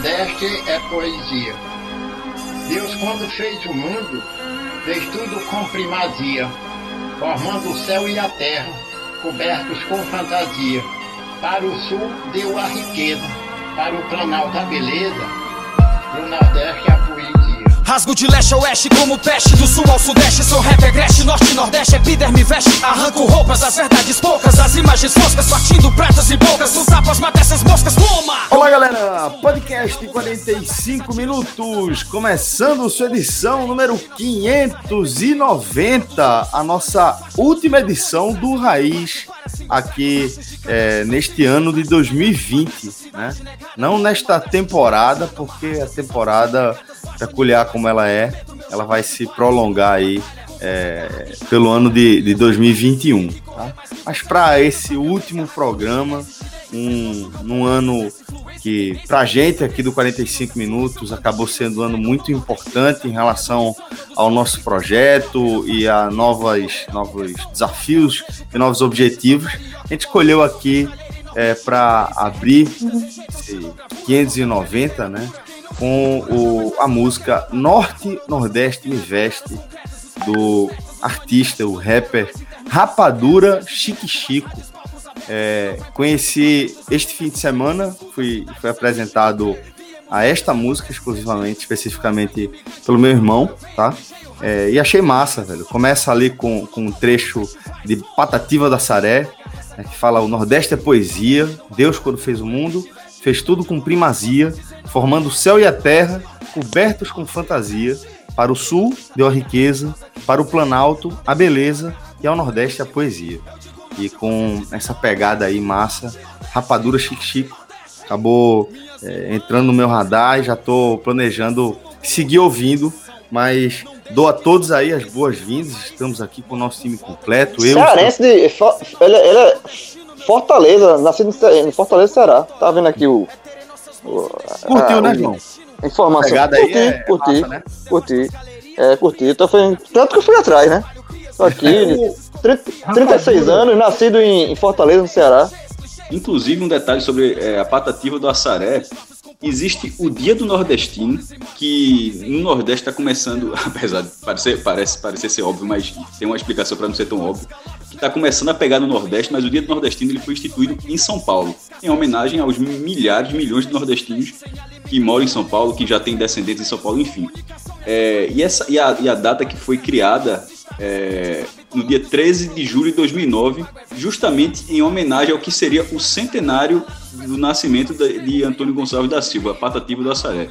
Nordeste é poesia. Deus, quando fez o mundo, fez tudo com primazia, formando o céu e a terra, cobertos com fantasia. Para o sul deu a riqueza, para o planalto a beleza, o Nordeste a. Rasgo de leste a oeste como peste Do sul ao sudeste sou rap agreste Norte nordeste epiderme veste Arranco roupas, as verdades poucas As imagens foscas partindo pratas e bocas Os tapas mata essas moscas, toma! Olá galera, podcast 45 minutos, começando sua edição número 590, a nossa última edição do Raiz aqui é, neste ano de 2020, né? Não nesta temporada, porque a temporada peculiar como ela é, ela vai se prolongar aí é, pelo ano de, de 2021. Tá? Mas para esse último programa, um, num ano que para a gente aqui do 45 Minutos acabou sendo um ano muito importante em relação ao nosso projeto e a novas, novos desafios e novos objetivos. A gente escolheu aqui é, para abrir esse 590, né? Com o, a música Norte Nordeste Me Veste, do artista, o rapper Rapadura Chique Chico. É, conheci este fim de semana, fui, fui apresentado a esta música exclusivamente, especificamente pelo meu irmão, tá? É, e achei massa, velho. Começa ali com, com um trecho de Patativa da Saré, né, que fala: O Nordeste é poesia, Deus, quando fez o mundo, fez tudo com primazia, formando o céu e a terra, cobertos com fantasia. Para o sul, deu a riqueza, para o Planalto, a beleza, e ao Nordeste, a poesia. E com essa pegada aí massa, Rapadura Chique Chico, acabou é, entrando no meu radar e já estou planejando seguir ouvindo, mas dou a todos aí as boas-vindas, estamos aqui com o nosso time completo. Eu, Cearense de. Ele, ele é Fortaleza, nascido em Fortaleza, Ceará. Tá vendo aqui o. o Curtiu, a, né, João? Informação. Pegada curti, aí é curti, massa, né? curti. É, curti. Então foi, tanto que eu fui atrás, né? Tô aqui, 30, 36 anos, nascido em, em Fortaleza, no Ceará. Inclusive, um detalhe sobre é, a patativa do Assaré. Existe o Dia do Nordestino, que no Nordeste está começando, apesar de parecer, parece, parecer ser óbvio, mas tem uma explicação para não ser tão óbvio, que está começando a pegar no Nordeste, mas o Dia do Nordestino ele foi instituído em São Paulo, em homenagem aos milhares, milhões de nordestinos que moram em São Paulo, que já têm descendentes em São Paulo, enfim. É, e, essa, e, a, e a data que foi criada é, no dia 13 de julho de 2009, justamente em homenagem ao que seria o centenário do nascimento de, Antônio Gonçalves da Silva, Patativa do Assaré.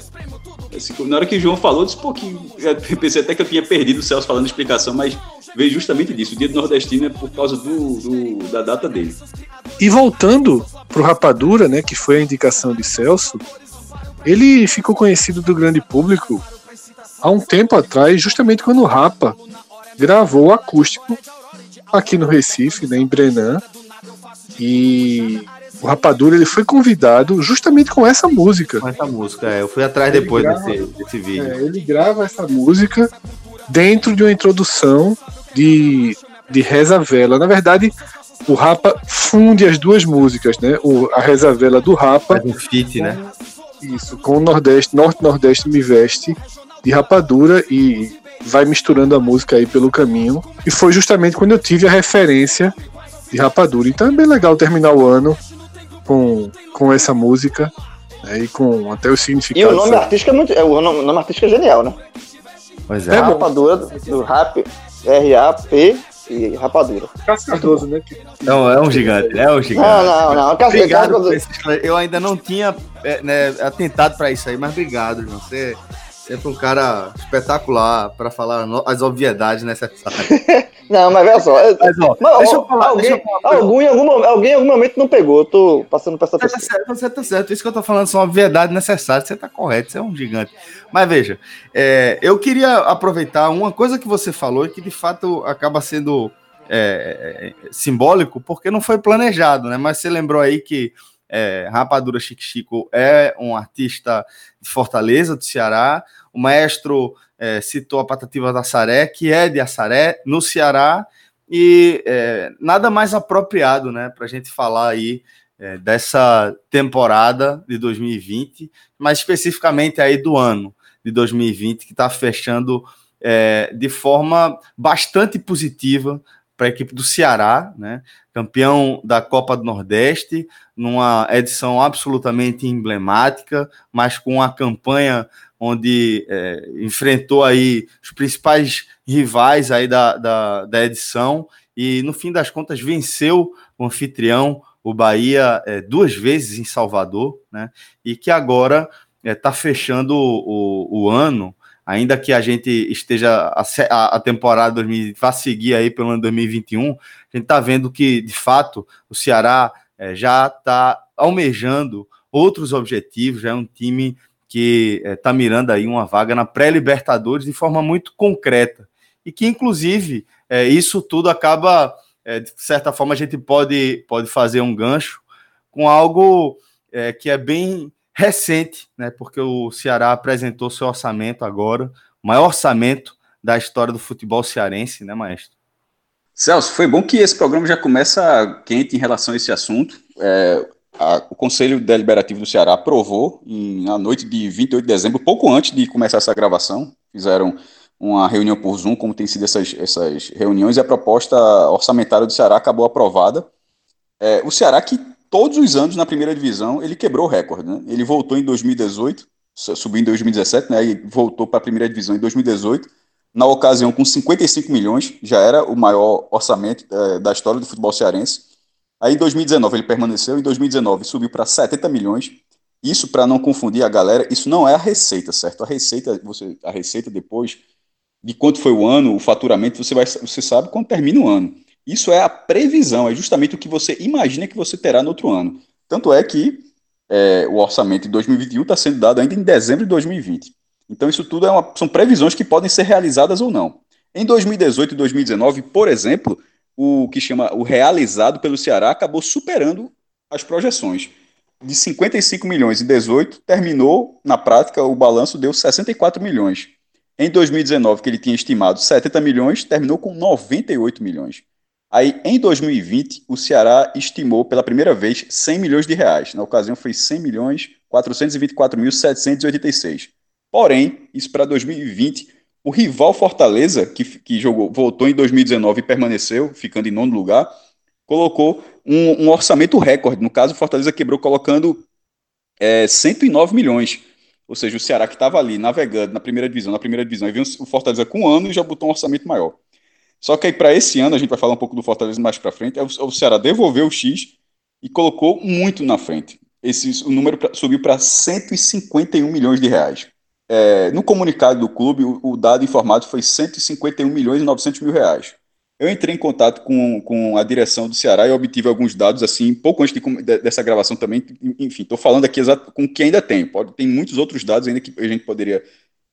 Assim, Na hora que o João falou, disse, pô, que, eu pensei até que eu tinha perdido o Celso falando a explicação, mas veio justamente disso. O dia do nordestino é por causa do, do- da data dele. E voltando pro Rapadura, né, que foi a indicação de Celso, ele ficou conhecido do grande público há um tempo atrás, justamente quando o Rapa gravou o acústico aqui no Recife, né, em Brenan. E o Rapadura ele foi convidado justamente com essa música. Com essa música, é, eu fui atrás Ele depois grava- desse, desse vídeo. É, ele grava essa música dentro de uma introdução de, de Reza Vela. Na verdade, o Rapa funde as duas músicas, né? O, a Reza Vela do Rapa, Faz um feat, né? isso, com o Nordeste, Norte Nordeste Me Veste, de Rapadura, e vai misturando a música aí pelo caminho. E foi justamente quando eu tive a referência de Rapadura. Então é bem legal terminar o ano com, com essa música. né, e com até o E significado. o nome artístico é muito. é, O nome, o nome artístico é genial, né? Pois é. É. Rapadura do, rap, R-A-P e Rapadura. Cascadoso, né? Não, é um gigante, é um gigante. Não, não, não. Obrigado Eu ainda não tinha é, né, atentado para isso aí, mas obrigado, João. Você, Sempre um cara espetacular para falar as obviedades necessárias. não, mas veja só. Mas, ó, mas, deixa eu falar, alguém, deixa eu falar, algum, em algum, alguém em algum momento não pegou. Eu tô passando por essa você tá certo, você tá certo. Isso que eu tô falando são obviedades necessárias. Você tá correto, você é um gigante. Mas veja, é, eu queria aproveitar uma coisa que você falou e que de fato acaba sendo é, é, simbólico, porque não foi planejado, né? Mas você lembrou aí que é, Rapadura Chique Chico é um artista de Fortaleza, do Ceará. O maestro é, citou a Patativa da Saré, que é de Assaré, no Ceará, e é, nada mais apropriado né, para a gente falar aí é, dessa temporada de 2020, mas especificamente aí do ano de 2020, que está fechando é, de forma bastante positiva para a equipe do Ceará, né? campeão da Copa do Nordeste, numa edição absolutamente emblemática, mas com uma campanha onde é, enfrentou aí os principais rivais aí da, da, da, edição e no fim das contas venceu o anfitrião, o Bahia, é, duas vezes em Salvador, né? E que agora está é, fechando o, o ano ainda que a gente esteja a, a temporada 2020 vá seguir aí pelo ano 2021, a gente está vendo que de fato o Ceará é, já está almejando outros objetivos, já é um time que está é, mirando aí uma vaga na pré-Libertadores de forma muito concreta. E que inclusive é, isso tudo acaba é, de certa forma a gente pode pode fazer um gancho com algo é, que é bem recente, né? Porque o Ceará apresentou seu orçamento agora, o maior orçamento da história do futebol cearense, né, maestro? Celso, foi bom que esse programa já começa quente em relação a esse assunto. É, a, o Conselho Deliberativo do Ceará aprovou em, na noite de 28 de dezembro, pouco antes de começar essa gravação, fizeram uma reunião por Zoom, como tem sido essas, essas reuniões, e a proposta orçamentária do Ceará acabou aprovada. É, o Ceará que todos os anos na primeira divisão ele quebrou o recorde. Né? Ele voltou em 2018, subiu em 2017, né? e voltou para a primeira divisão em 2018. Na ocasião, com 55 milhões, já era o maior orçamento é, da história do futebol cearense. Aí em 2019 ele permaneceu, em 2019 subiu para 70 milhões. Isso para não confundir a galera, isso não é a receita, certo? A receita, você, a receita depois de quanto foi o ano, o faturamento, você vai, você sabe quando termina o ano. Isso é a previsão, é justamente o que você imagina que você terá no outro ano. Tanto é que é, o orçamento de 2021 está sendo dado ainda em dezembro de 2020. Então, isso tudo é uma, são previsões que podem ser realizadas ou não. Em 2018 e 2019, por exemplo, o que chama o realizado pelo Ceará acabou superando as projeções. De 55 milhões em 18, terminou, na prática, o balanço deu 64 milhões. Em 2019, que ele tinha estimado 70 milhões, terminou com 98 milhões. Aí, em 2020, o Ceará estimou pela primeira vez 100 milhões de reais. Na ocasião, foi 100 milhões 424.786. Porém, isso para 2020, o rival Fortaleza, que, que jogou, voltou em 2019 e permaneceu, ficando em nono lugar, colocou um, um orçamento recorde. No caso, o Fortaleza quebrou colocando é, 109 milhões. Ou seja, o Ceará que estava ali navegando na primeira divisão, na primeira divisão, e viu o Fortaleza com um ano e já botou um orçamento maior. Só que aí para esse ano, a gente vai falar um pouco do Fortaleza mais para frente, é o Ceará devolveu o X e colocou muito na frente. Esse, o número subiu para 151 milhões de reais. É, no comunicado do clube, o, o, dado informado foi 151 milhões e 900 mil reais. Eu entrei em contato com, com a direção do Ceará e obtive alguns dados, assim, pouco antes de, de, dessa gravação também. Enfim, estou falando aqui exato, com o que ainda tem. Pode, tem muitos outros dados ainda que a gente poderia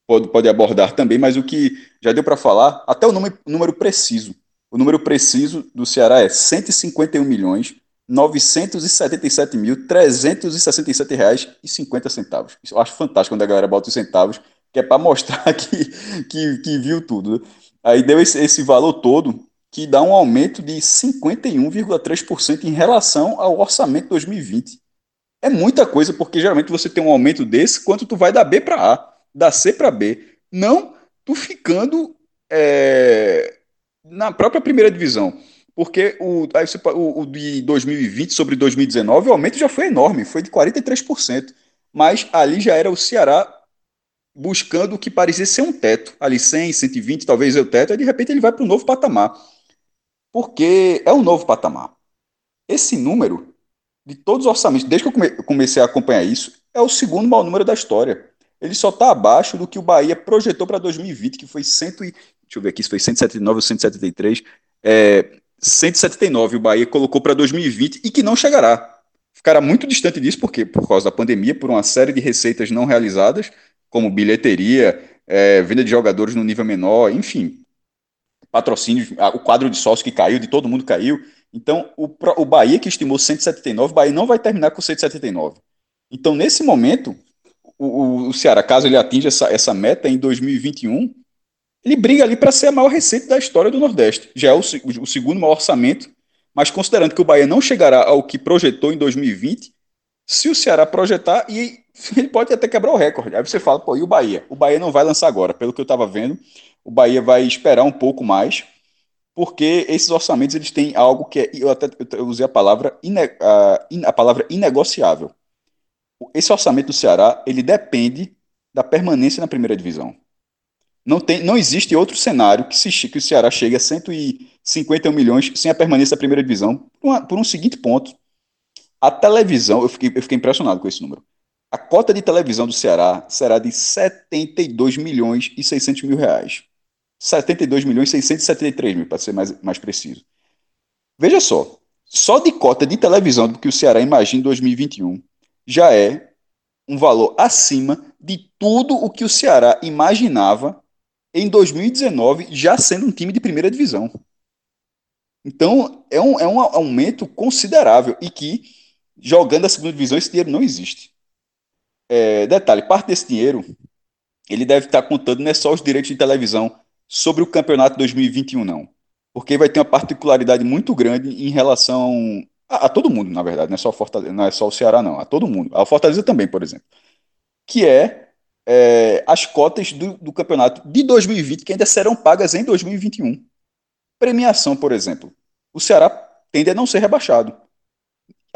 pode, pode abordar também, mas o que já deu para falar, até o número, número preciso. O número preciso do Ceará é 151 milhões 977 mil 367 reais e 50 centavos. Isso eu acho fantástico quando a galera bota os centavos, que é para mostrar que, que, que, viu tudo. Né? Aí deu esse, esse valor todo, que dá um aumento de 51,3% em relação ao orçamento 2020. É muita coisa, porque geralmente você tem um aumento desse, quanto tu vai da B para A da C para B, não tu ficando é, na própria primeira divisão. Porque o, o, o de 2020 sobre 2019, o aumento já foi enorme, foi de 43%. Mas ali já era o Ceará buscando o que parecia ser um teto. Ali 100, 120, talvez é o teto, e de repente ele vai para um novo patamar. Porque é um novo patamar. Esse número, de todos os orçamentos, desde que eu comecei a acompanhar isso, é o segundo maior número da história. Ele só está abaixo do que o Bahia projetou para 2020, que foi 100 e, deixa eu ver aqui, se foi 179 ou 173, é, 179 o Bahia colocou para 2020 e que não chegará. Ficará muito distante disso, porque por causa da pandemia, por uma série de receitas não realizadas, como bilheteria, é, venda de jogadores no nível menor, enfim, patrocínios, o quadro de sócio que caiu, de todo mundo caiu. Então, o, o Bahia que estimou 179, o Bahia não vai terminar com 179. Então, nesse momento, o, o Ceará, caso ele atinja essa, essa meta em 2021, ele briga ali para ser a maior receita da história do Nordeste. Já é o, o, segundo maior orçamento, mas considerando que o Bahia não chegará ao que projetou em 2020, se o Ceará projetar, e ele pode até quebrar o recorde. Aí você fala, pô, e o Bahia? O Bahia não vai lançar agora, pelo que eu estava vendo, o Bahia vai esperar um pouco mais, porque esses orçamentos eles têm algo que é, eu até eu usei a palavra, a palavra inegociável. Esse orçamento do Ceará, ele depende da permanência na primeira divisão. Não, tem, não existe outro cenário que, se, que o Ceará chegue a 151 milhões sem a permanência da primeira divisão, por, uma, por um seguinte ponto. A televisão, eu fiquei, eu fiquei impressionado com esse número. A cota de televisão do Ceará será de 72 milhões e 600 mil reais. 72 milhões e 673 mil, para ser mais, mais preciso. Veja só, só de cota de televisão do que o Ceará imagina em 2021 já é um valor acima de tudo o que o Ceará imaginava em 2019, já sendo um time de primeira divisão. Então, é um, é um aumento considerável e que, jogando a segunda divisão, esse dinheiro não existe. É, detalhe, parte desse dinheiro, ele deve estar contando não é só os direitos de televisão sobre o campeonato 2021, não. Porque vai ter uma particularidade muito grande em relação a, a todo mundo, na verdade, não é, só Fortaleza, não é só o Ceará, não, a todo mundo. A Fortaleza também, por exemplo. Que é, é as cotas do, do campeonato de 2020 que ainda serão pagas em 2021. Premiação, por exemplo. O Ceará tende a não ser rebaixado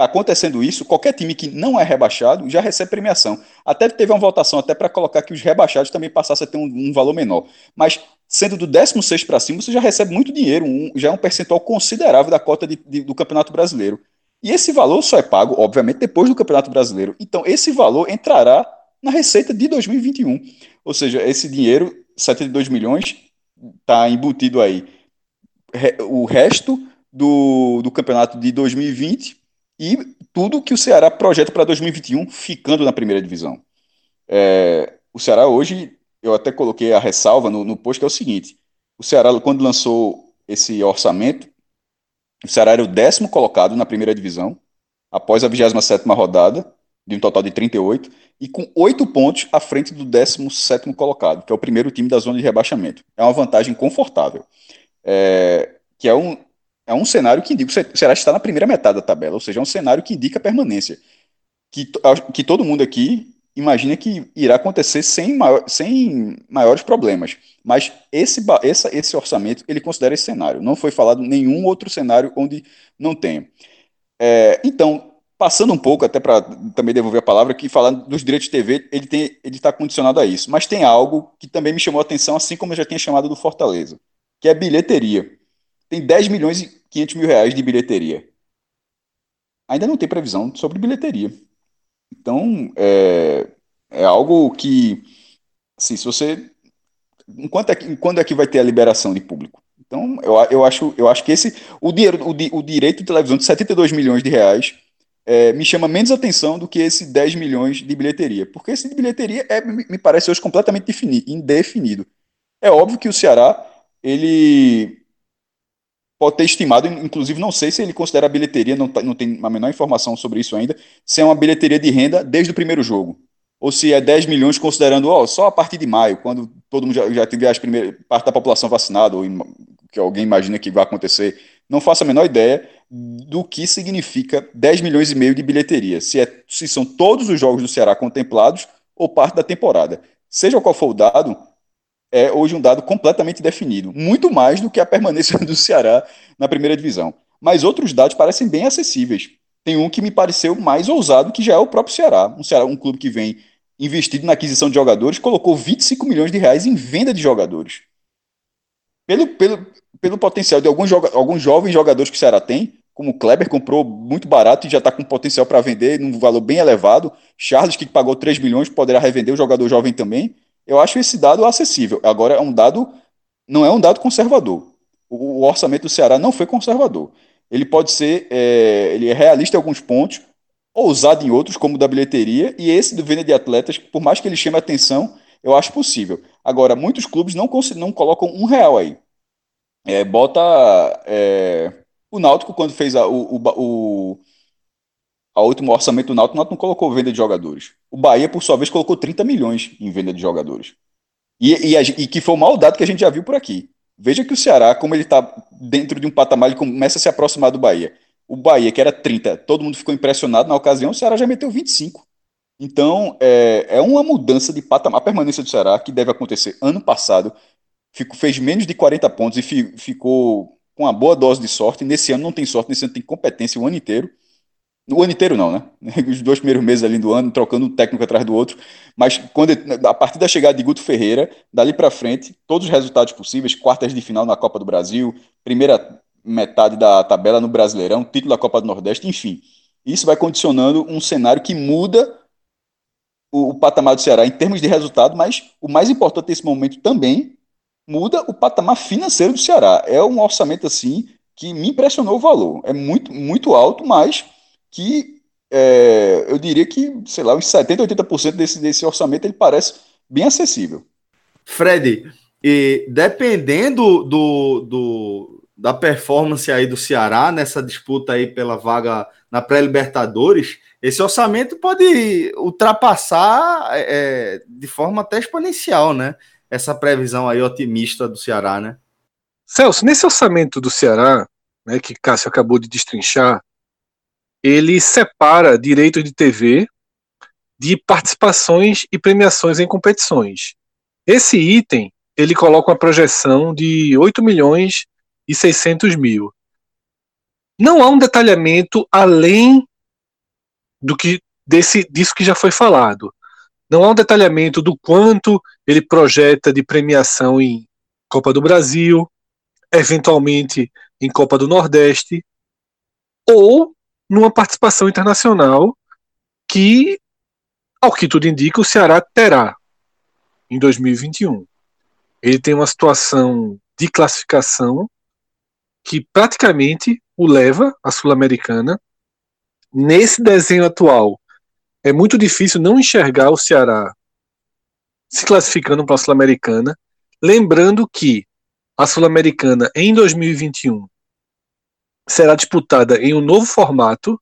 acontecendo isso, qualquer time que não é rebaixado já recebe premiação. Até teve uma votação até para colocar que os rebaixados também passassem a ter um, um valor menor. Mas sendo do 16 para cima, você já recebe muito dinheiro, um, já é um percentual considerável da cota de, de, do Campeonato Brasileiro. E esse valor só é pago, obviamente, depois do Campeonato Brasileiro. Então, esse valor entrará na receita de 2021. Ou seja, esse dinheiro, 72 milhões, está embutido aí. O resto do, do campeonato de 2020 e tudo que o Ceará projeta para 2021 ficando na primeira divisão. É, o Ceará hoje, eu até coloquei a ressalva no, no post, que é o seguinte: o Ceará, quando lançou esse orçamento, o Ceará era o décimo colocado na primeira divisão, após a 27 rodada, de um total de 38, e com oito pontos à frente do 17 colocado, que é o primeiro time da zona de rebaixamento. É uma vantagem confortável. É, que é um, é um cenário que indica o Ceará está na primeira metade da tabela, ou seja, é um cenário que indica permanência. Que, que todo mundo aqui imagina que irá acontecer sem, maior, sem maiores problemas. Mas esse, essa, esse orçamento, ele considera esse cenário. Não foi falado nenhum outro cenário onde não tenha. É, então, passando um pouco, até para também devolver a palavra, que falando dos direitos de TV, ele tem ele está condicionado a isso. Mas tem algo que também me chamou a atenção, assim como eu já tinha chamado do Fortaleza, que é bilheteria. Tem 10 milhões e 500 mil reais de bilheteria. Ainda não tem previsão sobre bilheteria. Então, é, é algo que, assim, se você. Enquanto é, que, quando é que vai ter a liberação de público? Então, eu, eu, acho, eu acho que esse. O, dinheiro, o, o direito de televisão de 72 milhões de reais é, me chama menos atenção do que esse 10 milhões de bilheteria. Porque esse de bilheteria é, me parece hoje completamente definido, indefinido. É óbvio que o Ceará ele pode ter estimado, inclusive não sei se ele considera a bilheteria, não, tá, não tem a menor informação sobre isso ainda, se é uma bilheteria de renda desde o primeiro jogo. Ou se é 10 milhões considerando ó, só a partir de maio, quando todo mundo já, já tiver as primeiras, parte da população vacinada, ou que alguém imagina que vai acontecer. Não faço a menor ideia do que significa 10 milhões e meio de bilheteria. Se, é, se são todos os jogos do Ceará contemplados ou parte da temporada. Seja qual for o dado, é hoje um dado completamente definido, muito mais do que a permanência do Ceará na primeira divisão. Mas outros dados parecem bem acessíveis. Tem um que me pareceu mais ousado, que já é o próprio Ceará. Um, Ceará, um clube que vem investido na aquisição de jogadores, colocou 25 milhões de reais em venda de jogadores. Pelo, pelo, pelo potencial de alguns, joga, alguns jovens jogadores que o Ceará tem, como o Kleber comprou muito barato e já está com potencial para vender num valor bem elevado. Charles, que pagou 3 milhões, poderá revender o jogador jovem também. Eu acho esse dado acessível. Agora, é um dado, não é um dado conservador. O, o orçamento do Ceará não foi conservador. Ele pode ser, é, ele é realista em alguns pontos, ousado em outros, como o da bilheteria, e esse do venda de atletas, por mais que ele chame atenção, eu acho possível. Agora, muitos clubes não, não colocam um real aí. É, bota é, o Náutico, quando fez a, o, o, o a último orçamento do Náutico, o Náutico não colocou venda de jogadores. O Bahia, por sua vez, colocou 30 milhões em venda de jogadores. E, e, e que foi o maior dado que a gente já viu por aqui. Veja que o Ceará, como ele está dentro de um patamar, ele começa a se aproximar do Bahia. O Bahia, que era 30, todo mundo ficou impressionado na ocasião, o Ceará já meteu 25. Então, é, é uma mudança de patamar. A permanência do Ceará, que deve acontecer ano passado, fico, fez menos de 40 pontos e fi, ficou com uma boa dose de sorte. Nesse ano não tem sorte, nesse ano tem competência o ano inteiro. O ano inteiro não, né? Os dois primeiros meses ali do ano, trocando um técnico atrás do outro. Mas quando a partir da chegada de Guto Ferreira, dali para frente, todos os resultados possíveis, quartas de final na Copa do Brasil, primeira metade da tabela no Brasileirão, título da Copa do Nordeste, enfim. Isso vai condicionando um cenário que muda o, o patamar do Ceará em termos de resultado, mas o mais importante nesse momento também muda o patamar financeiro do Ceará. É um orçamento assim que me impressionou o valor. É muito, muito alto, mas que é, eu diria que, sei lá, uns 70%, 80% desse, desse orçamento ele parece bem acessível. Fred, e dependendo do, do, da performance aí do Ceará nessa disputa aí pela vaga na pré-Libertadores, esse orçamento pode ultrapassar é, de forma até exponencial, né? Essa previsão aí otimista do Ceará, né? Celso, nesse orçamento do Ceará, né, que Cássio acabou de destrinchar, ele separa direitos de TV de participações e premiações em competições. Esse item, ele coloca uma projeção de 8 milhões e 600 mil. Não há um detalhamento além do que desse disso que já foi falado. Não há um detalhamento do quanto ele projeta de premiação em Copa do Brasil, eventualmente em Copa do Nordeste, ou numa participação internacional que, ao que tudo indica, o Ceará terá em 2021. Ele tem uma situação de classificação que praticamente o leva à Sul-Americana. Nesse desenho atual, é muito difícil não enxergar o Ceará se classificando para a Sul-Americana. Lembrando que a Sul-Americana em 2021 será disputada em um novo formato,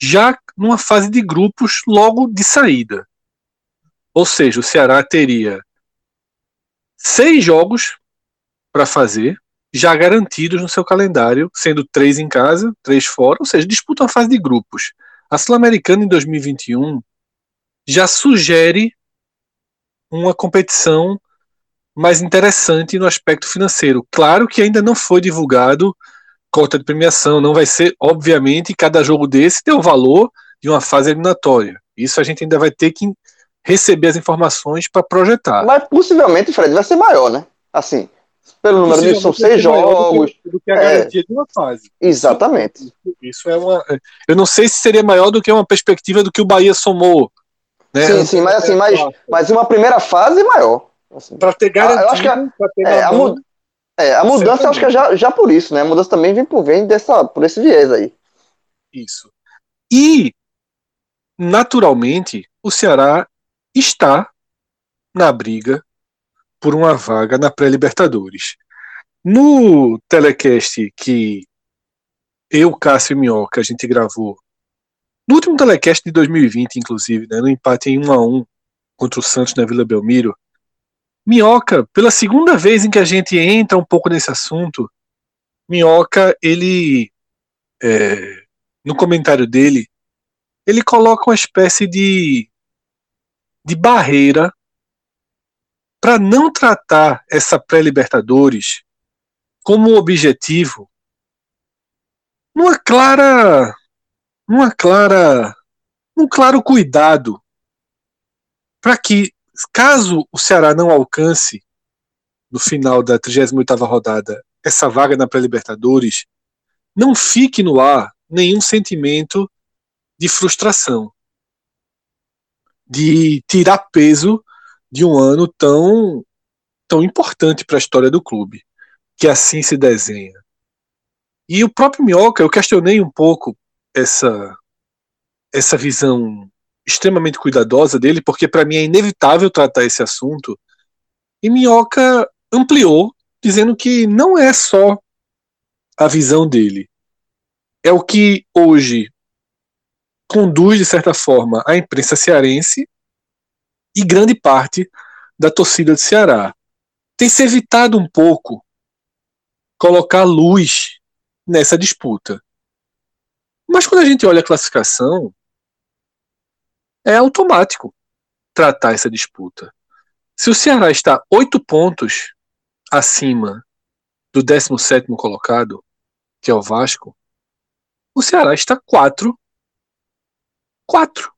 já numa fase de grupos logo de saída. Ou seja, o Ceará teria seis jogos para fazer, já garantidos no seu calendário, sendo três em casa, três fora, ou seja, disputa uma fase de grupos. A Sul-Americana em 2021 já sugere uma competição mais interessante no aspecto financeiro. Claro que ainda não foi divulgado cota de premiação, não vai ser, obviamente, cada jogo desse tem o valor de uma fase eliminatória. Isso a gente ainda vai ter que receber as informações para projetar. Mas possivelmente, Fred, vai ser maior, né? Assim, pelo número de são seis jogos. Do que, do que a é. garantia é, de uma fase. Exatamente. Isso, é uma. Eu não sei se seria maior do que uma perspectiva do que o Bahia somou. Né? Sim, sim, mas assim, mas, mas uma primeira fase maior. Assim. Para ter garantia. Ah, eu acho que a, é, a, é, a mudança acho que é já, já por isso, né? A mudança também vem por, vem dessa, por esse viés aí. Isso. E, naturalmente, o Ceará está na briga por uma vaga na pré-Libertadores. No telecast que eu, Cássio e Minhoca, a gente gravou, no último telecast de 2020, inclusive, né, no empate em 1 a 1 contra o Santos na Vila Belmiro, Minhoca, pela segunda vez em que a gente entra um pouco nesse assunto, Minhoca, ele, é, no comentário dele, ele coloca uma espécie de, de barreira para não tratar essa pré-Libertadores como objetivo numa clara, numa clara, um claro cuidado para que caso o Ceará não alcance no final da 38ª rodada essa vaga na pré-Libertadores, não fique no ar nenhum sentimento de frustração, de tirar peso de um ano tão tão importante para a história do clube, que assim se desenha. E o próprio Minhoca, eu questionei um pouco essa essa visão extremamente cuidadosa dele, porque para mim é inevitável tratar esse assunto. E Minhoca ampliou, dizendo que não é só a visão dele. É o que hoje conduz, de certa forma, a imprensa cearense e grande parte da torcida do Ceará. Tem se evitado um pouco colocar luz nessa disputa. Mas quando a gente olha a classificação, é automático tratar essa disputa. Se o Ceará está oito pontos acima do 17 colocado, que é o Vasco, o Ceará está quatro, quatro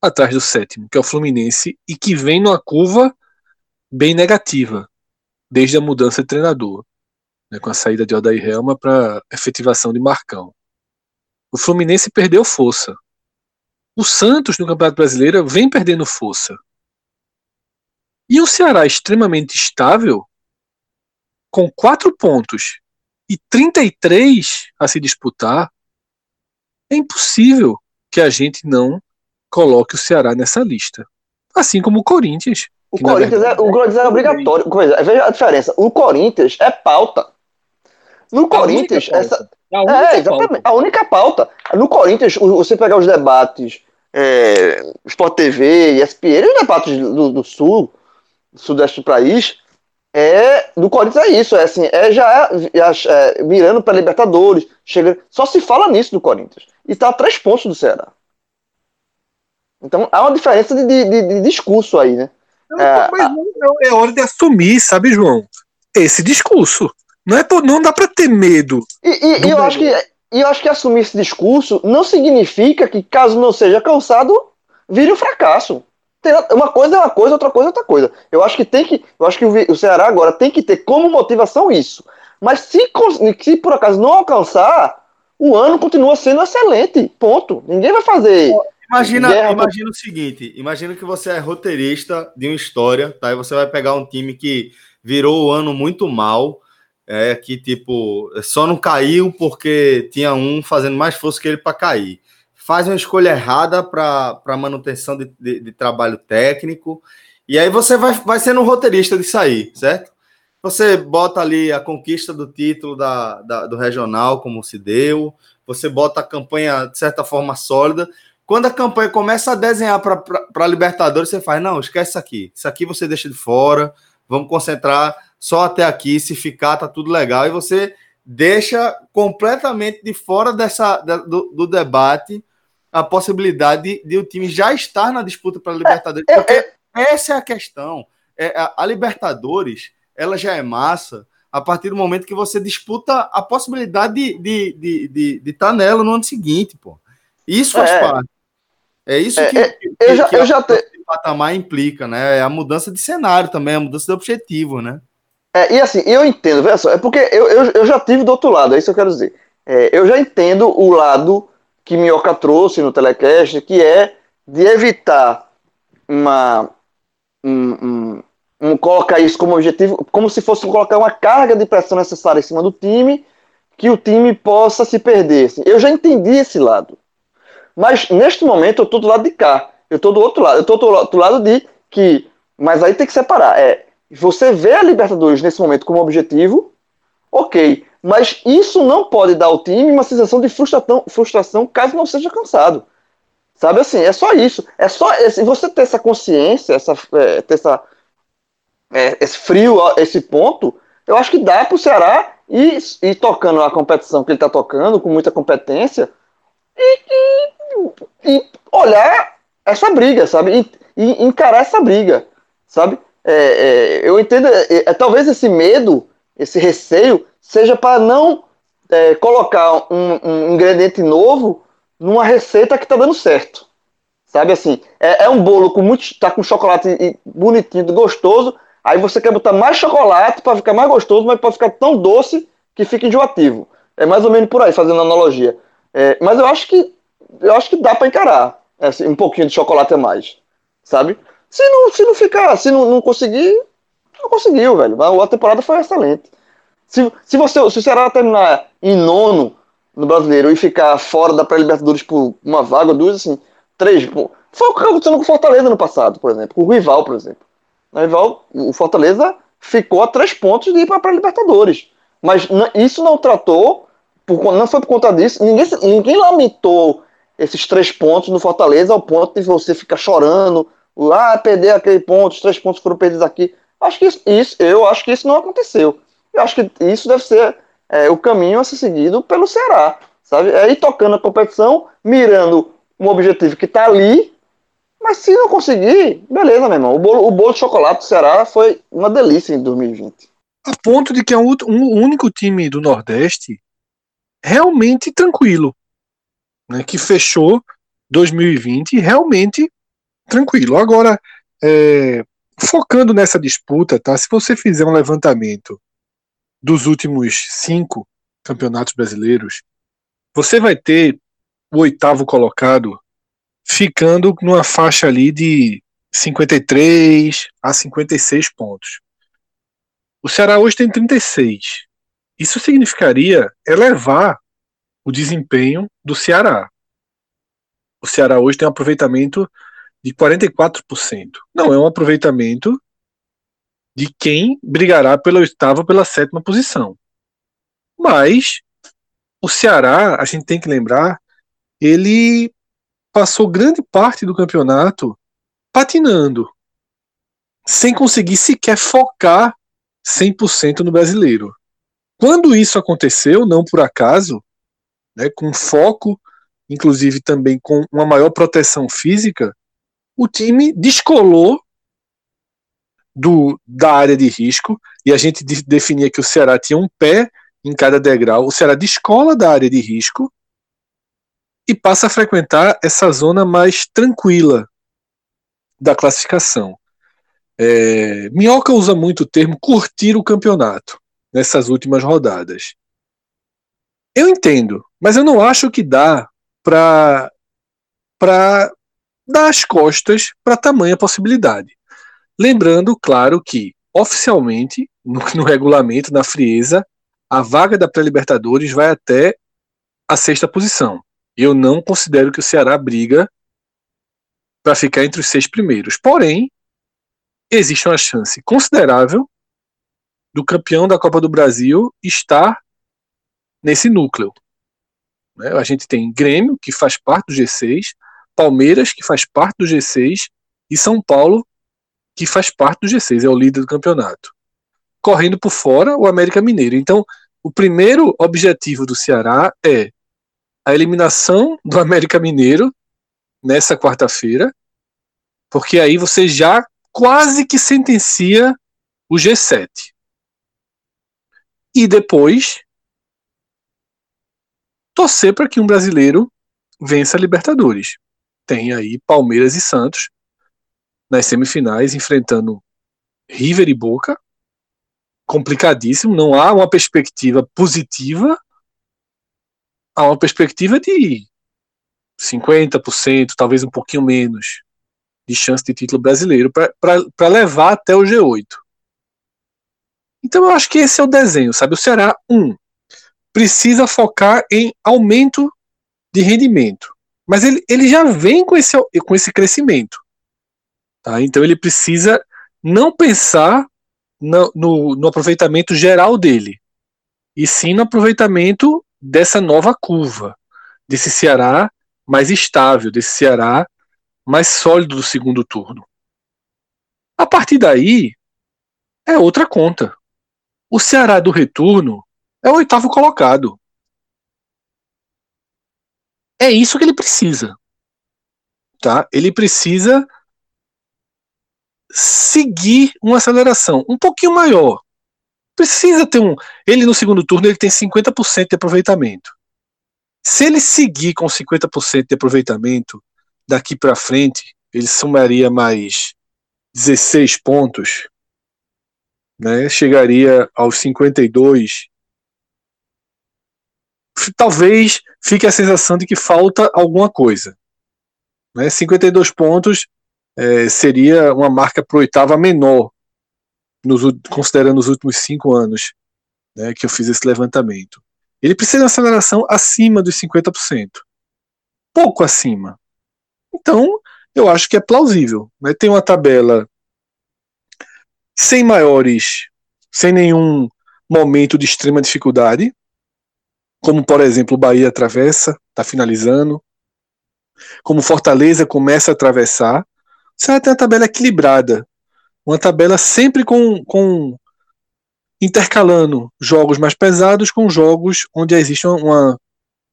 atrás do sétimo, que é o Fluminense, e que vem numa curva bem negativa desde a mudança de treinador, né, com a saída de Odair Helma para efetivação de Marcão. O Fluminense perdeu força. O Santos no Campeonato Brasileiro vem perdendo força. E o Ceará extremamente estável, com quatro pontos e 33 a se disputar, é impossível que a gente não coloque o Ceará nessa lista. Assim como o Corinthians. O Corinthians, é, o Corinthians é obrigatório. Veja a diferença. O Corinthians é pauta. No Corinthians, essa. A é, exatamente. Pauta. A única pauta. No Corinthians, você pegar os debates é, Sport TV, ESPN, os debates do, do Sul, do Sudeste do país, é, do Corinthians é isso, é assim, é já é, mirando para Libertadores, chega, só se fala nisso do Corinthians. E está a três pontos do Ceará. Então há uma diferença de, de, de, discurso aí, né? Não, é, mas não, é hora de assumir, sabe, João? Esse discurso. Não, é, não dá para ter medo. E, e eu, acho que, e eu acho que assumir esse discurso não significa que, caso não seja calçado, vire um fracasso. Uma coisa é uma coisa, outra coisa é outra coisa. Eu acho que tem que. Eu acho que o Ceará agora tem que ter como motivação isso. Mas se, se por acaso não alcançar, o ano continua sendo excelente. Ponto. Ninguém vai fazer. Imagina, imagina o seguinte: imagina que você é roteirista de uma história, tá? E você vai pegar um time que virou o ano muito mal, é que tipo só não caiu porque tinha um fazendo mais força que ele para cair. Faz uma escolha errada para manutenção de, de, de, trabalho técnico, e aí você vai, vai sendo um roteirista de sair, certo? Você bota ali a conquista do título da, da, do regional, como se deu, você bota a campanha de certa forma sólida, quando a campanha começa a desenhar para Libertadores, você faz: não, esquece isso aqui. Isso aqui você deixa de fora. Vamos concentrar só até aqui. Se ficar, tá tudo legal. E você deixa completamente de fora dessa, do, do debate a possibilidade de, de, o time já estar na disputa para a Libertadores. É, é, porque é, essa é a questão. É, a, a Libertadores ela já é massa a partir do momento que você disputa a possibilidade de estar de, de, de, de, tá nela no ano seguinte, pô. Isso faz é, parte. É isso é, que, é, que, eu já, que eu já te... patamar implica, né? É a mudança de cenário também, a mudança de objetivo, né? É, e assim, eu entendo, veja só, é porque eu, eu, eu já tive do outro lado, é isso que eu quero dizer. É, eu já entendo o lado que Minhoca trouxe no telecast, que é de evitar uma. Um, um, um, colocar isso como objetivo, como se fosse colocar uma carga de pressão necessária em cima do time, que o time possa se perder. Assim. Eu já entendi esse lado. Mas neste momento eu estou do lado de cá. Eu estou do outro lado. Eu estou do outro lado de que. Mas aí tem que separar. É, você vê a Libertadores nesse momento como objetivo, ok. Mas isso não pode dar ao time uma sensação de frustração, frustração caso não seja cansado. Sabe assim, é só isso. É só se você ter essa consciência, essa, é, ter essa, é, esse frio, esse ponto, eu acho que dá para o Ceará ir, ir tocando a competição que ele está tocando, com muita competência, e, e e olhar essa briga, sabe? E, e encarar essa briga, sabe? É, é, eu entendo, é, é, talvez esse medo, esse receio, seja para não é, colocar um, um, ingrediente novo numa receita que está dando certo. Sabe assim, é, é, um bolo com muito. tá com chocolate bonitinho, gostoso. Aí você quer botar mais chocolate para ficar mais gostoso, mas para ficar tão doce que fica enjoativo. É mais ou menos por aí, fazendo analogia. Mas eu acho que eu acho que dá para encarar assim, um pouquinho de chocolate a mais, sabe? Se não, se não ficar, se não, não conseguir, não conseguiu, velho. A temporada foi excelente. Se, se, você, se o Ceará terminar em nono no brasileiro e ficar fora da pré-libertadores por uma vaga, duas, assim, três. Foi o que aconteceu com o Fortaleza no passado, por exemplo, com o rival, por exemplo. O rival, o Fortaleza ficou a três pontos de ir para a pré-libertadores. Mas isso não tratou, por, não foi por conta disso. Ninguém, ninguém lamentou esses três pontos no Fortaleza ao ponto de você ficar chorando. Ah, perder aquele ponto, os três pontos foram perdidos aqui. Acho que isso, isso eu acho que isso não aconteceu. Eu acho que isso deve ser é, o caminho a ser seguido pelo Ceará, sabe? É ir tocando a competição, mirando um objetivo que está ali, mas se não conseguir, beleza, meu irmão. O bolo, o bolo de chocolate do Ceará foi uma delícia em 2020. A ponto de que é um, um único time do Nordeste realmente tranquilo, né, que fechou 2020 realmente tranquilo. Agora, é, focando nessa disputa, tá? Se você fizer um levantamento dos últimos cinco campeonatos brasileiros, você vai ter o oitavo colocado ficando numa faixa ali de 53 a 56 pontos. O Ceará hoje tem 36. Isso significaria elevar o desempenho do Ceará. O Ceará hoje tem um aproveitamento de 44%. Não é um aproveitamento de quem brigará pela oitava pela sétima posição. Mas o Ceará, a gente tem que lembrar, ele passou grande parte do campeonato patinando, sem conseguir sequer focar 100% no brasileiro. Quando isso aconteceu, não por acaso, né, com foco, inclusive também com uma maior proteção física, o time descolou do, da área de risco, e a gente definia que o Ceará tinha um pé em cada degrau, o Ceará descola da área de risco e passa a frequentar essa zona mais tranquila da classificação. É, Minhoca usa muito o termo curtir o campeonato nessas últimas rodadas. Eu entendo, mas eu não acho que dá para para dar as costas para tamanha possibilidade. Lembrando, claro, que oficialmente, no, no regulamento, na frieza, a vaga da pré-Libertadores vai até a sexta posição. Eu não considero que o Ceará briga para ficar entre os seis primeiros. Porém, existe uma chance considerável do campeão da Copa do Brasil estar nesse núcleo. Né? A gente tem Grêmio, que faz parte do G6, Palmeiras, que faz parte do G6, e São Paulo, que faz parte do G6, é o líder do campeonato. Correndo por fora, o América Mineiro. Então, o primeiro objetivo do Ceará é a eliminação do América Mineiro nessa quarta-feira, porque aí você já quase que sentencia o G7. E depois torcer para que um brasileiro vença a Libertadores. Tem aí Palmeiras e Santos nas semifinais enfrentando River e Boca. Complicadíssimo, não há uma perspectiva positiva, há uma perspectiva de 50%, talvez um pouquinho menos, de chance de título brasileiro para levar até o G8. Então eu acho que esse é o desenho, sabe? O Ceará, um, precisa focar em aumento de rendimento. Mas ele, ele já vem com esse, com esse crescimento. Tá? Então ele precisa não pensar no, no, no aproveitamento geral dele, e sim no aproveitamento dessa nova curva, desse Ceará mais estável, desse Ceará mais sólido do segundo turno. A partir daí, é outra conta. O Ceará do retorno é o oitavo colocado. É isso que ele precisa. Tá? Ele precisa seguir uma aceleração um pouquinho maior. Precisa ter um. Ele no segundo turno ele tem 50% de aproveitamento. Se ele seguir com 50% de aproveitamento daqui para frente, ele somaria mais 16 pontos, né? Chegaria aos 52 talvez fique a sensação de que falta alguma coisa. Né? 52 pontos é, seria uma marca para oitava menor, nos, considerando os últimos cinco anos né, que eu fiz esse levantamento. Ele precisa de uma aceleração acima dos 50%. Pouco acima. Então, eu acho que é plausível. Né? Tem uma tabela sem maiores, sem nenhum momento de extrema dificuldade, como por exemplo o Bahia atravessa, está finalizando, como Fortaleza começa a atravessar, você vai ter uma tabela equilibrada, uma tabela sempre com, com intercalando jogos mais pesados com jogos onde existe uma,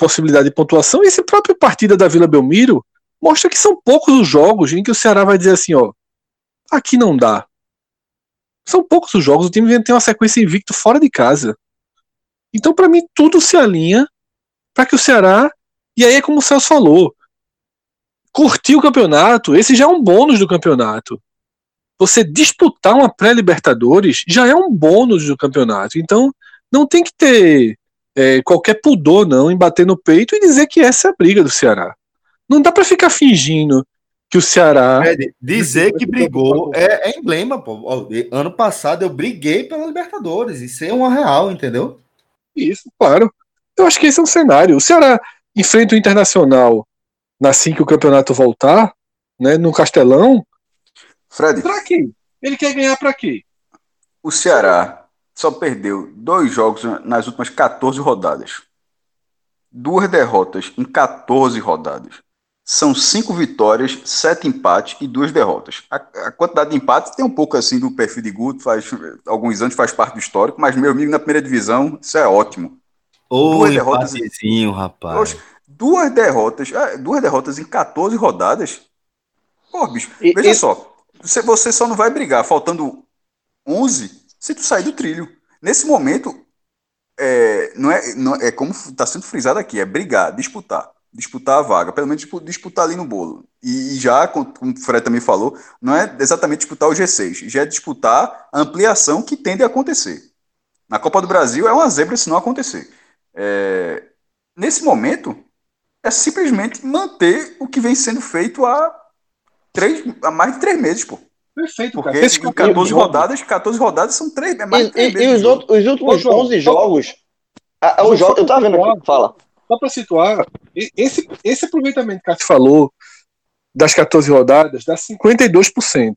possibilidade de pontuação. E esse próprio partida da Vila Belmiro mostra que são poucos os jogos em que o Ceará vai dizer assim, ó, aqui não dá. São poucos os jogos, o time tem uma sequência invicto fora de casa. Então, para mim, tudo se alinha para que o Ceará, e aí é como o Celso falou, curtir o campeonato, esse já é um bônus do campeonato. Você disputar uma pré-Libertadores já é um bônus do campeonato. Então, não tem que ter é, qualquer pudor, não, em bater no peito e dizer que essa é a briga do Ceará. Não dá para ficar fingindo que o Ceará. dizer que brigou é, é, emblema, pô. Ano passado eu briguei pela Libertadores. Isso é uma real, entendeu? Isso, claro. Eu acho que esse é um cenário. O Ceará enfrenta o Internacional assim que o campeonato voltar, né, no Castelão. Fred. Pra quê? Ele quer ganhar para quê? O Ceará só perdeu dois jogos nas últimas 14 rodadas. Duas derrotas em 14 rodadas. São cinco vitórias, sete empates e duas derrotas. A, a, quantidade de empates tem um pouco assim do perfil de Guto, faz alguns anos faz parte do histórico, mas meu amigo na primeira divisão, isso é ótimo. Ô, duas derrotas, rapaz. Poxa, duas derrotas, é, duas derrotas em 14 rodadas. Pô, bicho, e, veja e... só, você, você só não vai brigar faltando 11 se tu sair do trilho. Nesse momento, é, não é, não, é como está sendo frisado aqui, é brigar, disputar disputar a vaga, pelo menos disputar ali no bolo. E, já, como o Fred também falou, não é exatamente disputar o G6, já é disputar a ampliação que tende a acontecer. Na Copa do Brasil é uma zebra se não acontecer. É, nesse momento, é simplesmente manter o que vem sendo feito há, três, há mais de três meses, pô. Perfeito, Porque cara. em 14 rodadas, 14 rodadas são três, é mais e, de três e, meses. E os, outros, os últimos 11 jogos. A, a, o jogo, eu tava vendo aqui, fala só para situar, esse, esse aproveitamento que a gente falou das 14 rodadas dá 52%.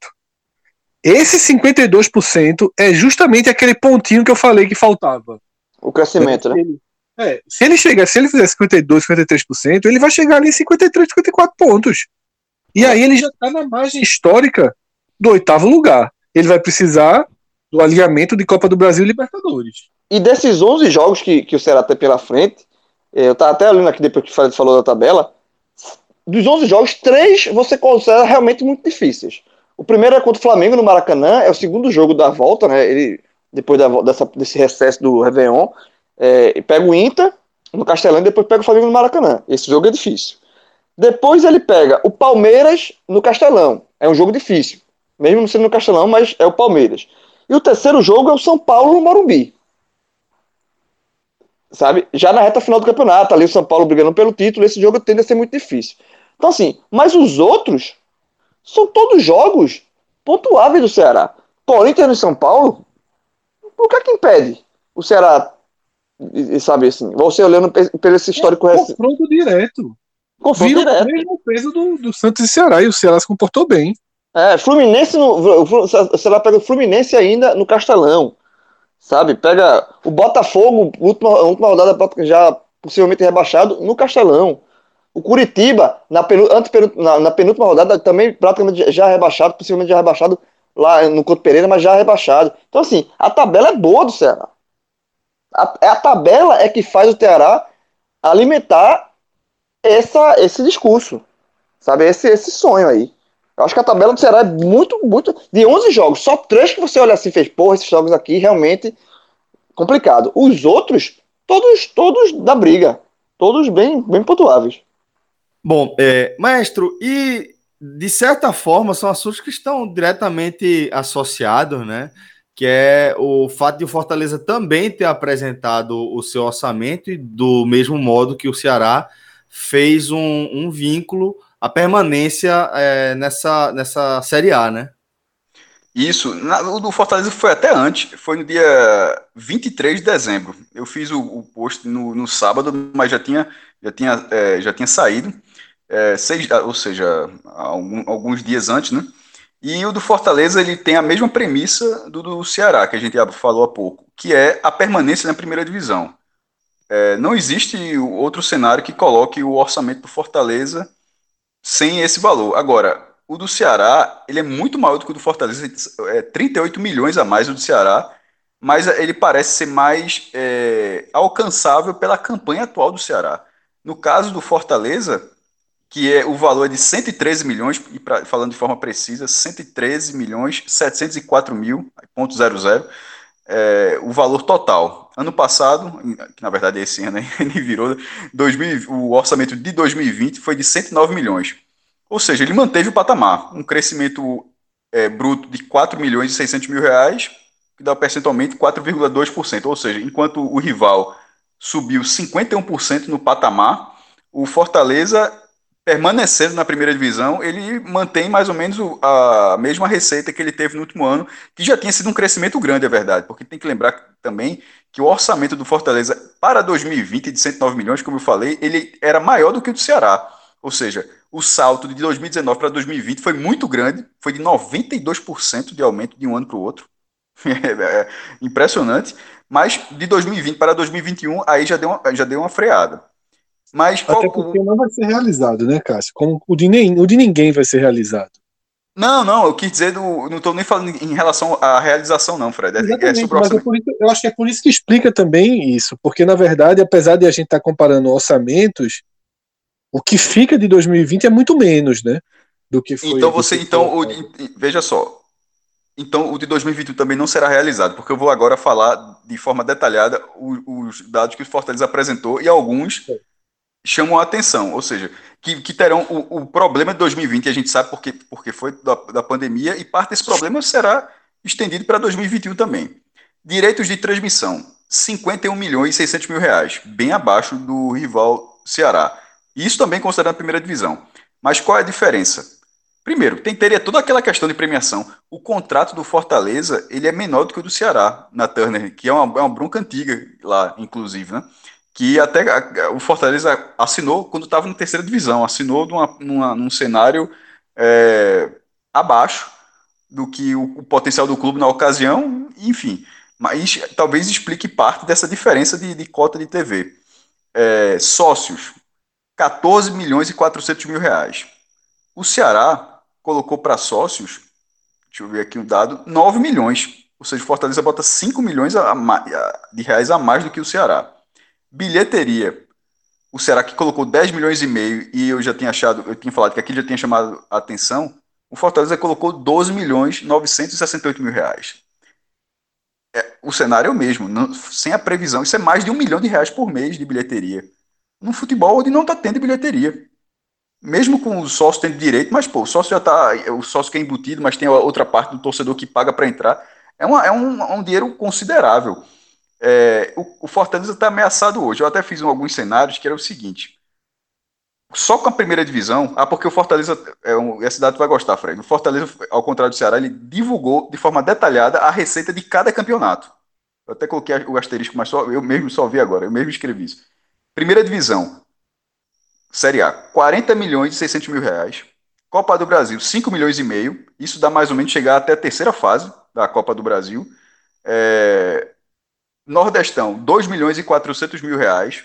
Esse 52% é justamente aquele pontinho que eu falei que faltava. O crescimento, né? Ele, é, se ele chegar, se ele fizer 52, 53%, ele vai chegar ali em 53, 54 pontos. E aí ele já está na margem histórica do oitavo lugar. Ele vai precisar do alinhamento de Copa do Brasil e Libertadores. E desses 11 jogos que, que o Ceará tem pela frente, eu estava até olhando aqui depois que o falou da tabela. Dos 11 jogos, três você considera realmente muito difíceis. O primeiro é contra o Flamengo no Maracanã, é o segundo jogo da volta, né? Ele, depois da, dessa, desse recesso do Réveillon, é, pega o Inter no Castelão e depois pega o Flamengo no Maracanã. Esse jogo é difícil. Depois ele pega o Palmeiras no Castelão. É um jogo difícil. Mesmo não sendo no Castelão, mas é o Palmeiras. E o terceiro jogo é o São Paulo no Morumbi sabe? Já na reta final do campeonato, ali o São Paulo brigando pelo título, esse jogo tende a ser muito difícil. Então, assim, mas os outros são todos jogos pontuáveis do Ceará. Corinthians e São Paulo, o que é que impede o Ceará, sabe assim, você olhando pelo esse histórico... É confronto direto. Confronto Vira direto. o mesmo peso do, do Santos e Ceará, e o Ceará se comportou bem. É, Fluminense, no, o Ceará pega o Fluminense ainda no Castelão sabe? Pega o Botafogo, última, última rodada já possivelmente rebaixado, no Castelão. O Curitiba, na, penu, na, na, penúltima rodada, também praticamente já rebaixado, possivelmente já rebaixado lá no Couto Pereira, mas já rebaixado. Então, assim, a tabela é boa do Ceará. A, é a tabela é que faz o Ceará alimentar essa, esse discurso, sabe? Esse, esse sonho aí. Eu acho que a tabela do Ceará é muito, muito. De 11 jogos, só três que você olha assim e fez, porra, esses jogos aqui realmente complicado. Os outros, todos, todos da briga. Todos bem, bem pontuáveis. Bom, é, maestro, e de certa forma são assuntos que estão diretamente associados, né? que é o fato de o Fortaleza também ter apresentado o seu orçamento e do mesmo modo que o Ceará fez um, um vínculo à permanência é, nessa, nessa Série A, né? Isso, na, o do Fortaleza foi até antes, foi no dia 23 de dezembro. Eu fiz o, o post no, no, sábado, mas já tinha, já tinha, é, já tinha saído, é, seis, ou seja, algum, alguns dias antes, né? E o do Fortaleza ele tem a mesma premissa do do Ceará, que a gente falou há pouco, que é a permanência na primeira divisão. É, não existe outro cenário que coloque o orçamento do Fortaleza sem esse valor. Agora, o do Ceará ele é muito maior do que o do Fortaleza, é 38 milhões a mais do Ceará, mas ele parece ser mais é, alcançável pela campanha atual do Ceará. No caso do Fortaleza, que é o valor é de 113 milhões, e pra, falando de forma precisa, 113 milhões 704 mil, ponto zero zero, é, o valor total. Ano passado, que na verdade é esse ano, ele virou, 2000, o orçamento de 2020 foi de 109 milhões. Ou seja, ele manteve o patamar, um crescimento é, bruto de 4 milhões e 600 mil reais, que dá percentualmente 4,2%. Ou seja, enquanto o rival subiu 51% no patamar, o Fortaleza permanecendo na primeira divisão, ele mantém mais ou menos a mesma receita que ele teve no último ano, que já tinha sido um crescimento grande, é verdade, porque tem que lembrar também que o orçamento do Fortaleza para 2020 de 109 milhões, como eu falei, ele era maior do que o do Ceará. Ou seja, o salto de 2019 para 2020 foi muito grande, foi de 92% de aumento de um ano para o outro. é impressionante. Mas de 2020 para 2021, aí já deu uma, já deu uma freada. Mas qual... Até porque não vai ser realizado, né, Cássio? Como o de, nem, o de ninguém vai ser realizado. Não, não, eu quis dizer, do, não estou nem falando em relação à realização, não, Fred. É, é mas é isso, eu acho que é por isso que explica também isso, porque na verdade, apesar de a gente estar tá comparando orçamentos, o que fica de 2020 é muito menos, né? Do que foi. Então você, então, o, veja só. Então o de 2021 também não será realizado, porque eu vou agora falar de forma detalhada os, os dados que o Fortaleza apresentou e alguns chamam a atenção, ou seja, que, que terão o, o, problema de 2020, a gente sabe porque, porque foi da, da pandemia, e parte desse problema será estendido para 2021 também. Direitos de transmissão, 51 milhões e 600 mil reais, bem abaixo do rival Ceará. Isso também considerando a primeira divisão. Mas qual é a diferença? Primeiro, tem, teria toda aquela questão de premiação. O contrato do Fortaleza ele é menor do que o do Ceará, na Turner, que é uma, é uma bronca antiga lá, inclusive, né? Que até o Fortaleza assinou quando estava na terceira divisão, assinou numa, numa, num cenário é, abaixo do que o, o, potencial do clube na ocasião, enfim. Mas talvez explique parte dessa diferença de, de cota de TV. É, sócios, 14 milhões e 400 mil reais. O Ceará colocou para sócios, deixa eu ver aqui o um dado, 9 milhões. Ou seja, o Fortaleza bota 5 milhões a, a, de reais a mais do que o Ceará. Bilheteria. O Ceará que colocou 10 milhões e meio e eu já tinha achado, eu tinha falado que aqui já tinha chamado a atenção. O Fortaleza colocou 12 milhões 968 mil reais. É, o cenário é o mesmo, não, sem a previsão. Isso é mais de um milhão de reais por mês de bilheteria. No futebol, onde não está tendo bilheteria. Mesmo com o sócio tendo direito, mas pô, o sócio já está. O sócio que é embutido, mas tem outra parte do torcedor que paga para entrar. É, uma, é um, um dinheiro considerável. É, o, o, Fortaleza está ameaçado hoje. Eu até fiz um, alguns cenários que era o seguinte: só com a primeira divisão, ah, porque o Fortaleza, é um, essa cidade vai gostar, Fred. O Fortaleza, ao contrário do Ceará, ele divulgou de forma detalhada a receita de cada campeonato. Eu até coloquei o asterisco, mas só, eu mesmo só vi agora, eu mesmo escrevi isso. Primeira divisão, Série A, 40 milhões e 600 mil reais. Copa do Brasil, 5 milhões e meio. Isso dá mais ou menos chegar até a terceira fase da Copa do Brasil. É, Nordestão, 2 milhões e 400 mil reais.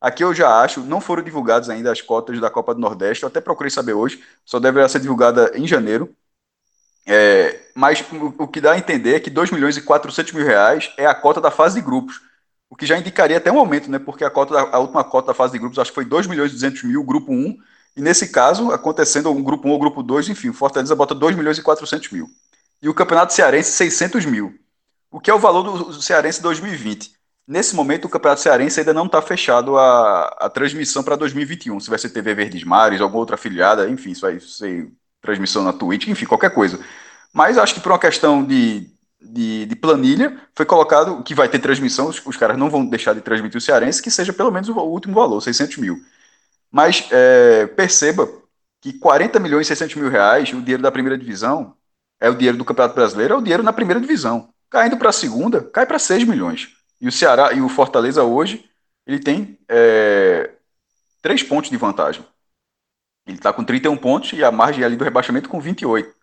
Aqui eu já acho, não foram divulgadas ainda as cotas da Copa do Nordeste, eu até procurei saber hoje, só deverá ser divulgada em janeiro. É, mas o, que dá a entender é que 2 milhões e 400 mil reais é a cota da fase de grupos, o que já indicaria até um aumento, né? Porque a, cota da, a última cota da fase de grupos acho que foi 2 milhões e 200 mil, grupo 1, e nesse caso, acontecendo um grupo 1 ou grupo 2, enfim, Fortaleza bota 2 milhões e 400 mil. E o Campeonato Cearense, 600 mil o que é o valor do, Cearense 2020. Nesse momento, o Campeonato Cearense ainda não está fechado a, a transmissão para 2021. Se vai ser TV Verdes Mares, alguma outra afiliada, enfim, isso vai ser transmissão na Twitch, enfim, qualquer coisa. Mas acho que por uma questão de, de, de, planilha, foi colocado que vai ter transmissão, os, os, caras não vão deixar de transmitir o Cearense, que seja pelo menos o último valor, 600 mil. Mas é, perceba que 40 milhões e 600 mil reais, o dinheiro da primeira divisão, é o dinheiro do Campeonato Brasileiro, é o dinheiro na primeira divisão. Caindo para a segunda, cai para 6 milhões. E o Ceará e o Fortaleza hoje, ele tem é, 3 pontos de vantagem. Ele está com 31 pontos e a margem ali do rebaixamento com 28.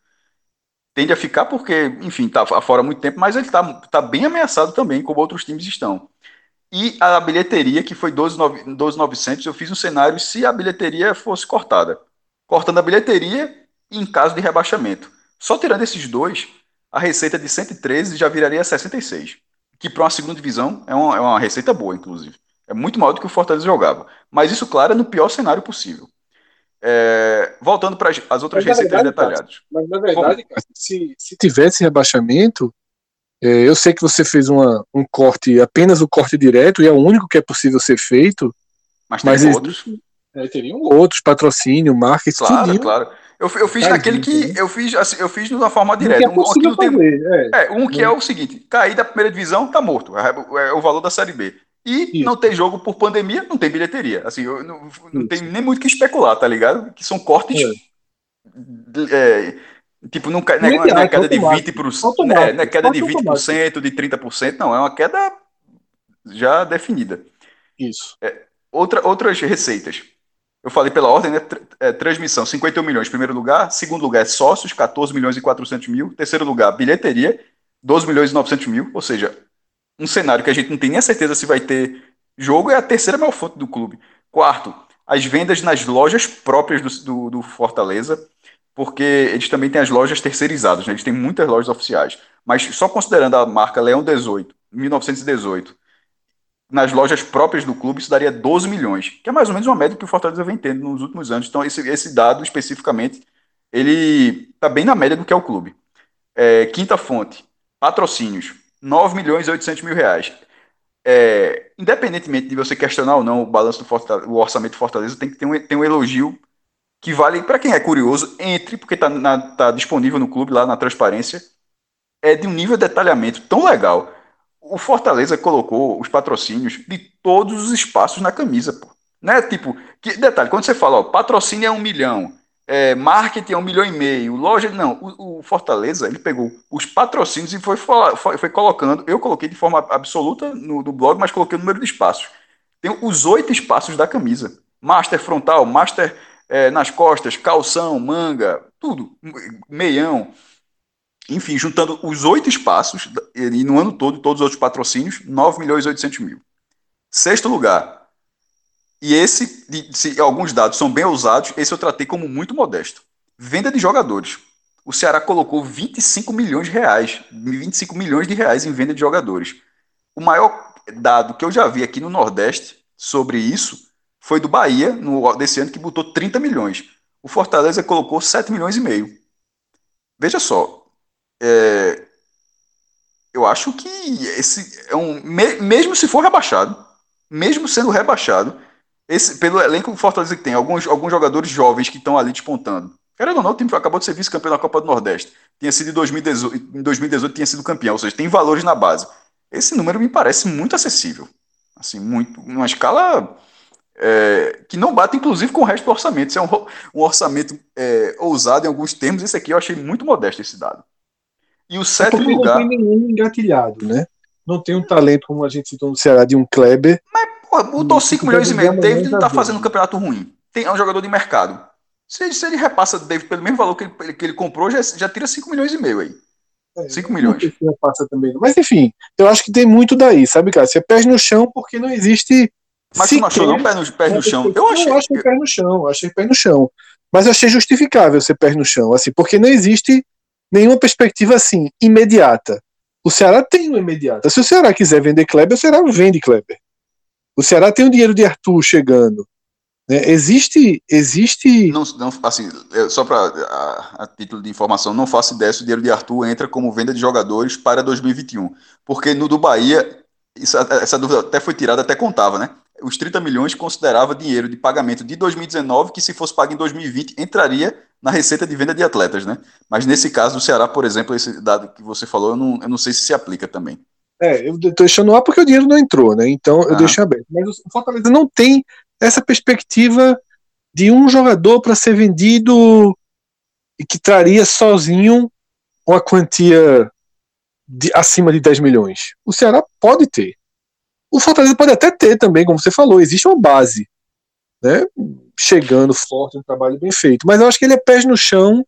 Tende a ficar porque, enfim, está fora muito tempo, mas ele está tá bem ameaçado também, como outros times estão. E a bilheteria, que foi 12,900, eu fiz um cenário se a bilheteria fosse cortada. Cortando a bilheteria em caso de rebaixamento. Só tirando esses dois, a receita de 113 já viraria 66. Que para uma segunda divisão é uma, é uma receita boa, inclusive. É muito maior do que o Fortaleza jogava. Mas isso, claro, é no pior cenário possível. É, voltando para as outras mas, receitas verdade, detalhadas. Mas na verdade, se, se tivesse rebaixamento, é, eu sei que você fez uma, um corte, apenas o corte direto, e é o único que é possível ser feito. Mas tem mas outros. É, teriam outros, patrocínio, marketing, claro, tudinho. Claro, eu, eu fiz naquele que. Né? Eu fiz, assim, eu fiz de uma forma direta. É um, que, não tem, é. é. um que é o seguinte: cair da primeira divisão, tá morto. É, é o valor da Série B. E Isso. não tem jogo por pandemia, não tem bilheteria. Assim, eu, não, não tem nem muito que especular, tá ligado? Que são cortes. É. é Tipo, não, não, é, não é queda de 20%, né, não é queda de 20%, de 30%, não, é uma queda já definida. Isso. É, outra, outras receitas. Eu falei pela ordem, né? É, transmissão, 51 milhões, primeiro lugar. Segundo lugar é sócios, 14 milhões e 400 mil. Terceiro lugar, bilheteria, 12 milhões e 900 mil. Ou seja, um cenário que a gente não tem nem a certeza se vai ter jogo é a terceira maior fonte do clube. Quarto, as vendas nas lojas próprias do, do, do Fortaleza porque eles também têm as lojas terceirizadas, né? eles têm muitas lojas oficiais. Mas só considerando a marca Leão 18, 1918, nas lojas próprias do clube, isso daria 12 milhões, que é mais ou menos uma média que o Fortaleza vem tendo nos últimos anos. Então, esse, esse dado especificamente, ele está bem na média do que é o clube. É, quinta fonte, patrocínios, 9 milhões e 800 mil reais. É, independentemente de você questionar ou não o balanço do o orçamento do Fortaleza, tem que ter um, ter um elogio que vale para quem é curioso, entre, porque está tá disponível no clube lá na transparência, é de um nível de detalhamento tão legal. O Fortaleza colocou os patrocínios de todos os espaços na camisa, pô. Não é tipo, que, detalhe, quando você fala, ó, patrocínio é um milhão, é, marketing é um milhão e meio, loja, não, o, o Fortaleza, ele pegou os patrocínios e foi, foi, foi colocando, eu coloquei de forma absoluta no, no blog, mas coloquei o número de espaços. Tem os oito espaços da camisa. Master frontal, master é, nas costas, calção, manga, tudo, meião. Enfim, juntando os oito espaços, e no ano todo, todos os outros patrocínios, 9 milhões e 800 mil. Sexto lugar. E esse, se alguns dados são bem ousados, esse eu tratei como muito modesto. Venda de jogadores. O Ceará colocou 25 milhões de reais, 25 milhões de reais em venda de jogadores. O maior dado que eu já vi aqui no Nordeste sobre isso foi do Bahia, no, desse ano, que botou 30 milhões. O Fortaleza colocou 7 milhões e meio. Veja só. É, eu acho que esse é um. mesmo se for rebaixado, mesmo sendo rebaixado, esse, pelo elenco Fortaleza que tem, alguns, alguns jogadores jovens que estão ali despontando. Querendo ou não, o time acabou de ser vice-campeão da Copa do Nordeste. Tinha sido em 2018, em 2018 tinha sido campeão, ou seja, tem valores na base. Esse número me parece muito acessível. Assim, muito, uma escala é, que não bate, inclusive, com o resto do orçamento. Isso é um, um orçamento é, ousado em alguns termos. Esse aqui eu achei muito modesto, esse dado. E o sétimo é lugar. Não tem nenhum engatilhado, né? Não tem um talento, como a gente citou no Ceará, de um Kleber. Mas, porra, botou 5 milhões e meio. David não tá fazendo um campeonato ruim. Tem, é um jogador de mercado. Se, se ele repassa David pelo mesmo valor que ele, que ele comprou, já, já tira 5 milhões e meio aí. 5 é, milhões. Repassa também. Mas enfim, eu acho que tem muito daí, sabe, cara? Você perde no chão porque não existe mas tu não achou não pé no, pé no chão? Eu achei. Eu achei pé no chão, achei pé no chão. Mas eu achei justificável ser pé no chão, assim, porque não existe nenhuma perspectiva assim, imediata. O Ceará tem uma imediata. Se o Ceará quiser vender Kleber, o Ceará vende Kleber. O Ceará tem o dinheiro de Arthur chegando. Né? Existe. existe... Não, não, assim, só para a, a, título de informação, não faço ideia se o dinheiro de Arthur entra como venda de jogadores para 2021. Porque no do Bahia, isso, essa dúvida até foi tirada, até contava, né? os 30 milhões considerava dinheiro de pagamento de 2019, que se fosse pago em 2020, entraria na receita de venda de atletas, né? Mas nesse caso do Ceará, por exemplo, esse dado que você falou, eu não, eu não sei se se aplica também. É, eu tô deixando lá porque o dinheiro não entrou, né? Então eu Ah. deixo aberto. Mas o Fortaleza não tem essa perspectiva de um jogador para ser vendido e que traria sozinho uma quantia de, acima de 10 milhões. O Ceará pode ter. O Fortaleza pode até ter também, como você falou, existe uma base, né? Chegando forte, um trabalho bem feito. Mas eu acho que ele é pés no chão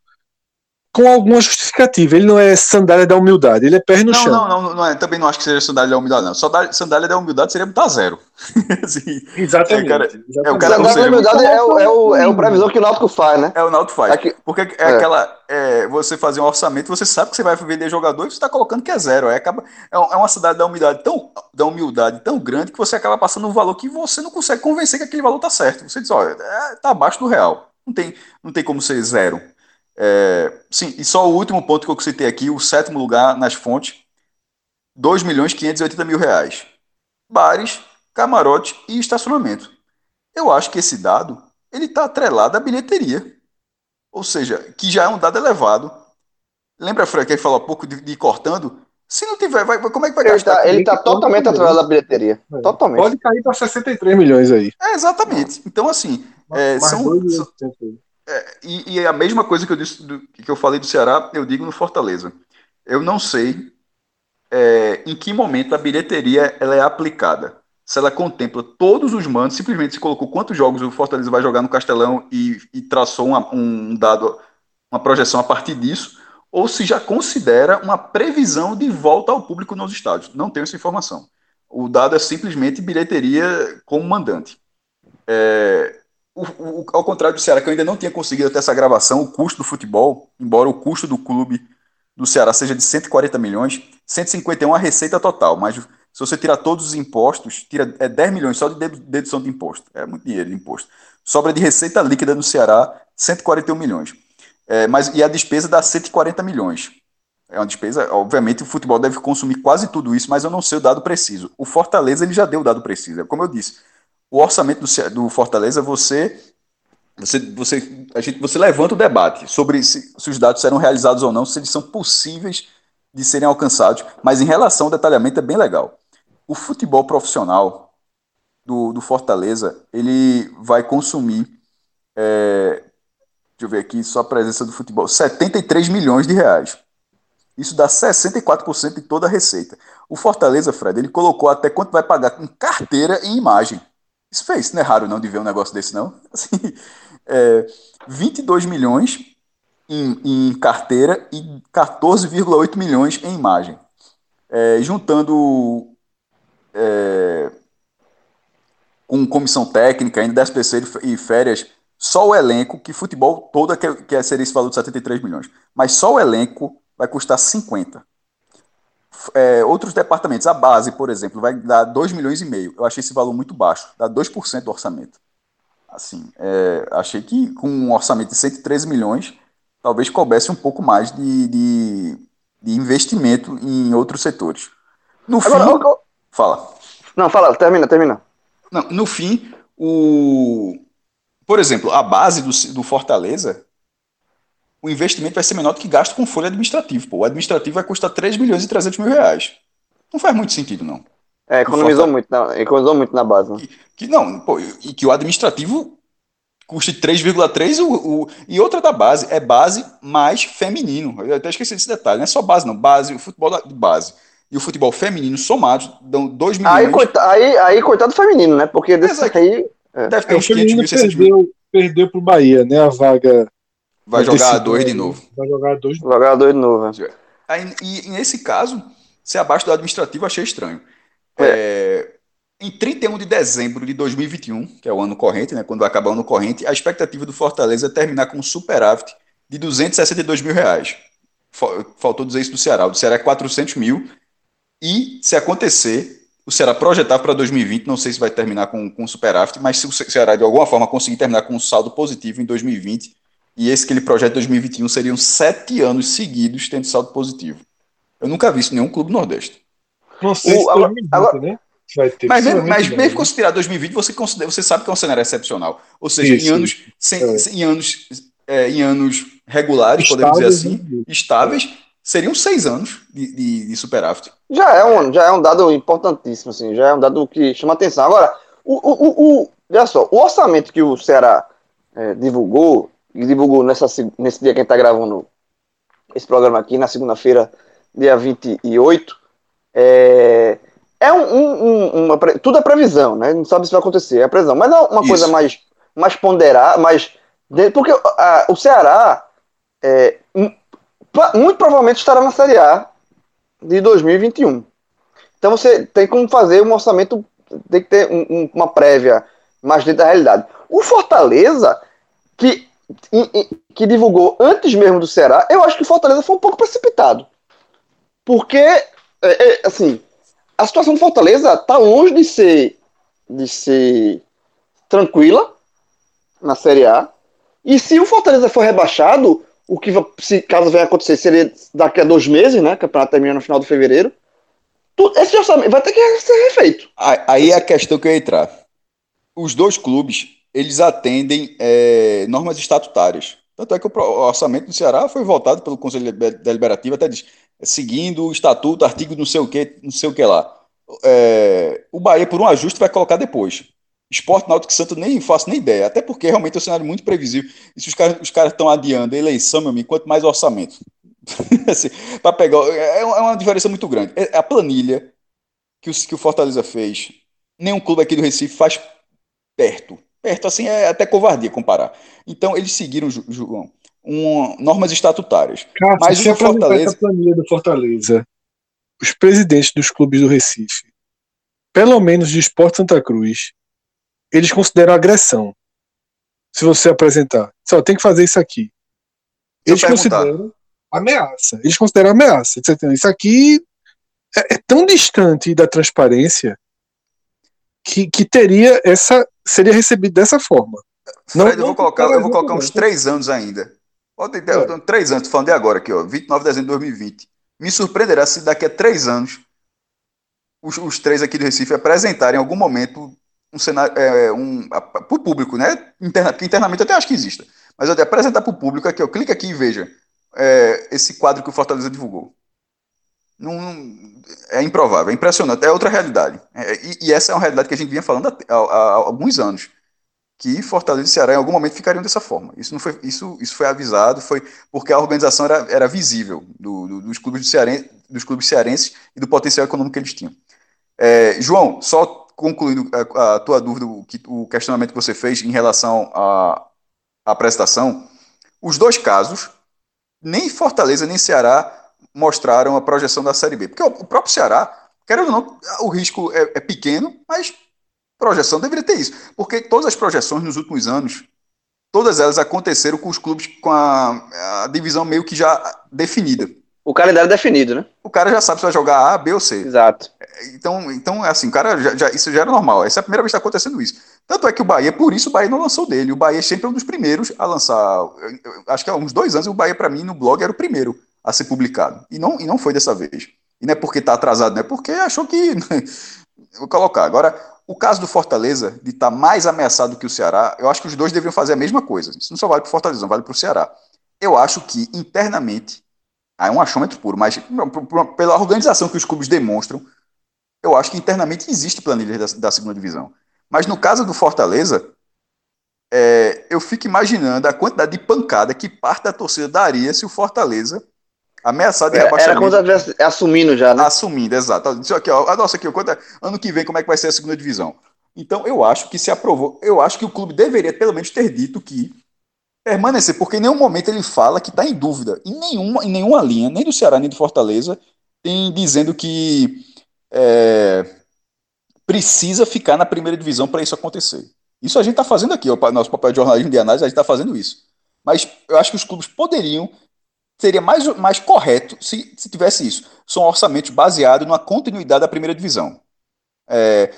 com alguma justificativa. Ele não é sandália da humildade, ele é pés no Não, chão. não, não, não é, também não acho que seja sandália da humildade, não. Só da- sandália da humildade seria botar zero. Assim, Exatamente. É, cara, exatamente. é o cara- Sandália da humildade é, o, é, o, é o previsão que o Náutico faz, né? É o Náutico faz. Aqui- Porque é, é. aquela. é, você fazer um orçamento, você sabe que você vai vender jogador e você está colocando que é zero. Aí acaba, é, um- é uma cidade da humildade, tão, da humildade tão grande que você acaba passando um valor que você não consegue convencer que aquele valor tá certo. Você diz, olha, é, tá abaixo do real. Não tem, não tem como ser zero. É, sim, e só o último ponto que eu citei aqui, o sétimo lugar nas fontes, 2 milhões e 580 mil reais. Bares, camarote e estacionamento. Eu acho que esse dado ele está atrelado à bilheteria. Ou seja, que já é um dado elevado. Lembra, Fred, que ele falou há pouco de, de ir cortando? Se não tiver, vai, como é que vai Ele gastar? tá, ele tá totalmente atrelado à bilheteria. É. Totalmente. Pode cair para 63 milhões aí. É, exatamente. Então, assim, é, são, são- aí. e, e é a mesma coisa que eu, disse do- que eu falei do Ceará, eu digo no Fortaleza. Eu não sei é, em que momento a bilheteria ela é aplicada. Se ela contempla todos os mandos, simplesmente se colocou quantos jogos o Fortaleza vai jogar no Castelão e, e traçou uma- um dado, uma projeção a partir disso, ou se já considera uma previsão de volta ao público nos estádios. Não tenho essa informação. O dado é simplesmente bilheteria como mandante. É, o- o- ao contrário do Ceará, que eu ainda não tinha conseguido até essa gravação, o custo do futebol, embora o custo do clube do Ceará seja de 140 milhões, 151 é a receita total, mas se você tirar todos os impostos, tira é 10 milhões só de dedu- dedução de imposto. É muito dinheiro de imposto. Sobra de receita líquida no Ceará, 141 milhões. É, mas, e a despesa dá 140 milhões. É uma despesa, obviamente o futebol deve consumir quase tudo isso, mas eu não sei o dado preciso. O Fortaleza ele já deu o dado preciso. É Como eu disse, o orçamento do, do Fortaleza, você, você, você, a gente, você levanta o debate sobre se, se os dados serão realizados ou não, se eles são possíveis de serem alcançados, mas em relação ao detalhamento é bem legal. O futebol profissional do, do Fortaleza, ele vai consumir, é, deixa eu ver aqui, só a presença do futebol, 73 milhões de reais. Isso dá 64% de toda a receita. O Fortaleza, Fred, ele colocou até quanto vai pagar com carteira e imagem. Isso fez, não é raro não de ver um negócio desse, não. Assim, é, 22 milhões em, em carteira e 14,8 milhões em imagem. É, juntando é, com comissão técnica, ainda 10 PC e férias, só o elenco, que futebol todo quer, quer ser esse valor de 73 milhões, mas só o elenco vai custar 50. É, outros departamentos, a base, por exemplo, vai dar 2 milhões e meio. Eu achei esse valor muito baixo, dá 2% do orçamento. Assim, é, achei que com um orçamento de 113 milhões, talvez coubesse um pouco mais de, de, de investimento em outros setores. No fim, Agora, ô, ô, fala. não, fala, termina, termina. Não, no fim, o, por exemplo, a base do, do Fortaleza, o investimento vai ser menor do que gasto com folha administrativa. Pô. O administrativo vai custar 3 milhões e 300 mil reais. Não faz muito sentido, não. É, economizou muito, na, economizou muito na base. Né? Que não, pô, e que o administrativo custe 3,3 o, o, e outra da base, é base mais feminino. Eu até esqueci desse detalhe, não é só base, não. Base, o futebol da- de base e o futebol feminino somados dão 2 milhões. Aí, coita, aí, aí, coitado do feminino, né? Porque desse Exato. aí. Deve ter É, o uns 500 feminino mil, 600 mil. perdeu, perdeu pro Bahia, né? A vaga. Vai jogar a sido- 2 de novo. Vai jogar a dois. Jogador de novo. né? Aí, e, e nesse caso, ser abaixo do administrativo eu achei estranho. É, em 31 de dezembro de 2021, que é o ano corrente, né, quando vai acabar o ano corrente, a expectativa do Fortaleza é terminar com um superávit de 262 mil reais. Fa- Faltou dizer isso do Ceará. O do Ceará é 400 mil. E, se acontecer, o Ceará projetava para 2020, não sei se vai terminar com, com superávit, mas se o Ce- Ceará de alguma forma conseguir terminar com um saldo positivo em 2020, e esse que ele projeta em 2021 seriam sete anos seguidos tendo saldo positivo. Eu nunca vi isso em nenhum clube do Nordeste. Não sei O- se agora- 2020, agora- né? Vai ter. Mas mesmo, mas vai, mesmo né? considerar 2020, você, considera, você sabe que é um cenário excepcional. Ou seja, Isso, em anos, sem, É. em anos é, em anos regulares, podemos dizer assim, né? estáveis, seriam seis anos de, de, de, superávit. Já é, um, já é um dado importantíssimo, assim, já é um dado que chama atenção. Agora, o, o, o, olha só, o orçamento que o Ceará é, divulgou, e divulgou nessa, nesse dia que a gente está gravando esse programa aqui, na segunda-feira, dia 28, é, é um, um, uma, tudo é previsão, né? Não sabe se vai acontecer, é previsão. Mas é uma Isso. coisa mais, mais ponderada, mais. Porque a, o Ceará é, muito provavelmente estará na Série A de 2021. Então você tem como fazer um orçamento, tem que ter um, uma prévia mais dentro da realidade. O Fortaleza, que, que divulgou antes mesmo do Ceará, eu acho que o Fortaleza foi um pouco precipitado. Porque, é, é, assim, a situação do Fortaleza está longe de ser, de ser tranquila na Série A. E se o Fortaleza for rebaixado, o que, se caso venha acontecer, seria daqui a dois meses, né? O campeonato termina no final de fevereiro. Esse orçamento vai ter que ser refeito. Aí é a questão que eu ia entrar. Os dois clubes, eles atendem é, normas estatutárias. Tanto é que o orçamento do Ceará foi votado pelo Conselho Deliberativo, até diz, seguindo o estatuto, artigo não sei o que, não sei o que lá. É, o Bahia, por um ajuste, vai colocar depois. Esporte Náutico Santo nem faço nem ideia, até porque realmente é um cenário muito previsível. E se os caras os estão adiando a eleição, meu amigo, quanto mais orçamento. assim, para pegar. É, é uma diferença muito grande. É, a planilha que o, que o Fortaleza fez, nenhum clube aqui do Recife faz perto. Perto, assim, é até covardia comparar. Então, eles seguiram, João, um, normas estatutárias. Cara, Mas se o Fortaleza. A planilha do Fortaleza, os presidentes dos clubes do Recife, pelo menos de Esporte Santa Cruz, eles consideram agressão. Se você apresentar, só tem que fazer isso aqui. Eles consideram ameaça. Eles consideram ameaça. Isso aqui é, é tão distante da transparência que, que teria essa seria recebido dessa forma. Não, Fred, eu vou colocar, eu vou colocar uns três anos ainda. Pode ter, é. três anos, falando de agora aqui, ó, 29 de dezembro de 2020. Me surpreenderá se daqui a três anos os, os três aqui do Recife apresentarem em algum momento um cenário, é, um, para o público, né? Interna, porque internamente eu até acho que exista. Mas eu apresentar para o público aqui, ó, clica aqui e veja é, esse quadro que o Fortaleza divulgou. Não, é improvável, é impressionante, é outra realidade. É, e, e, essa é uma realidade que a gente vinha falando há, há, há, alguns anos. Que Fortaleza e Ceará em algum momento ficariam dessa forma. Isso não foi, isso, isso foi avisado, foi porque a organização era, era visível do, do, dos, clubes cearense, dos clubes cearenses e do potencial econômico que eles tinham. É, João, só concluindo a, a, tua dúvida, o, que, o questionamento que você fez em relação à prestação, os dois casos, nem Fortaleza nem Ceará mostraram a projeção da Série B. Porque o, o próprio Ceará, querendo ou não, o risco é, é pequeno, mas projeção deveria ter isso. Porque todas as projeções nos últimos anos, todas elas aconteceram com os clubes com a, a divisão meio que já definida. O calendário é definido, né? O cara já sabe se vai jogar A, B ou C. Exato. Então, então assim, cara, já, já, isso já era normal. Essa é a primeira vez que está acontecendo isso. Tanto é que o Bahia, por isso, o Bahia não lançou dele. O Bahia sempre é um dos primeiros a lançar. Acho que há uns dois anos, o Bahia, para mim, no blog, era o primeiro a ser publicado. E não, e não foi dessa vez. E não é porque está atrasado, não é porque achou que. Vou colocar. Agora, o caso do Fortaleza, de estar tá mais ameaçado que o Ceará, eu acho que os dois deveriam fazer a mesma coisa. Isso não só vale para o Fortaleza, não vale para o Ceará. Eu acho que, internamente, é um achômetro puro, mas pela organização que os clubes demonstram, eu acho que internamente existe planilha da, da segunda divisão. Mas no caso do Fortaleza, é, eu fico imaginando a quantidade de pancada que parte da torcida daria se o Fortaleza ameaçado de rebaixamento. Era quando assumindo já, né? Assumindo, exato. Isso aqui, ó, nossa, aqui, quanto, ano que vem, como é que vai ser a segunda divisão? Então, eu acho que se aprovou. Eu acho que o clube deveria, pelo menos, ter dito que permanecer, porque em nenhum momento ele fala que está em dúvida. Em nenhuma, em nenhuma linha, nem do Ceará, nem do Fortaleza, tem dizendo que é, precisa ficar na primeira divisão para isso acontecer. Isso a gente está fazendo aqui, o nosso papel de jornalismo de análise, a gente está fazendo isso. Mas eu acho que os clubes poderiam, seria mais, mais correto se, se tivesse isso. São orçamentos baseados numa continuidade da primeira divisão. É,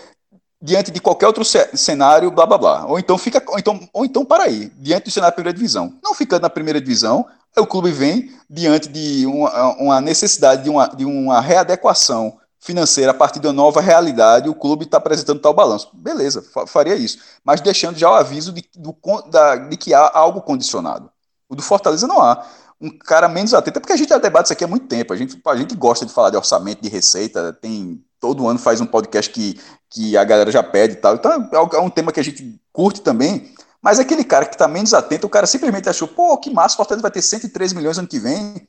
diante de qualquer outro cenário, blá blá blá. Ou então fica, ou então, ou então para aí, diante do cenário da primeira divisão. Não ficando na primeira divisão, o clube vem diante de uma, uma necessidade de uma, de uma readequação financeira a partir uma nova realidade, o clube está apresentando tal balanço. Beleza, faria isso. Mas deixando já o aviso de, do, da, de que há algo condicionado. O do Fortaleza não há. Um cara menos atento, é porque a gente já debate isso aqui há muito tempo. A gente, a gente gosta de falar de orçamento, de receita, tem todo ano faz um podcast que, que a galera já pede e tal. Então é um tema que a gente curte também. Mas aquele cara que está menos atento, o cara simplesmente achou, pô, que massa, o Fortaleza vai ter 103 milhões ano que vem.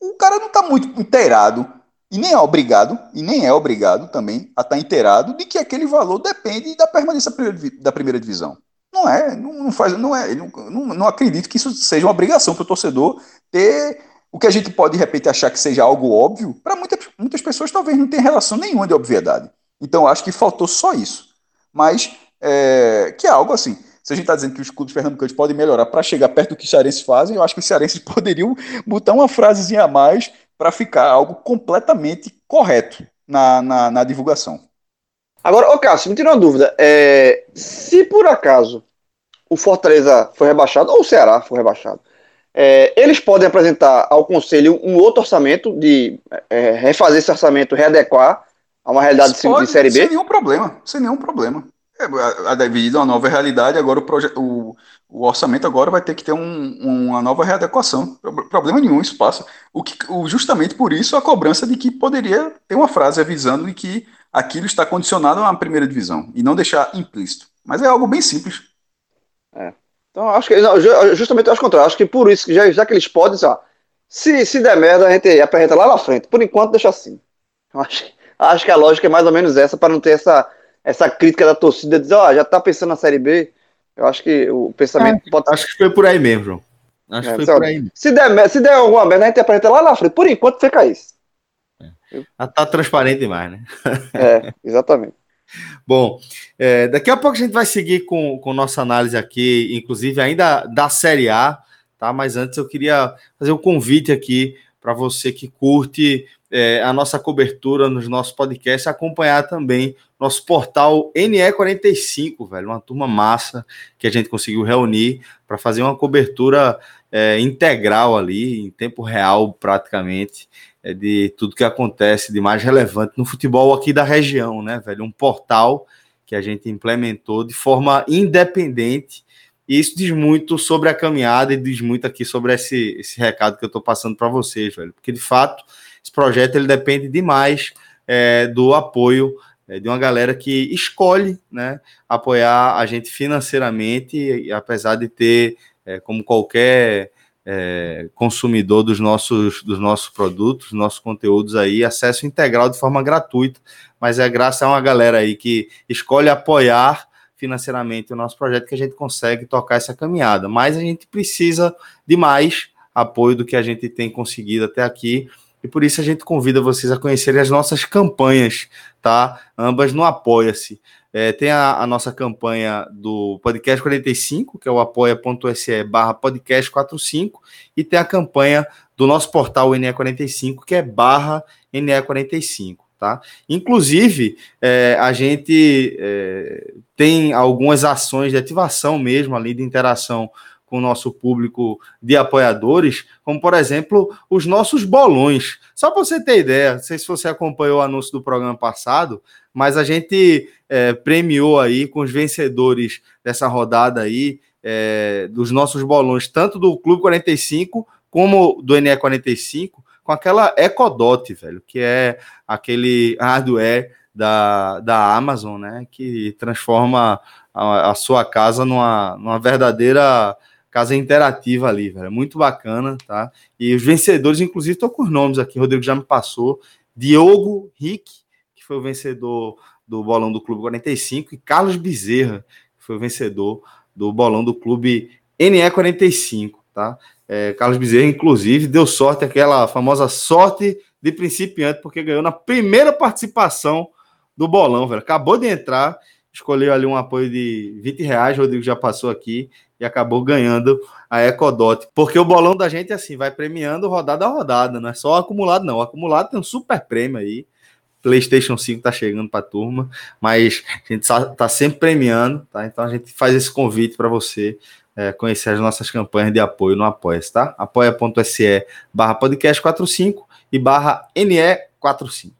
O cara não está muito inteirado, e nem é obrigado, e nem é obrigado também a estar tá inteirado de que aquele valor depende da permanência da primeira divisão. Não é, não, faz, não é, não, não, não acredito que isso seja uma obrigação para o torcedor ter o que a gente pode de repente achar que seja algo óbvio, para muitas, muitas pessoas talvez não tenha relação nenhuma de obviedade. Então acho que faltou só isso. Mas é, que é algo assim se a gente está dizendo que os clubes pernambucanos podem melhorar para chegar perto do que os cearenses fazem, eu acho que os cearenses poderiam botar uma frasezinha a mais para ficar algo completamente correto na, na, na divulgação. Agora, ô Cássio, me tira uma dúvida. É, se por acaso o Fortaleza foi rebaixado, ou o Ceará foi rebaixado, é, eles podem apresentar ao Conselho um outro orçamento, de é, refazer esse orçamento, readequar a uma realidade de, de Série B? Sem nenhum problema, sem nenhum problema. É, devido a uma nova realidade, agora o, o, o, orçamento agora vai ter que ter um, uma nova readequação. Problema nenhum, isso passa. O que, o, justamente por isso a cobrança de que poderia ter uma frase avisando de que aquilo está condicionado à primeira divisão e não deixar implícito. Mas é algo bem simples. Então, acho que, não, justamente ao contrário, acho que por isso, já, já que eles podem, se, se der merda, a gente aperta lá na frente. Por enquanto, deixa assim. Acho, acho que a lógica é mais ou menos essa, para não ter essa essa crítica da torcida dizer, ó, oh, já tá pensando na Série B. Eu acho que o pensamento é, pode... Acho que foi por aí mesmo, João. Acho é, que foi por aí. Se der, se der alguma merda, a gente apresenta lá na frente. Por enquanto, fica isso. É. Tá transparente demais, né? é, exatamente. Bom, é, daqui a pouco a gente vai seguir com, com nossa análise aqui, inclusive ainda da Série A, tá? Mas antes eu queria fazer um convite aqui para você que curte é, a nossa cobertura nos nossos podcasts, acompanhar também nosso portal NE45, velho, uma turma massa que a gente conseguiu reunir para fazer uma cobertura é, integral ali, em tempo real praticamente, de tudo que acontece de mais relevante no futebol aqui da região, né, velho? Um portal que a gente implementou de forma independente. E isso diz muito sobre a caminhada e diz muito aqui sobre esse, esse recado que eu estou passando para vocês, velho. Porque de fato esse projeto ele depende demais é, do apoio é, de uma galera que escolhe né, apoiar a gente financeiramente, apesar de ter, é, como qualquer é, consumidor dos nossos, dos nossos produtos, nossos conteúdos aí, acesso integral de forma gratuita, mas é graças a uma galera aí que escolhe apoiar financeiramente o nosso projeto que a gente consegue tocar essa caminhada. Mas a gente precisa de mais apoio do que a gente tem conseguido até aqui e por isso a gente convida vocês a conhecerem as nossas campanhas, tá? Ambas no Apoia-se. É, tem a, a, nossa campanha do Podcast 45, que é o apoia.se barra podcast 45, e tem a campanha do nosso portal NE45, que é barra NE45. Tá? Inclusive, é, a gente é, tem algumas ações de ativação mesmo ali, de interação com o nosso público de apoiadores, como por exemplo os nossos bolões. Só para você ter ideia, não sei se você acompanhou o anúncio do programa passado, mas a gente é, premiou aí com os vencedores dessa rodada aí, é, dos nossos bolões, tanto do Clube 45 como do NE 45, com aquela Ecodot, velho, que é aquele hardware da, da Amazon, né, que transforma a, a sua casa numa, numa verdadeira casa interativa ali, velho. Muito bacana, tá? E os vencedores, inclusive, estou com os nomes aqui, Rodrigo já me passou. Diogo Rick, foi o vencedor do bolão do Clube 45, e Carlos Bezerra, que foi o vencedor do bolão do Clube NE 45, tá? É, Carlos Bezerra, inclusive, deu sorte, aquela famosa sorte de principiante, porque ganhou na primeira participação do bolão, velho. Acabou de entrar, escolheu ali um apoio de 20 reais, Rodrigo já passou aqui, e acabou ganhando a Ecodot. Porque o bolão da gente, assim, vai premiando rodada a rodada, não é só acumulado, não. O acumulado tem um super prêmio aí. PlayStation 5 tá chegando para a turma, mas a gente tá sempre premiando, tá? Então a gente faz esse convite para você é, conhecer as nossas campanhas de apoio no apoia tá? apoia.se barra podcast 45 e barra NE45.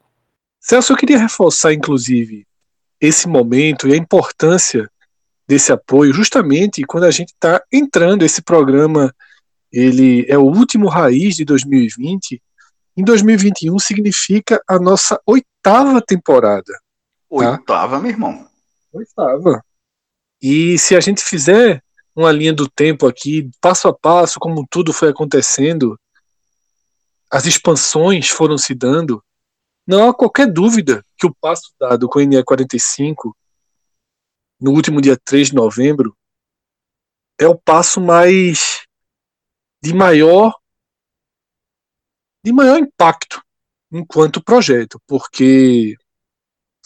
Celso, eu queria reforçar, inclusive, esse momento e a importância desse apoio, justamente quando a gente está entrando esse programa ele é o último raiz de 2020, em 2021 significa a nossa oitava temporada. Tá? Oitava, meu irmão. Oitava. E se a gente fizer uma linha do tempo aqui, passo a passo, como tudo foi acontecendo, as expansões foram se dando, não há qualquer dúvida que o passo dado com o NE 45 no último dia 3 de novembro é o passo mais de maior de maior impacto enquanto projeto, porque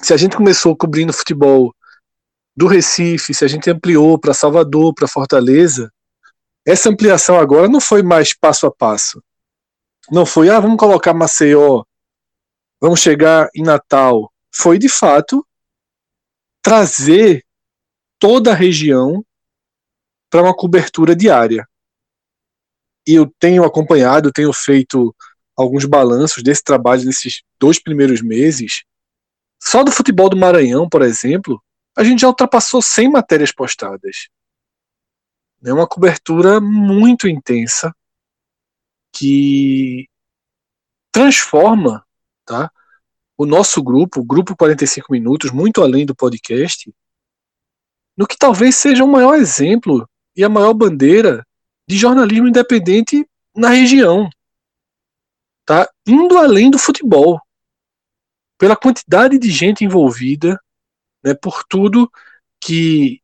se a gente começou cobrindo futebol do Recife, se a gente ampliou para Salvador, para Fortaleza, essa ampliação agora não foi mais passo a passo. Não foi, ah, vamos colocar Maceió, vamos chegar em Natal. Foi, de fato, trazer toda a região para uma cobertura diária. E eu tenho acompanhado, tenho feito alguns balanços desse trabalho nesses dois primeiros meses. Só do futebol do Maranhão, por exemplo, a gente já ultrapassou 100 matérias postadas. É uma cobertura muito intensa que transforma tá, o nosso grupo, o Grupo 45 Minutos, muito além do podcast, no que talvez seja o maior exemplo e a maior bandeira de jornalismo independente na região. Tá? Indo além do futebol. Pela quantidade de gente envolvida, né, por tudo que,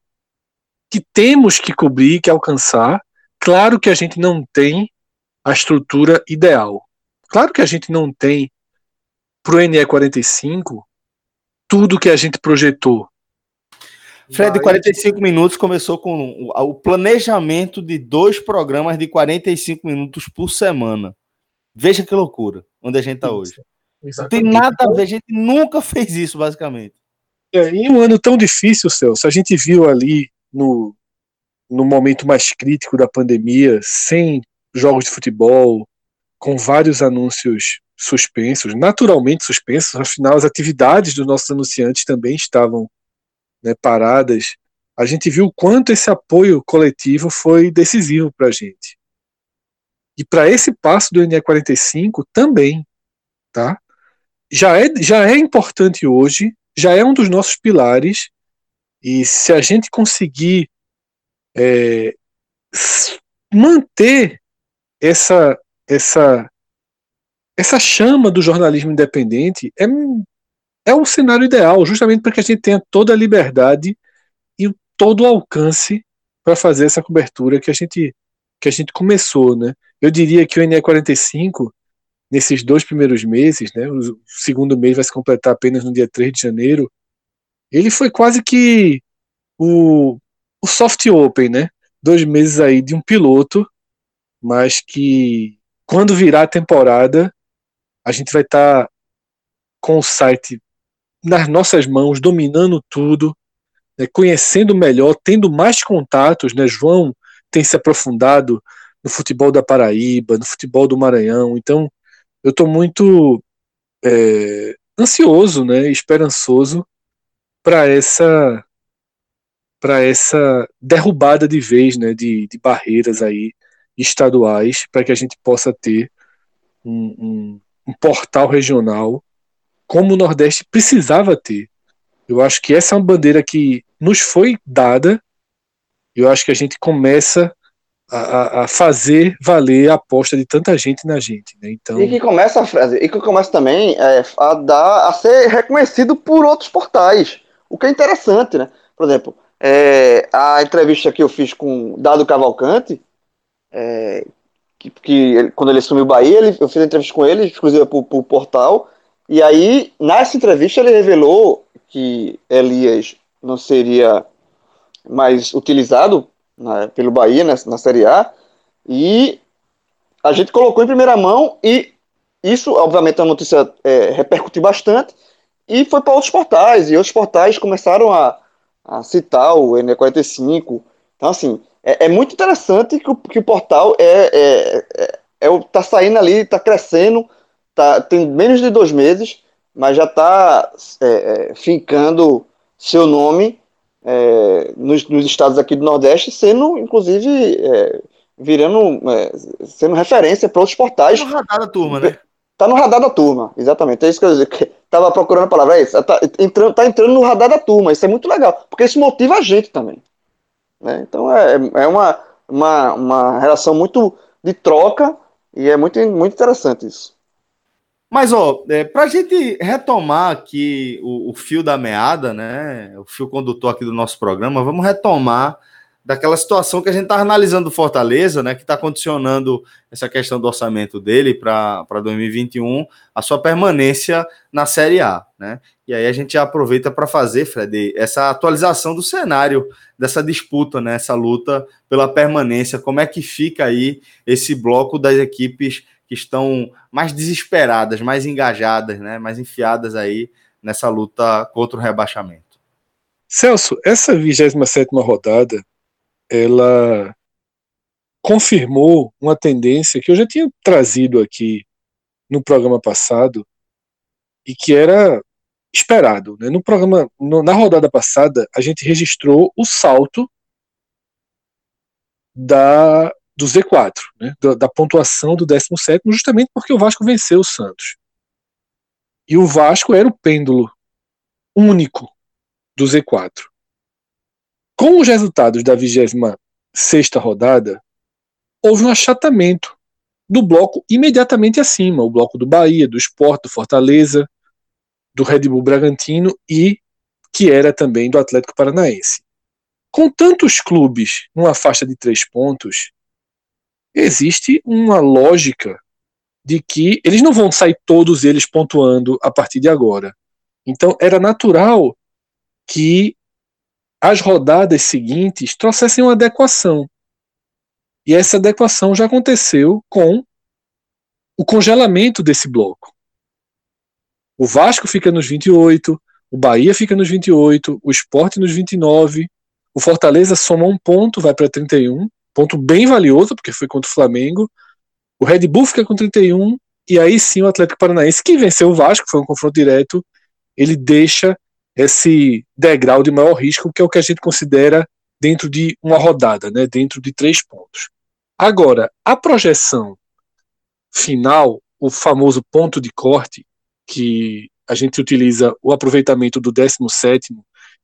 que temos que cobrir, que alcançar. Claro que a gente não tem a estrutura ideal. Claro que a gente não tem para o NE45 tudo que a gente projetou. Fred, Mas... 45 minutos começou com o planejamento de dois programas de 45 minutos por semana. Veja que loucura, onde a gente está hoje. Exatamente. Não tem nada a ver, a gente nunca fez isso, basicamente. É, em um ano tão difícil, Celso, a gente viu ali no, no momento mais crítico da pandemia, sem jogos de futebol, com vários anúncios suspensos, naturalmente suspensos, afinal as atividades dos nossos anunciantes também estavam né, paradas. A gente viu o quanto esse apoio coletivo foi decisivo para a gente. E para esse passo do NE45 também, tá? Já é, já é importante hoje já é um dos nossos pilares. E se a gente conseguir é, manter essa, essa, essa chama do jornalismo independente, é, é um cenário ideal, justamente para que a gente tenha toda a liberdade e todo o alcance para fazer essa cobertura que a gente que a gente começou, né? Eu diria que o NE45 nesses dois primeiros meses, né, o segundo mês vai se completar apenas no dia 3 de janeiro, ele foi quase que o, o soft open, né? Dois meses aí de um piloto, mas que quando virar a temporada, a gente vai estar tá com o site nas nossas mãos, dominando tudo, né, conhecendo melhor, tendo mais contatos, né? João tem se aprofundado no futebol da Paraíba, no futebol do Maranhão, então eu estou muito é, ansioso, né, esperançoso para essa para essa derrubada de vez, né, de, de barreiras aí estaduais, para que a gente possa ter um, um, um portal regional como o Nordeste precisava ter. Eu acho que essa é uma bandeira que nos foi dada. Eu acho que a gente começa a, a, fazer valer a aposta de tanta gente na gente, né? Então... E que começa, e que começa também é, a dar a ser reconhecido por outros portais, o que é interessante, né? Por exemplo, é, a entrevista que eu fiz com Dado Cavalcante, é, que, que quando ele assumiu o Bahia, ele, eu fiz a entrevista com ele, exclusiva para o portal, e aí, nessa entrevista, ele revelou que Elias não seria mais utilizado né, pelo Bahia na, na Série A. E a gente colocou em primeira mão e isso, obviamente, a notícia é, repercutiu bastante e foi para outros portais. E outros portais começaram a, a citar o NE45. Então, assim, é, é muito interessante que o, que o portal é, é, é, é, tá saindo ali, está crescendo, tá, tem menos de dois meses, mas já está é, é, fincando seu nome é, nos, nos, estados aqui do Nordeste, sendo inclusive é, virando, é, sendo referência para outros portais. Tá no radar da turma, né? Tá no radar da turma, exatamente. É isso que eu dizer. Tava procurando a palavra, é isso. Tá entrando, tá entrando no radar da turma. Isso é muito legal, porque isso motiva a gente também. Né? Então é, é uma, uma, uma relação muito de troca e é muito, muito interessante isso. Mas, ó, é, para a gente retomar aqui o, o, fio da meada, né? O fio condutor aqui do nosso programa, vamos retomar daquela situação que a gente está analisando do Fortaleza, né? Que está condicionando essa questão do orçamento dele para 2021, a sua permanência na Série A, né? E aí a gente aproveita para fazer, Fred, essa atualização do cenário dessa disputa, né? Essa luta pela permanência. Como é que fica aí esse bloco das equipes que estão mais desesperadas, mais engajadas, né, mais enfiadas aí nessa luta contra o rebaixamento. Celso, essa 27 rodada, ela confirmou uma tendência que eu já tinha trazido aqui no programa passado e que era esperado. Né? No programa, no, na rodada passada, a gente registrou o salto da do Z4, né, da, da, pontuação do 17, justamente porque o Vasco venceu o Santos. E o Vasco era o pêndulo único do Z4. Com os resultados da 26 rodada, houve um achatamento do bloco imediatamente acima, o bloco do Bahia, do Sport, do Fortaleza, do Red Bull Bragantino e que era também do Atlético Paranaense. Com tantos clubes numa faixa de três pontos, existe uma lógica de que eles não vão sair todos eles pontuando a partir de agora. Então era natural que as rodadas seguintes trouxessem uma adequação. E essa adequação já aconteceu com o congelamento desse bloco. O Vasco fica nos 28, o Bahia fica nos 28, o Sport nos 29, o Fortaleza soma um ponto, vai para 31, ponto bem valioso, porque foi contra o Flamengo. O Red Bull fica com 31, e aí sim o Atlético Paranaense, que venceu o Vasco, foi um confronto direto, ele deixa esse degrau de maior risco, que é o que a gente considera dentro de uma rodada, né, dentro de três pontos. Agora, a projeção final, o famoso ponto de corte, que a gente utiliza o aproveitamento do 17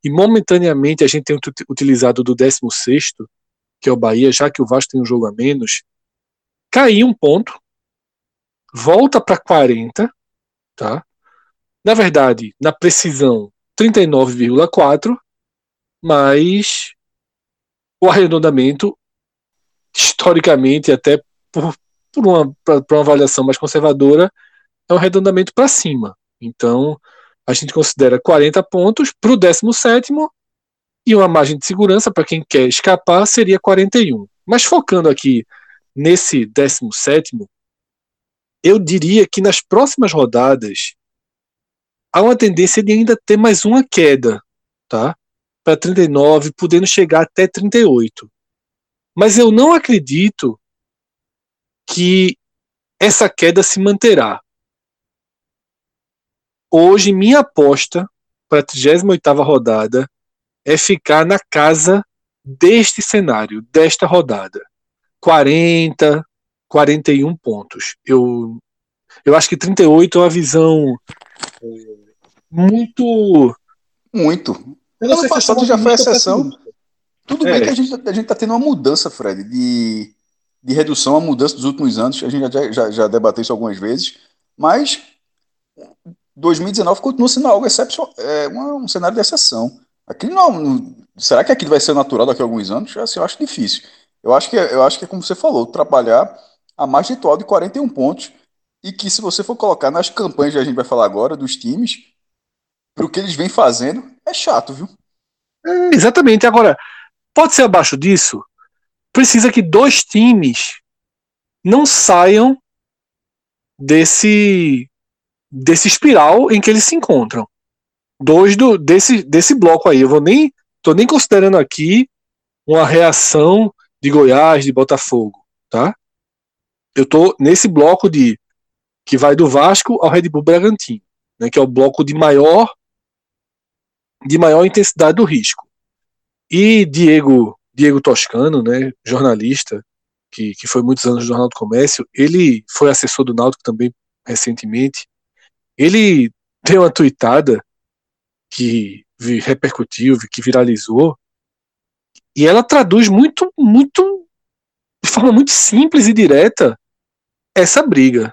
e momentaneamente a gente tem utilizado do 16 que é o Bahia, já que o Vasco tem um jogo a menos, cair um ponto, volta para 40, tá? Na verdade, na precisão 39,4, mas o arredondamento historicamente até por, por uma para uma avaliação mais conservadora é um arredondamento para cima. Então, a gente considera 40 pontos para o 17 e uma margem de segurança para quem quer escapar seria 41. Mas focando aqui nesse 17, eu diria que nas próximas rodadas há uma tendência de ainda ter mais uma queda, tá? Para 39, podendo chegar até 38. Mas eu não acredito que essa queda se manterá. Hoje, minha aposta para a 38 rodada é ficar na casa deste cenário, desta rodada. 40, 41 pontos. Eu, eu acho que 38 é uma visão é, muito. Muito. Ano passado já foi exceção. Tudo é. bem que a gente, a gente tá tendo uma mudança, Fred, de, de redução, a mudança dos últimos anos. A gente já, já, já debateu isso algumas vezes. Mas 2019 continua sendo algo excepcional, é um cenário de exceção. Aquilo não, será que aquilo vai ser natural daqui a alguns anos? Assim, eu acho difícil. Eu acho que, eu acho que é como você falou, trabalhar a mais de de 41 pontos e que se você for colocar nas campanhas que a gente vai falar agora dos times, para o que eles vêm fazendo, é chato, viu? É, exatamente. Agora, pode ser abaixo disso? Precisa que dois times não saiam desse desse espiral em que eles se encontram dois do, desse, desse bloco aí. Eu vou nem tô nem considerando aqui uma reação de Goiás, de Botafogo, tá? Eu tô nesse bloco de que vai do Vasco ao Red Bull Bragantino, né, que é o bloco de maior de maior intensidade do risco. E Diego Diego Toscano, né, jornalista que, que foi muitos anos no Jornal do Comércio, ele foi assessor do Náutico também recentemente. Ele deu uma tuitada que repercutiu, que viralizou, e ela traduz muito, muito, de forma muito simples e direta essa briga,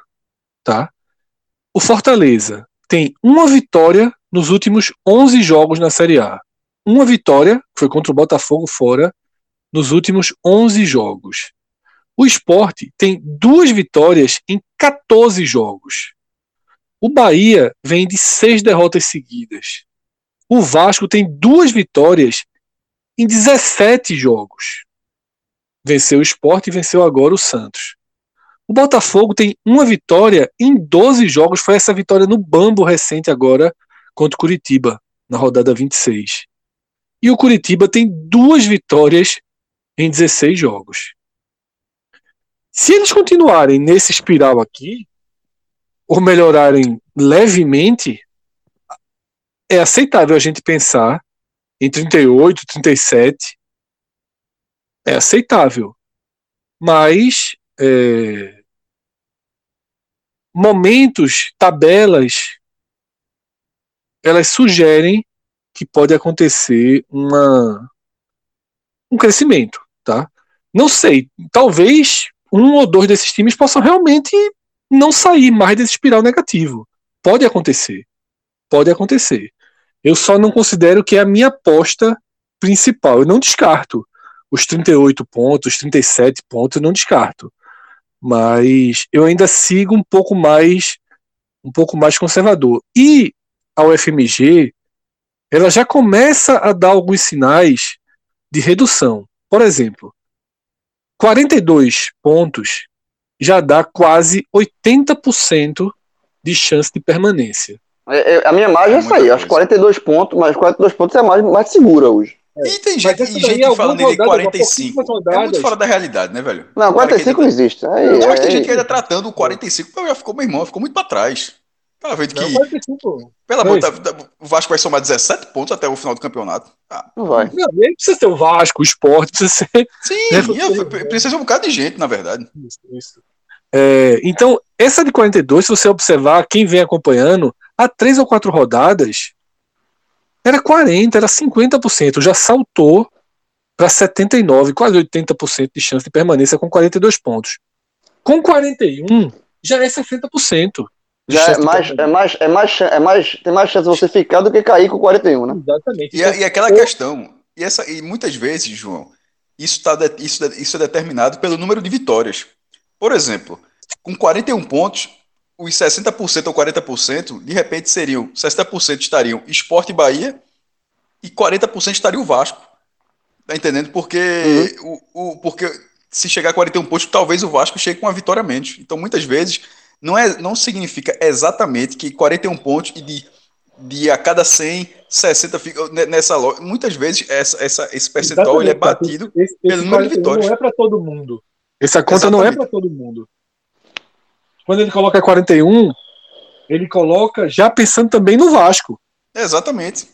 tá? O Fortaleza tem uma vitória nos últimos 11 jogos na Série A. Uma vitória, que foi contra o Botafogo fora, nos últimos 11 jogos. O esporte tem duas vitórias em 14 jogos. O Bahia vem de seis derrotas seguidas. O Vasco tem duas vitórias em 17 jogos. Venceu o esporte e venceu agora o Santos. O Botafogo tem uma vitória em 12 jogos. Foi essa vitória no Bambo recente agora contra o Curitiba, na rodada 26. E o Curitiba tem duas vitórias em 16 jogos. Se eles continuarem nesse espiral aqui, ou melhorarem levemente, é aceitável a gente pensar em 38, 37. É aceitável. Mas é, momentos, tabelas, elas sugerem que pode acontecer uma, um crescimento, tá? Não sei, talvez um ou dois desses times possam realmente não sair mais desse espiral negativo. Pode acontecer. Pode acontecer. Eu só não considero que é a minha aposta principal. Eu não descarto os 38 pontos, os 37 pontos, eu não descarto. Mas eu ainda sigo um pouco mais um pouco mais conservador. E a UFMG, ela já começa a dar alguns sinais de redução. Por exemplo, 42 pontos já dá quase 80% de chance de permanência. É, é, a minha margem é, é essa aí, acho 42 pontos, mas 42 pontos é a mais, mais segura hoje. E tem gente, e gente falando em 45. É muito fora da realidade, né, velho? Não, 45 não existe. Aí, eu acho que tem gente que ainda tratando o 45, já ficou, meu irmão, ficou muito pra trás. Tá vendo que. Não, 45. Pelo amor de o Vasco vai somar 17 pontos até o final do campeonato. Ah, não vai. Não, nem precisa ser o Vasco, o esporte, precisa ser. Sim, né, precisa ser um bocado de gente, na verdade. Isso, isso. É, então, essa de 42, se você observar, quem vem acompanhando, há três ou quatro rodadas, era 40%, era 50%, já saltou para 79%, quase 80% de chance de permanência com 42 pontos. Com 41, já é 60%. Já é mais, é mais, é mais, é mais, tem mais chance de você ficar do que cair com 41, né? Exatamente. E, então, e aquela questão, e, essa, e muitas vezes, João, isso, tá, isso, isso é determinado pelo número de vitórias. Por exemplo, com 41 pontos, os 60% ou 40%, de repente seriam, 60% estariam Esporte e Bahia e 40% estaria o Vasco. Tá entendendo? Porque, uhum. o, o, porque se chegar a 41 pontos, talvez o Vasco chegue com uma vitória a menos. Então, muitas vezes, não, é, não significa exatamente que 41 pontos e de, de a cada 100, 60 fica nessa loja. Muitas vezes essa, essa, esse percentual ele é batido esse, esse pelo número de vitórias. Não é para todo mundo. Essa conta exatamente. não é para todo mundo. Quando ele coloca 41, ele coloca já pensando também no Vasco. Exatamente.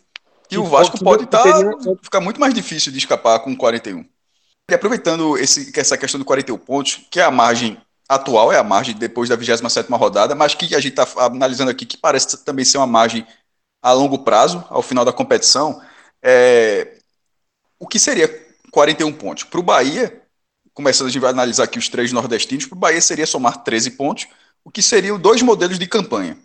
E o Vasco pode estar tá, ficar muito mais difícil de escapar com 41. E aproveitando esse, essa questão do 41 pontos, que é a margem atual, é a margem depois da 27 rodada, mas que a gente está analisando aqui, que parece também ser uma margem a longo prazo, ao final da competição, é, o que seria 41 pontos? Para o Bahia, começando a gente vai analisar aqui os três nordestinos, para o Bahia seria somar 13 pontos, o que seriam dois modelos de campanha.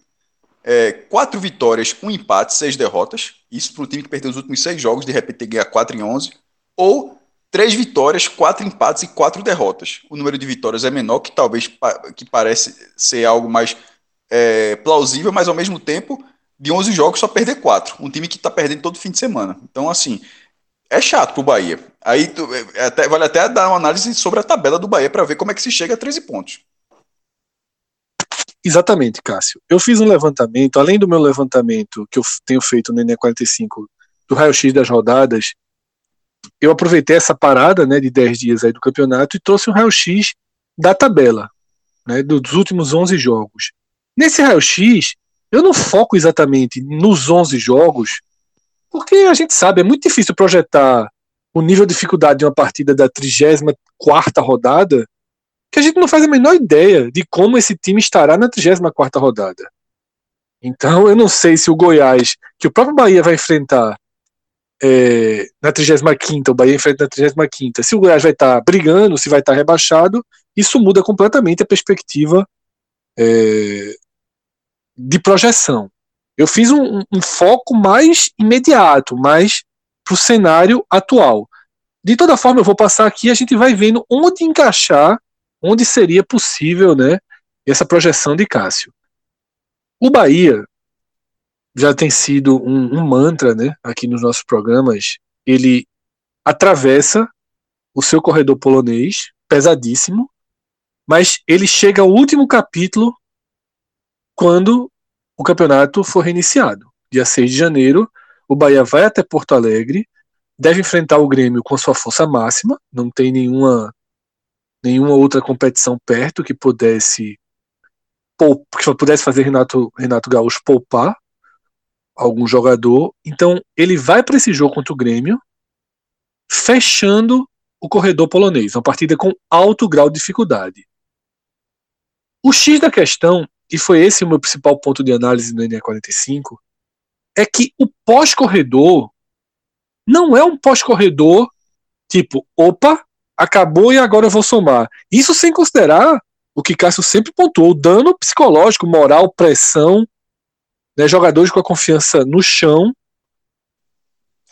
É, quatro vitórias, um empate, seis derrotas. Isso para um time que perdeu os últimos seis jogos, de repente ganhar 4 em 11. Ou três vitórias, quatro empates e quatro derrotas. O número de vitórias é menor, que talvez que parece ser algo mais é, plausível, mas ao mesmo tempo, de 11 jogos só perder quatro. Um time que está perdendo todo fim de semana. Então, assim, é chato pro Bahia. Aí tu, é, até, vale até dar uma análise sobre a tabela do Bahia para ver como é que se chega a 13 pontos. Exatamente, Cássio. Eu fiz um levantamento, além do meu levantamento que eu tenho feito no ENE 45 do raio-x das rodadas, eu aproveitei essa parada né, de 10 dias aí do campeonato e trouxe um raio-x da tabela, né, dos últimos 11 jogos. Nesse raio-x, eu não foco exatamente nos 11 jogos, porque a gente sabe, é muito difícil projetar o nível de dificuldade de uma partida da 34 rodada que a gente não faz a menor ideia de como esse time estará na 34 rodada. Então, eu não sei se o Goiás, que o próprio Bahia vai enfrentar é, na 35, o Bahia enfrenta na 35, se o Goiás vai estar brigando, se vai estar rebaixado, isso muda completamente a perspectiva é, de projeção. Eu fiz um, um foco mais imediato, mais para o cenário atual. De toda forma, eu vou passar aqui a gente vai vendo onde encaixar, onde seria possível né, essa projeção de Cássio. O Bahia já tem sido um, um mantra né, aqui nos nossos programas. Ele atravessa o seu corredor polonês, pesadíssimo, mas ele chega ao último capítulo quando o campeonato for reiniciado. Dia 6 de janeiro, o Bahia vai até Porto Alegre, deve enfrentar o Grêmio com sua força máxima, não tem nenhuma nenhuma outra competição perto que pudesse que pudesse fazer Renato, Renato Gaúcho poupar algum jogador. Então, ele vai para esse jogo contra o Grêmio, fechando o corredor polonês, uma partida com alto grau de dificuldade. O X da questão, e foi esse o meu principal ponto de análise no NE45, é que o pós-corredor não é um pós-corredor tipo, opa, acabou e agora eu vou somar. Isso sem considerar o que Cássio sempre pontuou, o dano psicológico, moral, pressão, né, jogadores com a confiança no chão.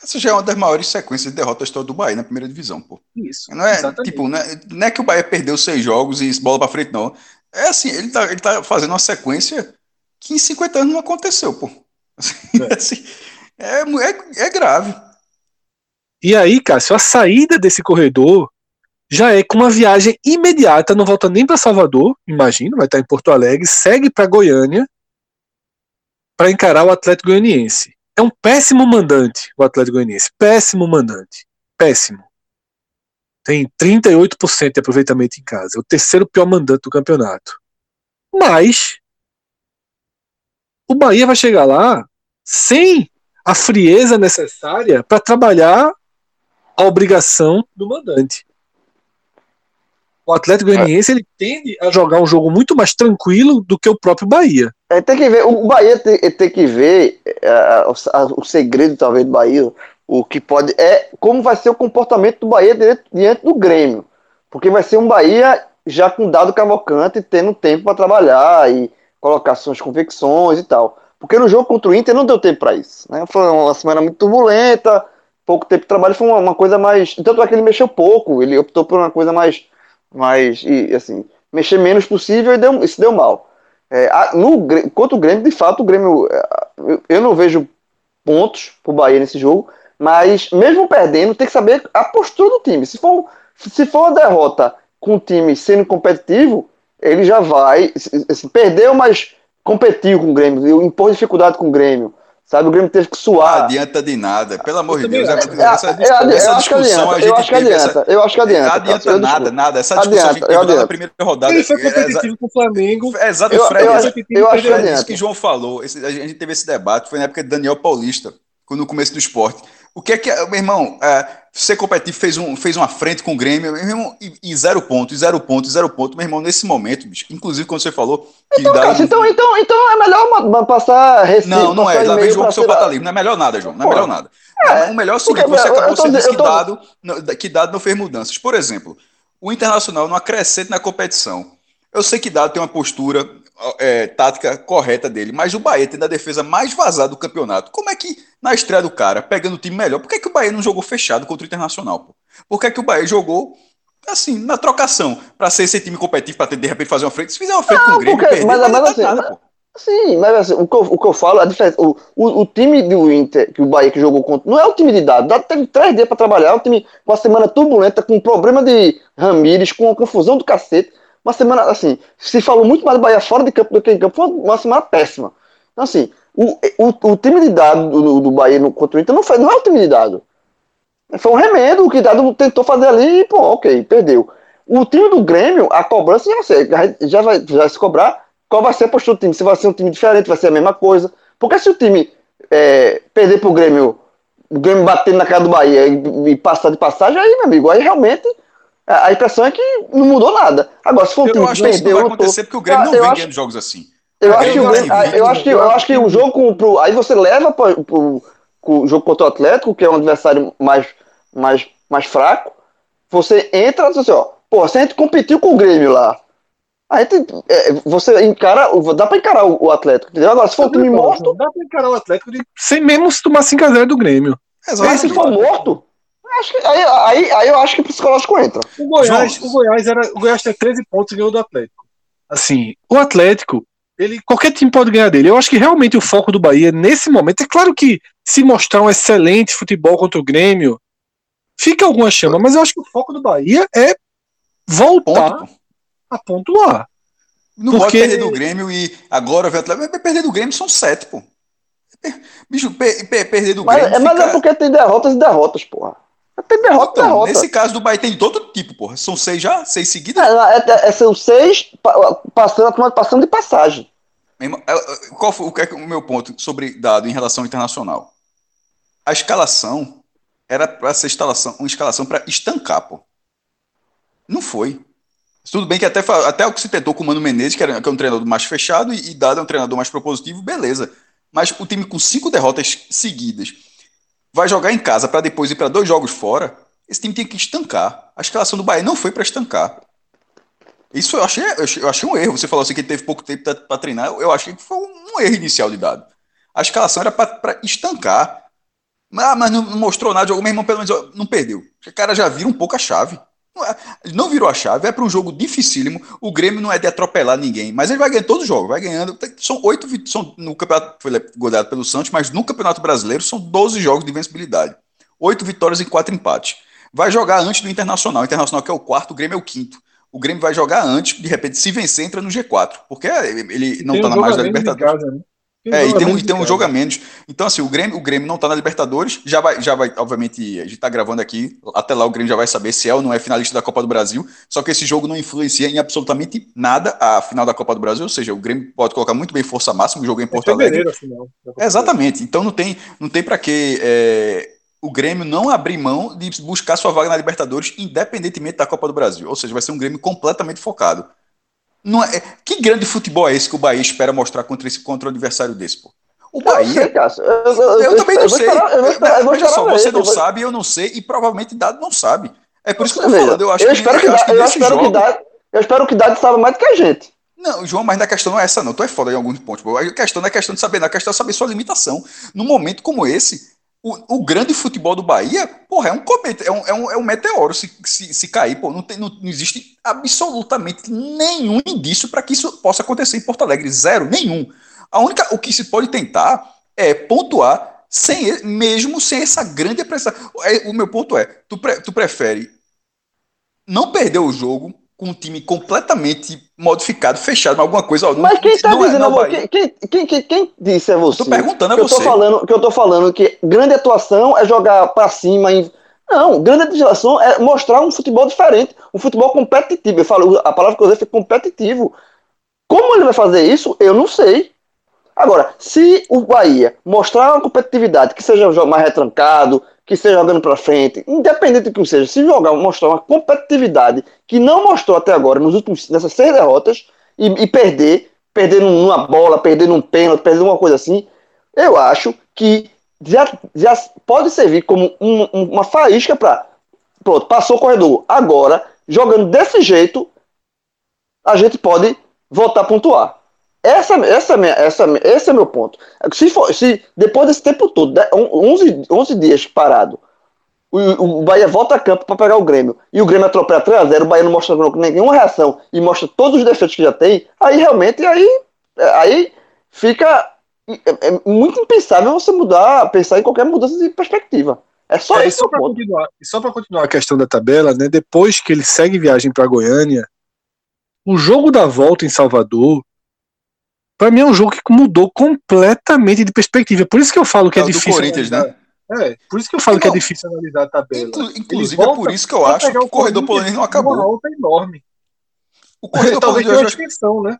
Essa já é uma das maiores sequências de derrotas do Bahia na primeira divisão, pô. Isso. Não é, tipo, não é, não é que o Bahia perdeu seis jogos e bola para frente, não. É assim, ele tá, ele tá fazendo uma sequência que em 50 anos não aconteceu, pô. Assim, é. Assim, é, é, é grave. E aí, Cássio, a saída desse corredor já é com uma viagem imediata, não volta nem para Salvador, imagino, vai estar em Porto Alegre, segue para Goiânia para encarar o Atlético Goianiense. É um péssimo mandante, o Atlético Goianiense, péssimo mandante, péssimo. Tem 38% de aproveitamento em casa, é o terceiro pior mandante do campeonato. Mas o Bahia vai chegar lá sem a frieza necessária para trabalhar a obrigação do mandante. O Atlético Goianiense ele tende a jogar um jogo muito mais tranquilo do que o próprio Bahia. É, tem que ver, o Bahia tem, tem que ver é, o, o, segredo talvez do Bahia, o que pode é como vai ser o comportamento do Bahia diante, diante do Grêmio, porque vai ser um Bahia já com dado cavalcante, tendo tempo para trabalhar e colocar suas convicções e tal. Porque no jogo contra o Inter não deu tempo para isso. Né? Foi uma semana muito turbulenta, pouco tempo de trabalho, foi uma, uma coisa mais. Tanto é que ele mexeu pouco, ele optou por uma coisa mais. mais e, assim, mexer menos possível e deu, isso deu mal. É, no, contra o Grêmio, de fato, o Grêmio. É, eu não vejo pontos pro Bahia nesse jogo, mas mesmo perdendo, tem que saber a postura do time. Se for, se for uma derrota com o time sendo competitivo, ele já vai. Assim, perdeu, mas competiu com o Grêmio, impôs dificuldade com o Grêmio. Sabe, o Grêmio teve que suar. Não adianta de nada, pelo amor de Deus. Essa, essa discussão a gente eu acho que adianta. Eu acho que adianta. Não adianta nada, nada. Essa discussão adianta, a gente teve na primeira rodada. Ele foi competitivo com o Flamengo. É, exato, eu, Fred, eu, acho, eu acho que adianta. Isso que João falou, esse, a gente teve esse debate, foi na época de Daniel Paulista, no começo do esporte. O que é que, meu irmão, é, ser competitivo fez, um, fez uma frente com o Grêmio, meu irmão, e, e zero ponto, e zero ponto, e zero ponto, meu irmão, nesse momento, bicho, inclusive quando você falou que então, dá cara, um... então, então, então é melhor passar receita. Não, não é, já vem com seu livre, não é melhor nada, João, não é melhor nada. É, o melhor é o seguinte, você, você disse que, tô... dado, que dado não fez mudanças. Por exemplo, o Internacional não acrescenta na competição. Eu sei que Dado tem uma postura é, tática correta dele, mas o Bahia tem a defesa mais vazada do campeonato. Como é que, na estreia do cara, pegando o time melhor, por que, é que o Bahia não jogou fechado contra o Internacional? Pô? Por que, é que o Bahia jogou assim, na trocação, para ser esse time competitivo, para de repente fazer uma frente? Se fizer uma frente não, com o Grêmio, porque, perder, mas, mas, assim, nada. Sim, mas assim, o que eu, o que eu falo, a diferença, o, o, o, time do Inter, que o Bahia que jogou contra, não é o time de dado, dado teve três dias para trabalhar, é um time com a semana turbulenta, com problema de Ramires, com a confusão do cacete, uma semana, assim, se falou muito mais do Bahia fora de campo do que em campo, foi uma semana péssima. Então, assim, o, o, o time de dado do, do Bahia no, contra o Inter não, foi, não é o time de dado. Foi um remédio que dado tentou fazer ali e, pô, ok, perdeu. O time do Grêmio, a cobrança já, sei, já vai já se cobrar qual vai ser a postura do time. Se vai ser um time diferente, vai ser a mesma coisa. Porque se o time é, perder pro Grêmio, o Grêmio batendo na cara do Bahia e, e passar de passagem, aí, meu amigo, aí realmente A impressão é que não mudou nada. Agora, se for um Eu time acho que isso não vai acontecer porque o Grêmio não eu vem acho- ganhando jogos assim. Eu acho, que o Grêmio Grêmio- invicto. eu acho que eu acho que o jogo com, pro, aí você leva para o jogo contra o Atlético, que é um adversário mais, mais, mais fraco. Você entra e diz assim, ó, pô, se a gente competiu com o Grêmio lá, a gente, é, você encara, dá para encarar o, o Atlético, entendeu? Agora, se for um time morto, Dá pra encarar o Atlético de, sem mesmo se tomar 5x0 do Grêmio. aí se for morto, acho que, aí, aí, aí eu acho que o psicológico entra. O Goiás, João. o Goiás era, o Goiás tem 13 pontos e ganhou do Atlético. Assim, o Atlético, ele qualquer time pode ganhar dele. Eu acho que realmente o foco do Bahia nesse momento é claro que se mostrar um excelente futebol contra o Grêmio, fica alguma chama, mas eu acho que o foco do Bahia é voltar Ponto, a pontuar. Não pode Porque- perder do Grêmio e agora ver o Atlético. Perder do Grêmio são sete, pô. Bicho, per- per- perder do Mas, Grêmio. é, mas fica- é porque tem derrotas e derrotas, porra. Tem derrota Então, derrota. nesse caso do Bahia tem de todo tipo, porra. São seis já? Seis seguidas? É, é, é, são seis pa- passando, passando de passagem. É, é, Qual foi o, que é o meu ponto sobre dado em relação ao internacional? A escalação era para ser escalação, uma escalação para estancar, pô. Não foi. Tudo bem que até, até o que se tentou com o Mano Menezes, que, era, que é um treinador mais fechado, e, e Dado é um treinador mais propositivo, beleza. Mas o time com cinco derrotas seguidas vai jogar em casa para depois ir para dois jogos fora, esse time tem que estancar. A escalação do Bahia não foi para estancar. Isso eu achei, eu achei, um erro. Você falou assim que ele teve pouco tempo para treinar. Eu achei que foi um erro inicial de dado. A escalação era para estancar. Ah, mas não, não mostrou nada. Jogou, meu irmão, pelo menos não perdeu. O cara já vira um pouco a chave. Não, é- não virou a chave, é para um jogo dificílimo. O Grêmio não é de atropelar ninguém, mas ele vai ganhando todos os jogos, vai ganhando. São oito vit- são no campeonato foi goleado pelo Santos, mas no Campeonato Brasileiro são 12 jogos de invencibilidade. Oito vitórias e quatro empates. Vai jogar antes do Internacional. O Internacional que é o quarto, o Grêmio é o quinto. O Grêmio vai jogar antes, de repente, se vencer, entra no G4. Porque ele não tá um na a da Libertadores. casa, né? É, e jogo a tem um, e tem em um jogo a menos. Então, assim, o Grêmio, o Grêmio não tá na Libertadores, já vai, já vai, obviamente, a gente tá gravando aqui, até lá o Grêmio já vai saber se é ou não é finalista da Copa do Brasil, só que esse jogo não influencia em absolutamente nada a final da Copa do Brasil, ou seja, o Grêmio pode colocar muito bem força máxima, o jogo é em É Porto Alegre. fevereiro, afinal. Exatamente, então não tem, não tem para que é, o Grêmio não abrir mão de buscar sua vaga na Libertadores, independentemente da Copa do Brasil, ou seja, vai ser um Grêmio completamente focado. Não é, que grande futebol é esse que o Bahia espera mostrar contra, esse, contra um adversário desse, pô? O Eu não sei, Bahia, Cássio. Eu, eu, também não sei. esperar- eu eu Veja só, você eu não sabe, eu não sei, e provavelmente Dado não sabe. É por isso que eu tô falando. Eu acho eu que, espero que, eu acho que eu espero que jogo. dá, eu espero que Dade saiba mais do que a gente. Não, João, mas a questão não é essa, não. Tu é foda em alguns pontos. A questão não é questão de saber, não. A questão é saber sua limitação. Num momento como esse, o, o grande futebol do Bahia, porra, é um cometa, é um, é um, é um meteoro se, se, se cair, pô. Não, tem, não, não existe absolutamente nenhum indício para que isso possa acontecer em Porto Alegre. Zero, nenhum. A única, o que se pode tentar é pontuar sem mesmo sem essa grande pressão. É, O meu ponto é, tu, pre- tu prefere não perder o jogo com um time completamente modificado, fechado, mas alguma coisa. ó, Mas quem tá não é- dizendo, não vai- quem, quem, quem, quem, disse é você? Tô perguntando a que eu tô você. falando que eu tô falando que grande atuação é jogar pra cima em não, grande atuação é mostrar um futebol diferente, um futebol competitivo. Eu falo, a palavra que eu usei foi competitivo. Como ele vai fazer isso, eu não sei. Agora, se o Bahia mostrar uma competitividade, que seja um jogo mais retrancado, que seja jogando pra frente, independente do que seja, se jogar, mostrar uma competitividade que não mostrou até agora, nos últimos, nessas seis derrotas, e, e perder, perder numa bola, perder num pênalti, perder uma coisa assim, eu acho que já, já pode servir como um- uma faísca para. Pronto, passou o corredor. Agora, jogando desse jeito, a gente pode voltar a pontuar. Essa, essa, é essa, esse é meu ponto. Se, for, se depois desse tempo todo, de- on- 11, 11 dias parado, o, o Bahia volta a campo para pegar o Grêmio e o Grêmio atropela 3x0, o Bahia não mostra nenhuma reação e mostra todos os defeitos que já tem, aí realmente aí, aí fica é, é muito impensável você mudar, pensar em qualquer mudança de perspectiva. É só É, isso só para continuar, e só para continuar a questão da tabela, né? Depois que ele segue viagem para Goiânia, o jogo da volta em Salvador, para mim é um jogo que mudou completamente de perspectiva. Por isso que eu falo que é, É difícil. Corinthians, né? É, por isso que eu falo que é Não. difícil analisar a tabela. Inclusive, é volta por isso que eu acho que o corredor polonês não acabou. volta enorme. O corredor Talvez polonês uma acho- extensão, né?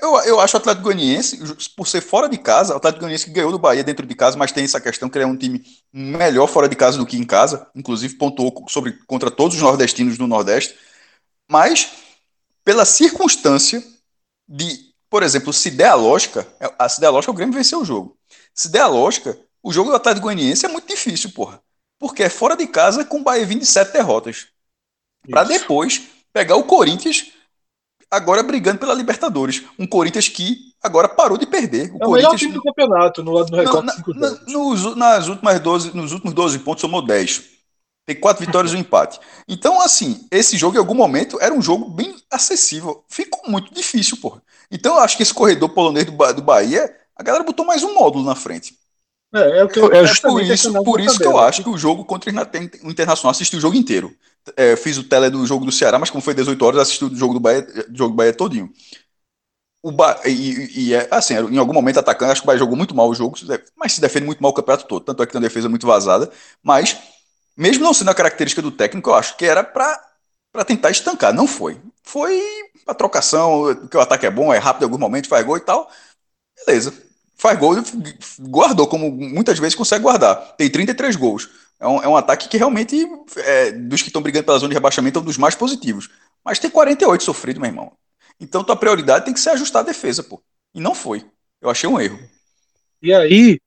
Eu, eu acho o Atlético Goianiense, por ser fora de casa, o Atlético Goianiense que ganhou do Bahia dentro de casa, mas tem essa questão que ele é um time melhor fora de casa do que em casa, inclusive pontuou sobre, contra todos os nordestinos do Nordeste, mas pela circunstância de, por exemplo, se der a lógica, a, se der a lógica, o Grêmio venceu o jogo. Se der a lógica, o jogo do Atlético Goianiense é muito difícil, porra. Porque é fora de casa com o Bahia vindo de sete derrotas. Para depois pegar o Corinthians agora brigando pela Libertadores. Um Corinthians que agora parou de perder. O, é o melhor time do campeonato no lado do recorde. Na, na, nos, nas últimas 12, nos últimos 12 pontos somou 10. Tem quatro vitórias e um empate. Então, assim, esse jogo em algum momento era um jogo bem acessível. Ficou muito difícil, porra. Então, eu acho que esse corredor polonês do, do Bahia, a galera botou mais um módulo na frente. É, é, o que eu, é, é por isso, por isso que eu acho que o jogo contra o Internacional assisti o jogo inteiro. É, fiz o tele do jogo do Ceará, mas como foi 18 horas, assisti o jogo do Bahia, jogo do Bahia todinho. O ba... e, e, é assim, em algum momento atacando, acho que o Bahia jogou muito mal o jogo, mas se defende muito mal o campeonato todo. Tanto é que tem uma defesa muito vazada. Mas, mesmo não sendo a característica do técnico, eu acho que era para tentar estancar. Não foi. Foi a trocação, que o ataque é bom, é rápido em alguns momentos, faz gol e tal. Beleza faz gol, guardou, como muitas vezes consegue guardar. Tem 33 gols. É um, é um ataque que realmente, é, dos que estão brigando pela zona de rebaixamento, é um dos mais positivos. Mas tem 48 sofrido, meu irmão. Então tua prioridade tem que ser ajustar a defesa, pô. E não foi. Eu achei um erro. E aí,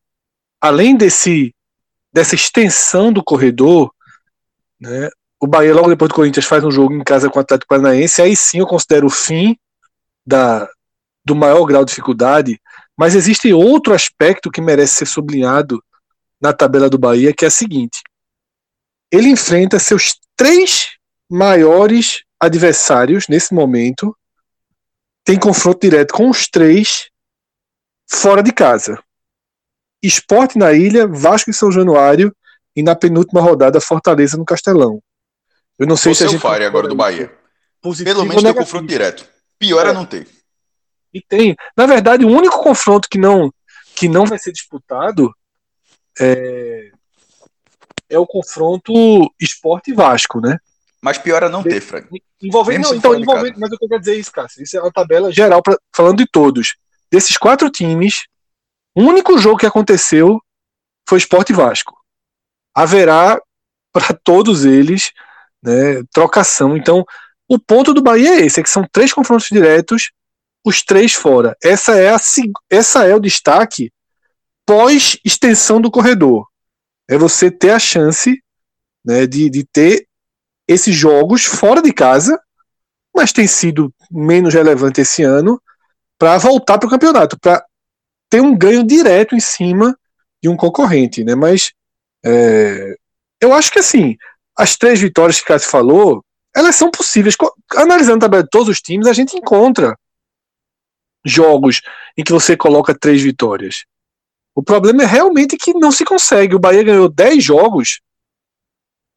além desse dessa extensão do corredor, né, o Bahia, logo depois do Corinthians, faz um jogo em casa com o Atlético Paranaense. Aí sim eu considero o fim da, do maior grau de dificuldade mas existe outro aspecto que merece ser sublinhado na tabela do Bahia, que é a seguinte: ele enfrenta seus três maiores adversários nesse momento, tem confronto direto com os três fora de casa. Esporte na Ilha, Vasco e São Januário e na penúltima rodada Fortaleza no Castelão. Eu não sei Você se a gente Fire agora do Bahia. Pelo menos tem confronto direto. Pior é, é não ter. E tem. Na verdade, o único confronto que não, que não vai ser disputado é, é o confronto esporte Vasco, né? Mas pior é não ter, Frank. Envolvendo, não, então, envolvendo, mas eu quero dizer isso, Cássio. Isso é uma tabela geral, pra, falando de todos. Desses quatro times, o único jogo que aconteceu foi Esporte Vasco. Haverá para todos eles né, trocação. Então, o ponto do Bahia é esse: é que são três confrontos diretos os três fora. Essa é, a, essa é o destaque pós extensão do corredor. É você ter a chance né, de, de ter esses jogos fora de casa, mas tem sido menos relevante esse ano, para voltar para o campeonato, para ter um ganho direto em cima de um concorrente. Né? Mas é, eu acho que assim, as três vitórias que Cássio falou, elas são possíveis. Analisando a tabela de todos os times, a gente encontra jogos em que você coloca três vitórias. O problema é realmente que não se consegue. O Bahia ganhou 10 jogos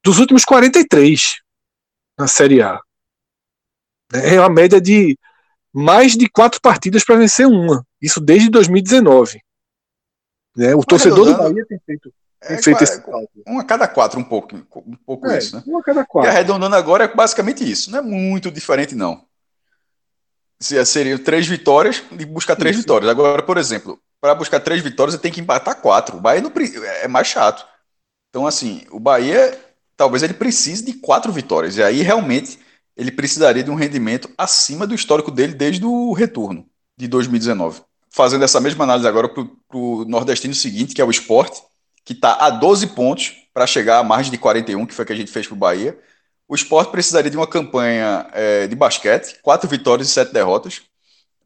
dos últimos 43 na Série A. É uma média de mais de quatro partidas para vencer uma. Isso desde 2019. Né? O torcedor do Bahia tem feito, tem é, feito esse cálculo. Um a cada quatro, um pouco, um pouco é, isso, né? Um a cada quatro. E arredondando agora é basicamente isso. Não é muito diferente, não seria três vitórias e buscar três Isso. vitórias. Agora, por exemplo, para buscar três vitórias, você tem que empatar quatro. O Bahia não, é mais chato. Então, assim, o Bahia talvez ele precise de quatro vitórias. E aí, realmente, ele precisaria de um rendimento acima do histórico dele desde o retorno de 2019. Fazendo essa mesma análise agora para o nordestino seguinte, que é o esporte, que está a 12 pontos para chegar a margem de 41, que foi que a gente fez para o Bahia. O esporte precisaria de uma campanha é, de basquete, quatro vitórias e sete derrotas,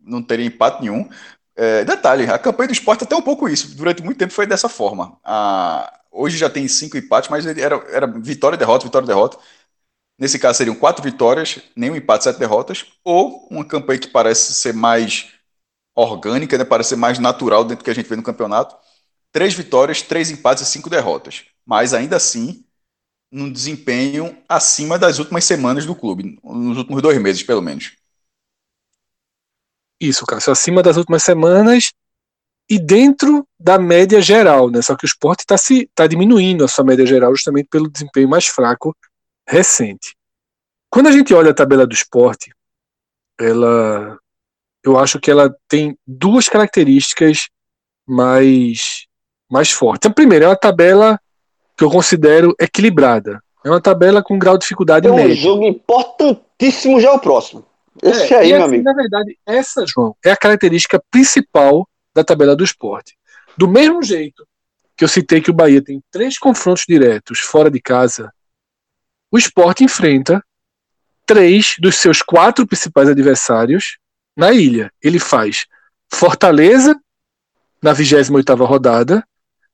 não teria empate nenhum. É, detalhe, a campanha do esporte até um pouco isso, durante muito tempo foi dessa forma. A, hoje já tem cinco empates, mas era, era vitória, derrota, vitória, derrota. Nesse caso seriam quatro vitórias, nenhum empate, sete derrotas, ou uma campanha que parece ser mais orgânica, né, parece ser mais natural dentro do que a gente vê no campeonato. Três vitórias, três empates e cinco derrotas. Mas ainda assim, num desempenho acima das últimas semanas do clube, nos últimos dois meses, pelo menos. Isso, Cássio, acima das últimas semanas e dentro da média geral, né? Só que o esporte está tá diminuindo a sua média geral justamente pelo desempenho mais fraco recente. Quando a gente olha a tabela do esporte, ela eu acho que ela tem duas características mais, mais fortes. A primeira é uma tabela que eu considero equilibrada. É uma tabela com grau de dificuldade Tem um médio. jogo importantíssimo já é o próximo. Esse É, aí, meu assim, amigo. Na verdade, essa, João, é a característica principal da tabela do esporte. Do mesmo jeito que eu citei que o Bahia tem três confrontos diretos fora de casa, o esporte enfrenta três dos seus quatro principais adversários na ilha. Ele faz Fortaleza na 28ª rodada,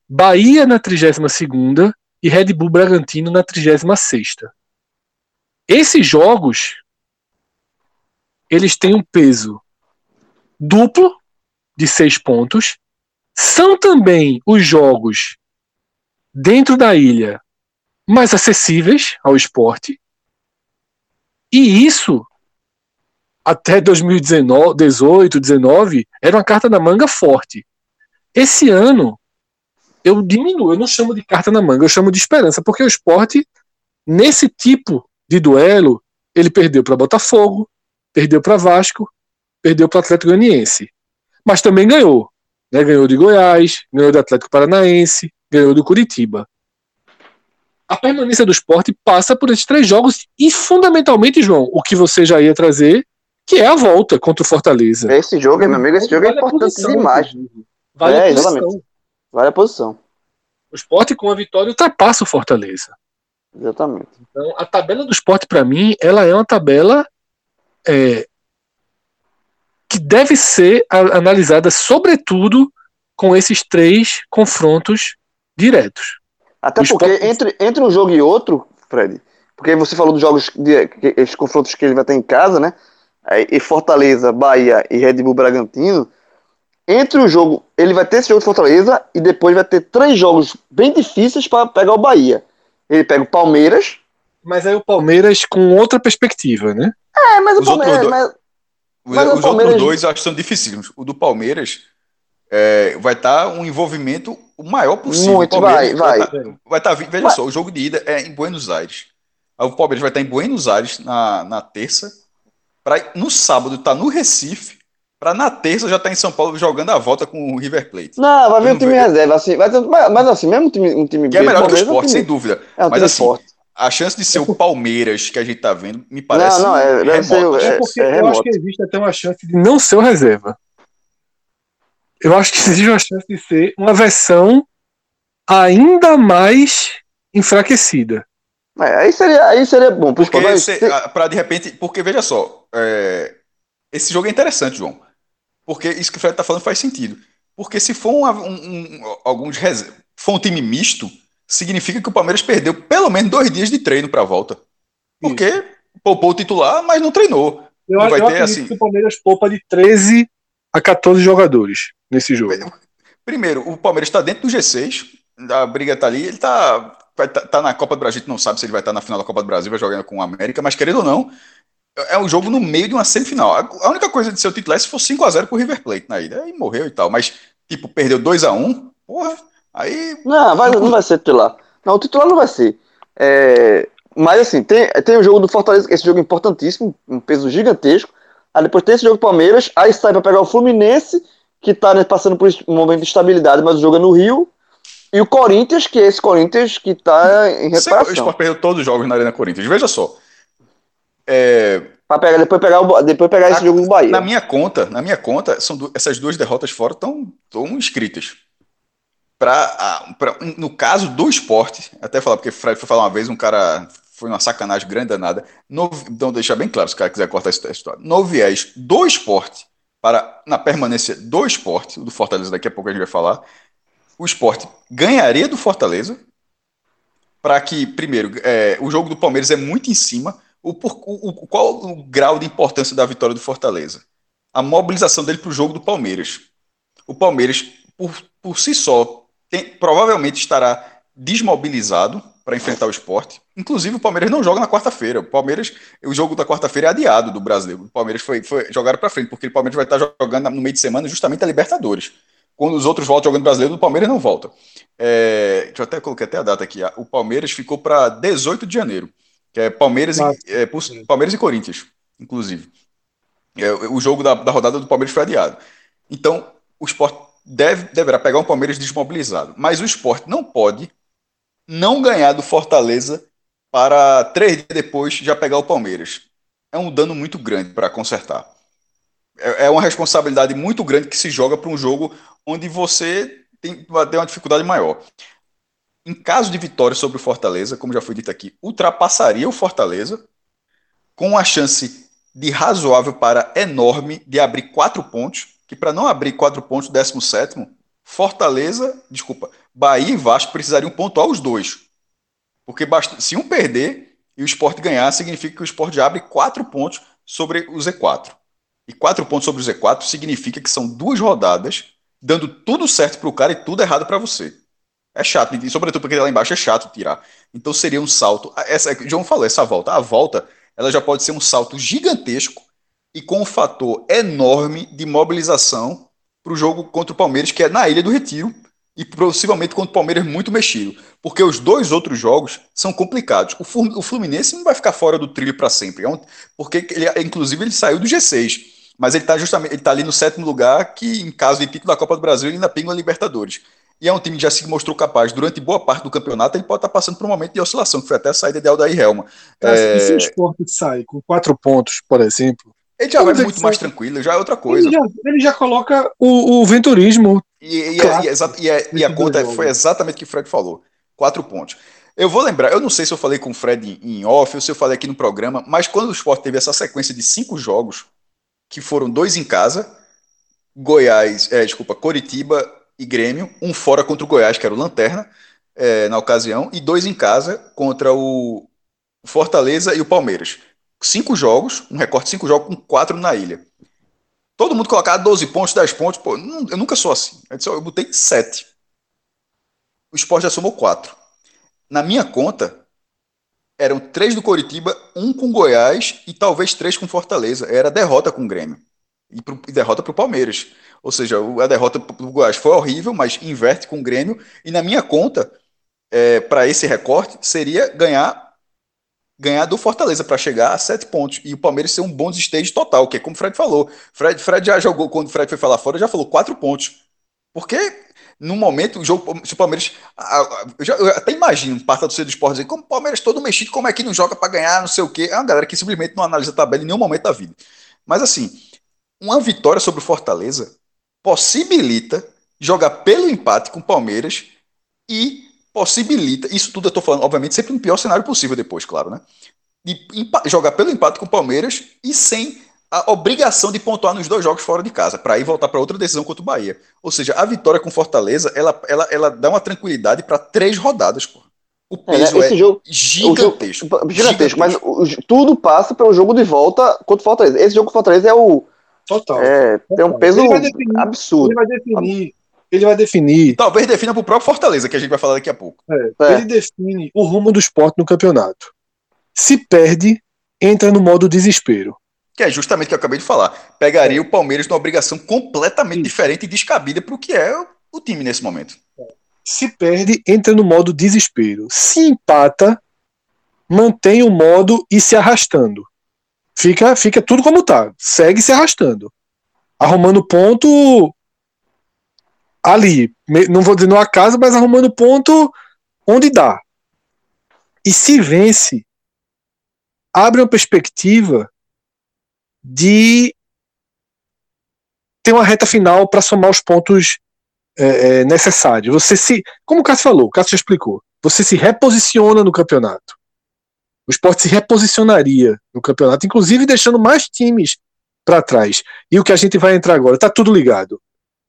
Bahia na 32ª e Red Bull Bragantino na 36ª. Esses jogos eles têm um peso duplo de seis pontos. São também os jogos dentro da ilha mais acessíveis ao esporte. E isso, até 2018, 2019, era uma carta na manga forte. Esse ano, eu diminuo, eu não chamo de carta na manga, eu chamo de esperança, porque o esporte, nesse tipo de duelo, ele perdeu para Botafogo, perdeu para Vasco, perdeu para Atlético Goianiense. Mas também ganhou. Né? Ganhou de Goiás, ganhou do Atlético Paranaense, ganhou do Curitiba. A permanência do esporte passa por esses três jogos e, fundamentalmente, João, o que você já ia trazer, que é a volta contra o Fortaleza. Esse jogo, meu amigo, esse jogo é Vale a importante posição, demais. Vale É, a posição. exatamente. Vale a posição. O esporte com a vitória ultrapassa o Fortaleza. Exatamente. Então, a tabela do esporte, para mim, ela é uma tabela é, que deve ser analisada, sobretudo, com esses três confrontos diretos. Até O porque esporte- entre, entre um jogo e outro, Fred, porque você falou dos jogos, de, que- esses confrontos que ele vai ter em casa, né? Aí, E Fortaleza, Bahia e Red Bull Bragantino. Entre o jogo, ele vai ter esse jogo de Fortaleza e depois vai ter três jogos bem difíceis para pegar o Bahia. Ele pega o Palmeiras. Mas aí o Palmeiras com outra perspectiva, né? É, mas o Os Palmeiras. outros mas- Os, Mas o os Palmeiras- outros dois eu acho que são dificílimos. O do Palmeiras é, vai estar um envolvimento o maior possível. Muito, o Palmeiras vai, vai. tá- vai tá, veja Vai. só, o jogo de ida é em Buenos Aires. Aí O Palmeiras vai estar em Buenos Aires na, na terça. Pra, no sábado tá no Recife. Para na terça já estar em São Paulo jogando a volta com o River Plate. Não, vai vir um não time vejo. reserva, assim. Mas, mas assim, mesmo um time, um time Que é melhor que o Palmeiras é um esporte, sem dúvida. É um Mas assim, forte. a chance de ser o Palmeiras que a gente tá vendo me parece não, é- deve ser- remota. é- É porque é eu acho que existe até uma chance de não ser o reserva. Eu acho que existe uma chance de ser uma versão ainda mais enfraquecida. É, aí, seria, aí seria bom. Mas se- ah, pra de repente. Porque, veja só, é, esse jogo é interessante, João. Porque isso que o Fred tá falando faz sentido. Porque se for um, um- um- alguns for um time misto, significa que o Palmeiras perdeu pelo menos dois dias de treino pra volta. Porque poupou o titular, mas não treinou. Eu, Não vai eu ter, acredito assim- que o Palmeiras poupa de 13 a 14 jogadores nesse jogo. Primeiro, o Palmeiras está dentro do G6, a briga tá ali, ele tá, vai tá, tá na Copa do Brasil, a gente não sabe se ele vai estar na final da Copa do Brasil, vai jogando com o América, mas querendo ou não, é um jogo no meio de uma semifinal. A única coisa de ser o titular é se for 5x0 pro River Plate na ida, aí morreu e tal, mas, tipo, perdeu 2x1, porra, aí Não, vai, não vai ser titular. Não, o titular não vai ser. É, mas assim, tem, tem o jogo do Fortaleza, esse jogo é importantíssimo, um peso gigantesco. Aí depois tem esse jogo do Palmeiras, aí sai pra pegar o Fluminense, que tá né, passando por um momento de estabilidade, mas o jogo é no Rio. E o Corinthians, que é esse Corinthians que tá em Sempre o. Sport perdeu todos os jogos na Arena Corinthians. Veja só. É, Pra pegar, depois pegar, o, depois pegar esse Na- jogo do Bahia. na minha conta, na minha conta, são du- essas duas derrotas fora estão escritas. Pra, pra- no caso do esporte, até falar, porque Fred foi falar uma vez, um cara foi uma sacanagem grande danada. No, então, deixar bem claro, se o cara quiser cortar essa história. No viés do esporte, para, na permanência do esporte, o do Fortaleza, daqui a pouco a gente vai falar, o esporte ganharia do Fortaleza, para que, primeiro, é, o jogo do Palmeiras é muito em cima. O, o- o- qual o grau de importância da vitória do Fortaleza? A mobilização dele para o jogo do Palmeiras. O Palmeiras, por, por si só, tem- provavelmente estará desmobilizado para enfrentar o esporte. Inclusive, o Palmeiras não joga na quarta-feira. O Palmeiras, o jogo da quarta-feira é adiado do brasileiro. O Palmeiras foi, foi jogado para frente, porque o Palmeiras vai estar jogando no meio de semana justamente a Libertadores. Quando os outros voltam jogando brasileiro, o Palmeiras não volta. É, deixa eu até coloquei até a data aqui. O Palmeiras ficou para 18 de janeiro, que é Palmeiras, Mas- e, é, por- Palmeiras e Corinthians, inclusive. É, o jogo da, da rodada do Palmeiras foi adiado. Então, o esporte deve, deverá pegar um Palmeiras desmobilizado. Mas o esporte não pode não ganhar do Fortaleza para três dias depois já pegar o Palmeiras. É um dano muito grande para consertar. É, é uma responsabilidade muito grande que se joga para um jogo onde você tem, ter uma dificuldade maior. Em caso de vitória sobre o Fortaleza, como já foi dito aqui, ultrapassaria o Fortaleza com a chance de razoável para enorme de abrir quatro pontos, que para não abrir quatro pontos, 17 Fortaleza, desculpa, Bahia e Vasco precisariam pontuar os dois. Porque se um perder e o esporte ganhar, significa que o esporte já abre quatro pontos sobre o Z4. E quatro pontos sobre o Z4 significa que são duas rodadas dando tudo certo para o cara e tudo errado para você. É chato, e sobretudo porque lá embaixo é chato tirar. Então seria um salto. Essa, João falou, essa volta. A volta ela já pode ser um salto gigantesco e com um fator enorme de mobilização para o jogo contra o Palmeiras, que é na Ilha do Retiro, e possivelmente contra o Palmeiras muito mexido. Porque os dois outros jogos são complicados. O Fluminense não vai ficar fora do trilho para sempre. É porque, ele, inclusive, ele saiu do G6. Mas ele está justamente ele tá ali no sétimo lugar, que em caso de título da Copa do Brasil, ele ainda pinga a Libertadores. E é um time que já se mostrou capaz, durante boa parte do campeonato, ele pode estar passando por um momento de oscilação, que foi até a saída de Aldair Helma. É... E se o esporte sai com quatro pontos, por exemplo? Ele já vai muito mais tranquilo, já é outra coisa. Ele já, ele já coloca o, o venturismo. E, e, claro. e, e, e a conta foi exatamente o que o Fred falou: quatro pontos. Eu vou lembrar, eu não sei se eu falei com o Fred em off ou se eu falei aqui no programa, mas quando o Sport teve essa sequência de cinco jogos, que foram dois em casa, Goiás, é, desculpa, Coritiba, e Grêmio, um fora contra o Goiás, que era o Lanterna, é, na ocasião, e dois em casa contra o Fortaleza e o Palmeiras. Cinco jogos, um recorte de cinco jogos com quatro na ilha. Todo mundo colocava 12 pontos, 10 pontos. Pô, eu nunca sou assim. Eu botei 7. O esporte já somou 4. Na minha conta, eram três do Coritiba, um com Goiás e talvez três com Fortaleza. Era derrota com o Grêmio. E, pro, e derrota para o Palmeiras. Ou seja, a derrota do Goiás foi horrível, mas inverte com o Grêmio. E na minha conta, é, para esse recorte, seria ganhar ganhar do Fortaleza para chegar a sete pontos. E o Palmeiras ser um bom stage total, que é como o Fred falou. Fred, Fred já jogou, quando o Fred foi falar fora, já falou quatro pontos. Porque no momento, o jogo, se o Palmeiras. Eu, já, eu até imagino parte do esporte dizer, como o Palmeiras todo mexido, como é que não joga para ganhar, não sei o quê. É uma galera que simplesmente não analisa a tabela em nenhum momento da vida. Mas assim, uma vitória sobre o Fortaleza possibilita jogar pelo empate com o Palmeiras e possibilita, isso tudo eu estou falando, obviamente, sempre no pior cenário possível depois, claro, né? De jogar pelo empate com o Palmeiras e sem a obrigação de pontuar nos dois jogos fora de casa, para ir voltar para outra decisão contra o Bahia. Ou seja, a vitória com Fortaleza, ela, ela, ela dá uma tranquilidade para três rodadas, pô. O peso é, né? é jogo, gigantesco, jogo, gigantesco. mas o, tudo passa para o jogo de volta contra o Fortaleza. Esse jogo com o Fortaleza é o Total. É, tem um peso definir, absurdo. Ele vai definir. Ele vai definir. Talvez defina para o próprio Fortaleza, que a gente vai falar daqui a pouco. É, é. Ele define o rumo do esporte no campeonato. Se perde, entra no modo desespero. Que é justamente o que eu acabei de falar. Pegaria é. o Palmeiras numa obrigação completamente diferente e descabida para o que é o time nesse momento. Se perde, entra no modo desespero. Se empata, mantém o modo e se arrastando fica, fica tudo como tá. Segue se arrastando. Arrumando ponto ali. Não vou dizer numa casa, mas arrumando ponto onde dá. E se vence, abre uma perspectiva de ter uma reta final para somar os pontos é, é, necessários. Você se, como o Cássio falou, o Cássio já explicou, você se reposiciona no campeonato o esporte se reposicionaria no campeonato, inclusive deixando mais times para trás. E o que a gente vai entrar agora, está tudo ligado.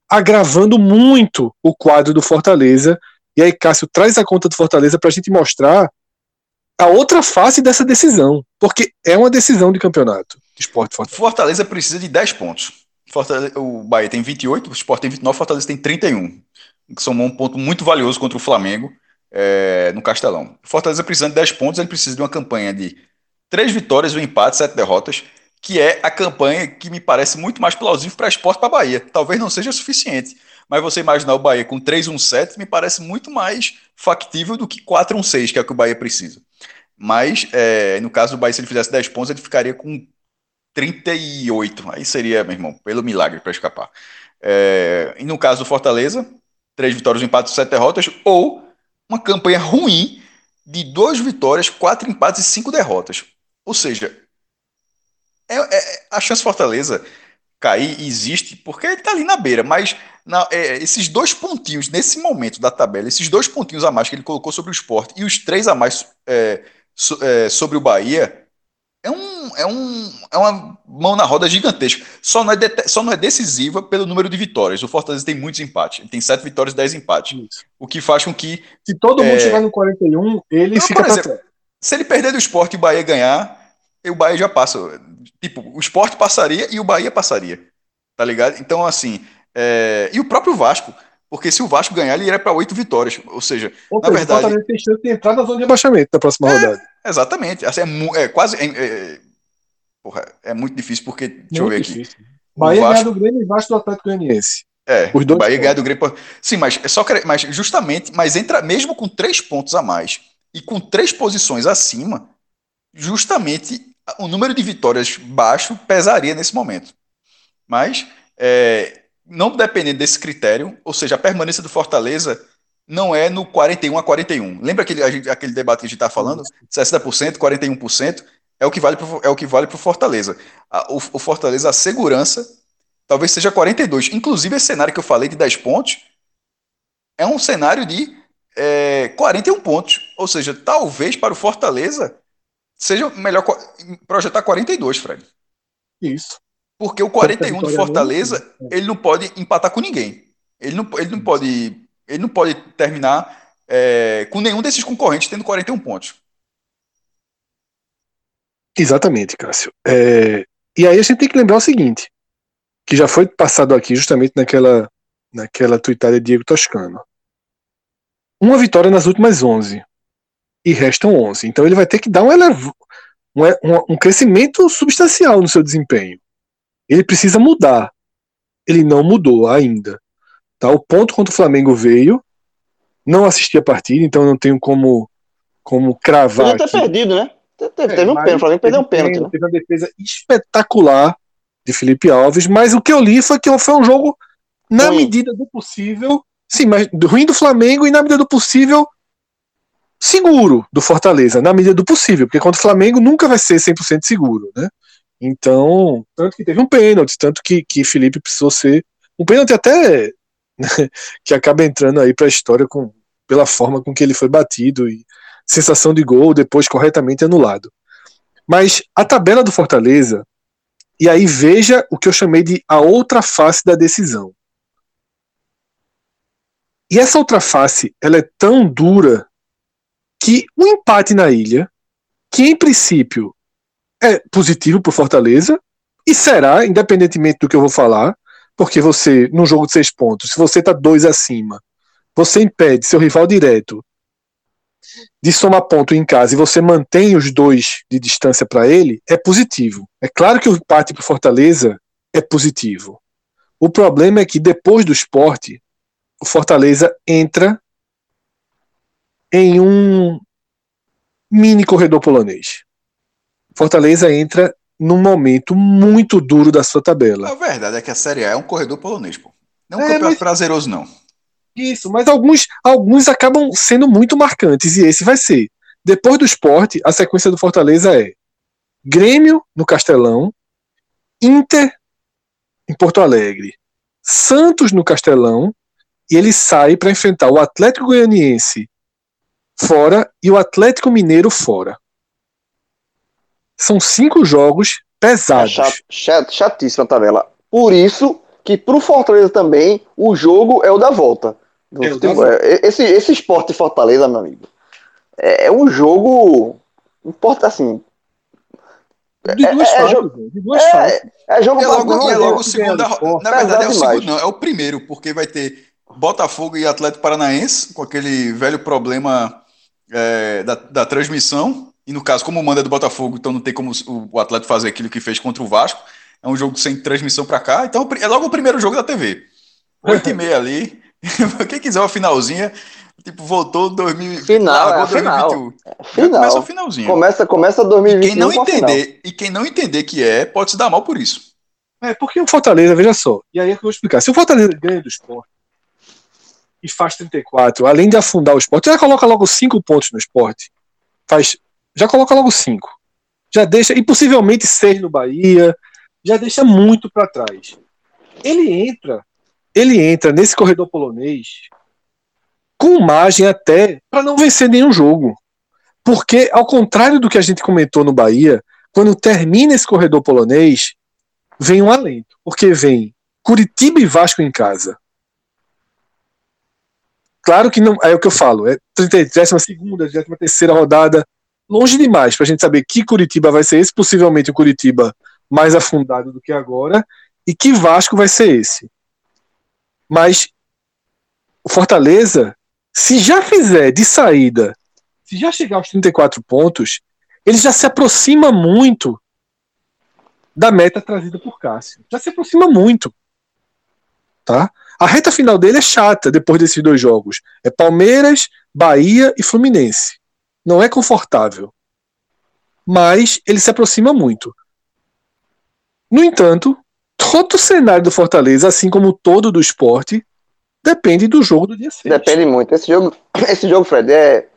Agravando muito o quadro do Fortaleza. E aí, Cássio, traz a conta do Fortaleza para a gente mostrar a outra face dessa decisão. Porque é uma decisão de campeonato. Esporte Fortaleza. Fortaleza precisa de 10 pontos. Fortaleza, o Bahia tem 28, o Sport tem 29, o Fortaleza tem 31. Que são um ponto muito valioso contra o Flamengo é, no Castelão. Fortaleza precisando de 10 pontos, ele precisa de uma campanha de 3 vitórias, um empate, 7 derrotas, que é a campanha que me parece muito mais plausível para esporte para Bahia. Talvez não seja suficiente, mas você imaginar o Bahia com 3-1-7 me parece muito mais factível do que 4-1-6, que é o que o Bahia precisa. Mas, é, no caso do Bahia, se ele fizesse 10 pontos, ele ficaria com 38. Aí seria, meu irmão, pelo milagre para escapar. É, e no caso do Fortaleza, três vitórias, um empate, sete derrotas, ou uma campanha ruim de duas vitórias, quatro empates e cinco derrotas. Ou seja, é, é, a chance Fortaleza cair existe porque ele está ali na beira, mas na, é, esses dois pontinhos nesse momento da tabela, esses dois pontinhos a mais que ele colocou sobre o esporte e os três a mais é, so, é, sobre o Bahia, é, um, é, um, é uma mão na roda gigantesca. Só não, é de, só não é decisiva pelo número de vitórias. O Fortaleza tem muitos empates. Ele tem sete vitórias e dez empates. Isso. O que faz com que. Se todo mundo é... chegar no 41, ele não, fica. Por exemplo, se ele perder do esporte e o Bahia ganhar, o Bahia já passa. Tipo, o esporte passaria e o Bahia passaria. Tá ligado? Então, assim. É... E o próprio Vasco. Porque se o Vasco ganhar, ele iria para oito vitórias. Ou seja, Ou na verdade. O tem chance de entrar na zona de abaixamento na próxima é, rodada. Exatamente. Assim, é, é quase. É, é, porra, é muito difícil porque. Deixa muito eu ver difícil. aqui. Bahia Vasco... ganha do Grêmio e Vasco do Atlético Goianiense. É, Os dois Bahia ganha do Grêmio. Sim, mas é só mas justamente, mas entra mesmo com três pontos a mais e com três posições acima, justamente o número de vitórias baixo pesaria nesse momento. Mas é, não dependendo desse critério, ou seja, a permanência do Fortaleza não é no 41 a 41. Lembra aquele, aquele debate que a gente está falando? 60%, 41%? É o que vale é o que vale para o Fortaleza. O, o Fortaleza, a segurança, talvez seja 42. Inclusive, esse cenário que eu falei de 10 pontos é um cenário de é, 41 pontos. Ou seja, talvez para o Fortaleza seja melhor projetar 42, Fred. Isso. Porque o 41 do Fortaleza, ele não pode empatar com ninguém. Ele não, ele não pode ele não pode terminar é, com nenhum desses concorrentes tendo 41 pontos. Exatamente, Cássio. É, e aí a gente tem que lembrar o seguinte, que já foi passado aqui justamente naquela naquela tuitada de Diego Toscano. Uma vitória nas últimas 11 e restam 11. Então ele vai ter que dar um, elevo, um, um crescimento substancial no seu desempenho. Ele precisa mudar. Ele não mudou ainda. Tá? O ponto contra o Flamengo veio. Não assisti a partida, então não tenho como, como cravar. Podia ter perdido, né? Teve, teve um pênalti, o Flamengo perdeu um pênalti. Né? Teve uma defesa espetacular de Felipe Alves, mas o que eu li foi que foi um jogo, na ruim. medida do possível, sim, mas ruim do Flamengo e na medida do possível, seguro do Fortaleza, na medida do possível, porque contra o Flamengo nunca vai ser 100% seguro, né? Então, tanto que teve um pênalti, tanto que, que Felipe precisou ser um pênalti até né, que acaba entrando aí para a história com, pela forma com que ele foi batido e sensação de gol depois corretamente anulado. Mas a tabela do Fortaleza, e aí veja o que eu chamei de a outra face da decisão. E essa outra face, ela é tão dura que o um empate na ilha, que em princípio é positivo para Fortaleza e será, independentemente do que eu vou falar, porque você, num jogo de seis pontos, se você está dois acima, você impede seu rival direto de somar ponto em casa e você mantém os dois de distância para ele, é positivo. É claro que o empate para Fortaleza é positivo. O problema é que depois do esporte, o Fortaleza entra em um mini corredor polonês. Fortaleza entra num momento muito duro da sua tabela. A verdade é que a Série A é um corredor polonês, pô. Não é um é, campeonato mas... prazeroso, não. Isso, mas alguns, alguns acabam sendo muito marcantes, e esse vai ser. Depois do esporte, a sequência do Fortaleza é Grêmio no Castelão, Inter em Porto Alegre, Santos no Castelão, e ele sai para enfrentar o Atlético Goianiense fora e o Atlético Mineiro fora. São cinco jogos pesados. É chat, chatíssima a tabela. Por isso que pro Fortaleza também o jogo é o da volta. É, esse, esse esporte Fortaleza, meu amigo, é, é um jogo. Importa assim. De duas é, fases, jogo, de duas fases. É, jogo é logo, é logo segunda. Na verdade, é o segundo, não, é o primeiro, porque vai ter Botafogo e Atlético Paranaense, com aquele velho problema é, da, da transmissão. E no caso, como o manda é do Botafogo, então não tem como o Atlético fazer aquilo que fez contra o Vasco. É um jogo sem transmissão para cá. Então é logo o primeiro jogo da TV. 8 e meia ali. Quem quiser uma finalzinha, Tipo, voltou 2020. Final, é, final. 2021. Já Final. começa o finalzinho. Começa, começa E 2021 quem não entender, e quem não entender que é, pode se dar mal por isso. É, porque o Fortaleza, veja só, e aí é que eu vou explicar. Se o Fortaleza ganha do esporte e faz 34, além de afundar o esporte, já coloca logo 5 pontos no esporte. Faz, já coloca logo 5. Já deixa, e possivelmente 6 no Bahia, já deixa muito para trás. Ele entra, ele entra nesse corredor polonês com margem até para não vencer nenhum jogo. Porque, ao contrário do que a gente comentou no Bahia, quando termina esse corredor polonês, vem um alento, porque vem Curitiba e Vasco em casa. Claro que não, é o que eu falo, é 32 segunda, 33 terceira rodada, longe demais para a gente saber que Curitiba vai ser esse, possivelmente o Curitiba mais afundado do que agora, e que Vasco vai ser esse. Mas o Fortaleza, se já fizer de saída, se já chegar aos 34 pontos, ele já se aproxima muito da meta trazida por Cássio. Já se aproxima muito. Tá? A reta final dele é chata depois desses dois jogos. É Palmeiras, Bahia e Fluminense. Não é confortável. Mas ele se aproxima muito. No entanto, todo o cenário do Fortaleza, assim como todo do esporte, depende do jogo do dia 6. Depende muito. Esse jogo, esse jogo, Fred, é,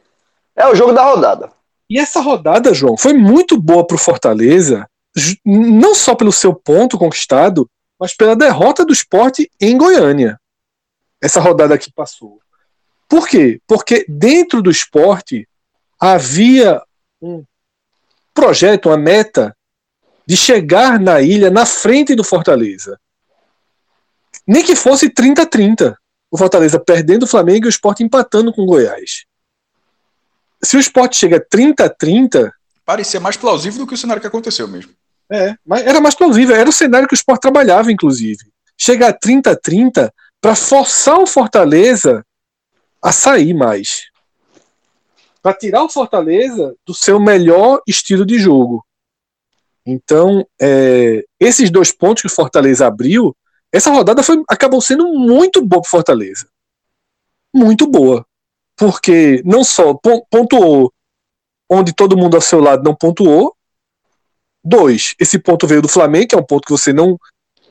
é o jogo da rodada. E essa rodada, João, foi muito boa para o Fortaleza, não só pelo seu ponto conquistado, mas pela derrota do esporte em Goiânia. Essa rodada que passou. Por quê? Porque dentro do esporte havia um projeto, uma meta de chegar na ilha na frente do Fortaleza. Nem que fosse 30-30. O Fortaleza perdendo o Flamengo e o esporte empatando com o Goiás. Se o esporte chega 30-30, Parecia mais plausível do que o cenário que aconteceu mesmo. é, mas era mais plausível, era o cenário que o Sport trabalhava, inclusive. Chega a 30-30 para forçar o Fortaleza a sair mais. Para tirar o Fortaleza do seu melhor estilo de jogo. Então, é, esses dois pontos que o Fortaleza abriu, essa rodada foi, acabou sendo muito boa para Fortaleza. Muito boa. Porque não só pon- pontuou onde todo mundo ao seu lado não pontuou, Dois, esse ponto veio do Flamengo, que é um ponto que você não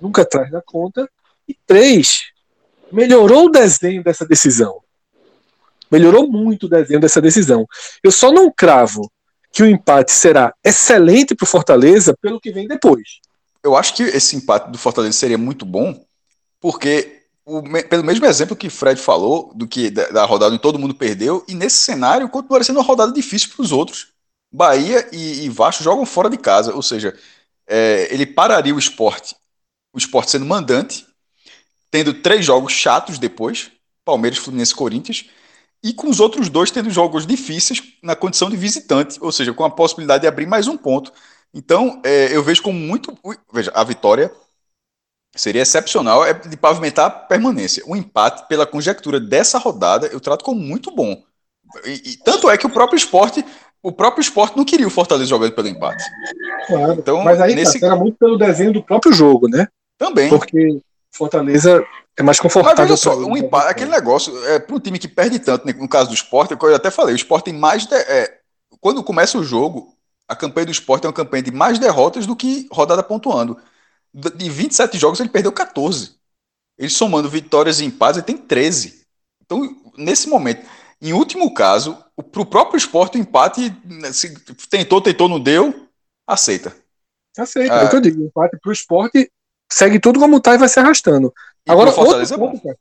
nunca traz na conta. E três, melhorou o desenho dessa decisão. Melhorou muito o desenho dessa decisão. Eu só não cravo que o empate será excelente para o Fortaleza pelo que vem depois. Eu acho que esse empate do Fortaleza seria muito bom, porque o pelo mesmo exemplo que Fred falou, do que da, da rodada onde todo mundo perdeu, e nesse cenário continua sendo uma rodada difícil para os outros. Bahia e, e Vasco jogam fora de casa, ou seja, é, ele pararia o esporte, o esporte sendo mandante, tendo três jogos chatos depois, Palmeiras, Fluminense Corinthians, e com os outros dois tendo jogos difíceis na condição de visitante, ou seja, com a possibilidade de abrir mais um ponto. Então, é, eu vejo como muito. ui, Veja, a vitória seria excepcional é de pavimentar a permanência. O empate, pela conjectura dessa rodada, eu trato como muito bom. E, e tanto é que o próprio esporte. O próprio esporte não queria o Fortaleza jogando pelo empate. Claro. Então, Mas aí nesse- era muito pelo desenho do próprio jogo, né? Também. Porque Fortaleza é mais Mas confortável. veja só, um empate, aquele negócio, é, para um time que perde tanto, né, no caso do esporte, eu até falei, o esporte tem mais. de- é, quando começa o jogo, a campanha do esporte é uma campanha de mais derrotas do que rodada pontuando. De de 27 jogos, ele perdeu 14. Ele somando vitórias e empates, ele tem 13. Então, nesse momento, em último caso, para o próprio esporte, o empate né, se tentou, tentou, não deu, aceita. Aceita, Ah. é o que eu digo. O empate pro esporte segue tudo como tá e vai se arrastando. Agora, outro é bom. ponto, cara.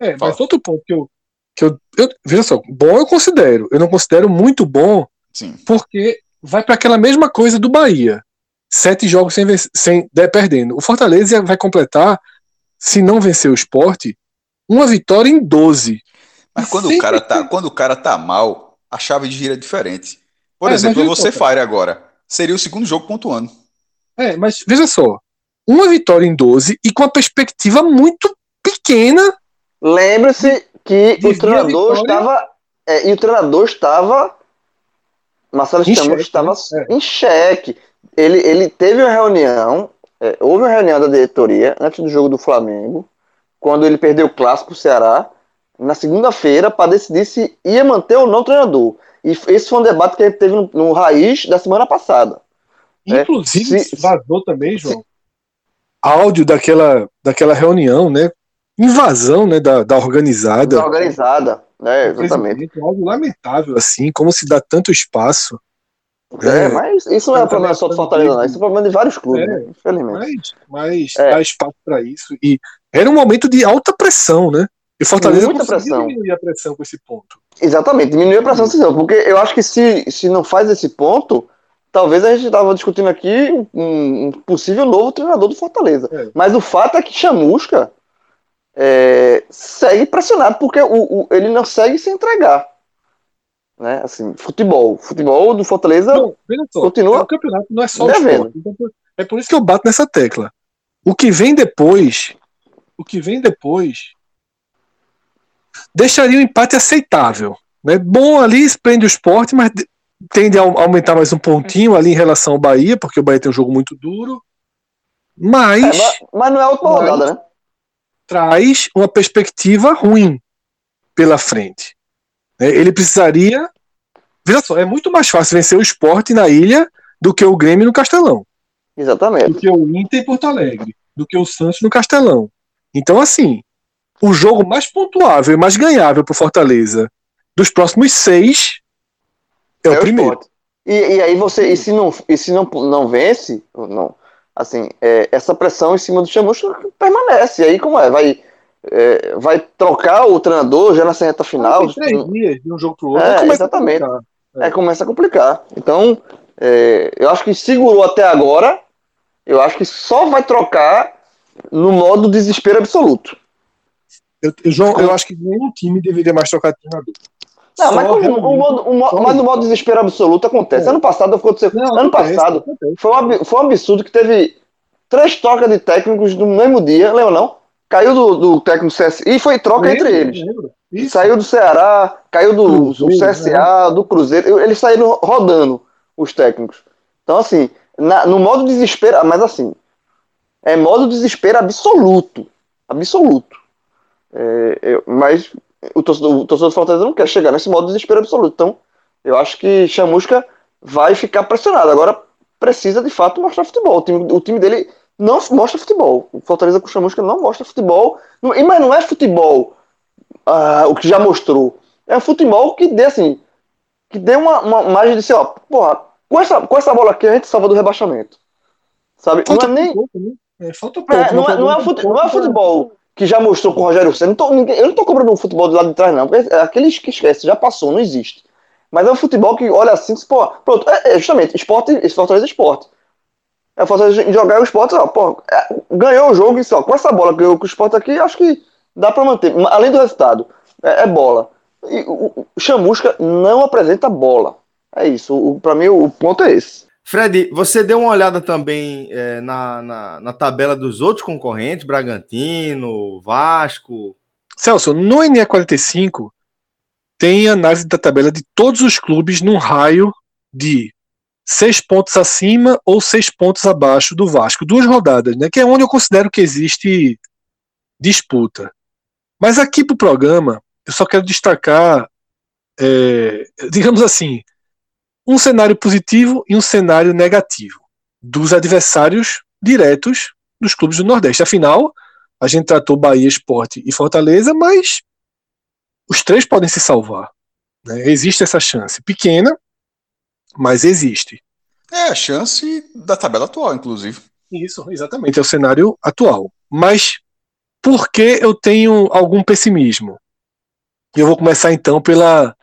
É, Fala. mas outro ponto que eu, que eu, eu. Veja só, bom eu considero. Eu não considero muito bom, Sim. porque vai para aquela mesma coisa do Bahia. Sete jogos sem, sem de- perdendo. O Fortaleza vai completar, se não vencer o esporte, uma vitória em 12. Mas quando o, cara tá, quando o cara tá mal, a chave de gira é diferente. Por É, exemplo, você cara. Fire agora. Seria o segundo jogo pontuando. É, mas veja só. Uma vitória em 12 e com a perspectiva muito pequena Lembre-se que o treinador estava. é, e o treinador estava. Marcelo Em Chamus estava né? em xeque. Ele, ele teve uma reunião. é, houve uma reunião da diretoria antes do jogo do Flamengo, quando ele perdeu o clássico Ceará. na segunda-feira para decidir se ia manter ou não o treinador. E esse foi um debate que gente teve no, no Raiz da semana passada. É, Inclusive, se, vazou também, João, áudio daquela, daquela reunião, né? Invasão né, da, da organizada. Da organizada, né? Exatamente. Algo lamentável, assim, como se dá tanto espaço. É, é mas isso não é problema só do Fortaleza, não. Isso é problema de vários clubes, é, né? infelizmente. Mas, mas é. dá espaço para isso. E era um momento de alta pressão, né? E Fortaleza Muita pressão. diminuir a pressão com esse ponto. Exatamente, diminuir a pressão, porque eu acho que se, se não faz esse ponto, talvez a gente estava discutindo aqui um, um, possível novo treinador do Fortaleza. É. Mas o fato é que Chamusca é, segue pressionado, porque o, o, ele não segue se entregar. Né? Assim, futebol. Futebol do Fortaleza não, só, continua. É o campeonato não é só o esporte. Então, é por isso que eu bato nessa tecla. O que vem depois, o que vem depois, deixaria o empate aceitável. Né? Bom ali, prende o esporte, mas tende a aumentar mais um pontinho ali em relação ao Bahia, porque o Bahia tem um jogo muito duro. Mas. É, mas não é outra rodada, né? Traz uma perspectiva ruim pela frente. Né? Ele precisaria. Veja só, é muito mais fácil vencer o esporte na ilha do que o Grêmio no Castelão. Exatamente. Do que o Inter em Porto Alegre. Do que o Santos no Castelão. Então, assim, o jogo mais pontuável e mais ganhável para Fortaleza dos próximos seis é, é o, primeiro. E, e, aí você, e se não, e se não, não vence, não, assim, é, essa pressão em cima do Chamusca permanece. E aí como é? Vai, é, vai trocar o treinador já nessa reta final? Tem três dias de um jogo pro outro. É, exatamente. É. começa a complicar. Então, é, eu acho que segurou até agora. Eu acho que só vai trocar no modo desespero absoluto. Eu, eu, João, eu acho que nenhum time deveria mais trocar de treinador. Não, mas, o modo, o, mas no modo desespero absoluto acontece. É. Ano passado aconteceu. Não, ano acontece, passado acontece. Foi, um, foi um absurdo que teve três trocas de técnicos no mesmo dia, lembra não? Caiu do, do técnico CS e foi troca lembro, entre eles. Saiu do Ceará, caiu do, do CSA, né? do Cruzeiro. Eles saíram rodando os técnicos. Então, assim, na, no modo desespero, mas assim, é modo desespero absoluto. Absoluto. É, eu, mas o torcedor, o torcedor do Fortaleza não quer chegar nesse modo de desespero absoluto. Então, eu acho que Chamusca vai ficar pressionado. Agora, precisa de fato mostrar futebol. O time, o time dele não mostra futebol. O Fortaleza com Chamusca não mostra futebol. Mas não é futebol uh, o que já mostrou. É um futebol que dê assim. Que dê uma, uma margem de assim, ó, porra, com essa, com essa bola aqui a gente salva do rebaixamento. Sabe? Falta não é nem. Pouco, né? é, falta pouco. É, não, é, não, é fute, não é futebol que já mostrou com o Rogério Senna. eu não estou cobrando um futebol do lado de trás, não. Porque é aqueles que esquece, já passou, não existe. Mas é um futebol que olha assim, pô, pronto, é, é justamente, esporte, Fortaleza é esporte. É Fortaleza jogar o esporte, ó, pô, é, ganhou o jogo só, com essa bola que ganhou com o esporte aqui, acho que dá para manter. Além do resultado, é, é bola. E o, o Chamusca não apresenta bola. É isso. Para mim, o, o ponto é esse. Fred, você deu uma olhada também é, na, na, na, tabela dos outros concorrentes, Bragantino, Vasco? Celso, no NE45 tem análise da tabela de todos os clubes num raio de seis pontos acima ou seis pontos abaixo do Vasco. Duas rodadas, né? Que é onde eu considero que existe disputa. Mas aqui para o programa, eu só quero destacar, é, digamos assim, um cenário positivo e um cenário negativo dos adversários diretos dos clubes do Nordeste. Afinal, a gente tratou Bahia, Esporte e Fortaleza, mas os três podem se salvar. Né? Existe essa chance. Pequena, mas existe. É a chance da tabela atual, inclusive. Isso, exatamente. É o cenário atual. Mas por que eu tenho algum pessimismo? Eu vou começar então pela,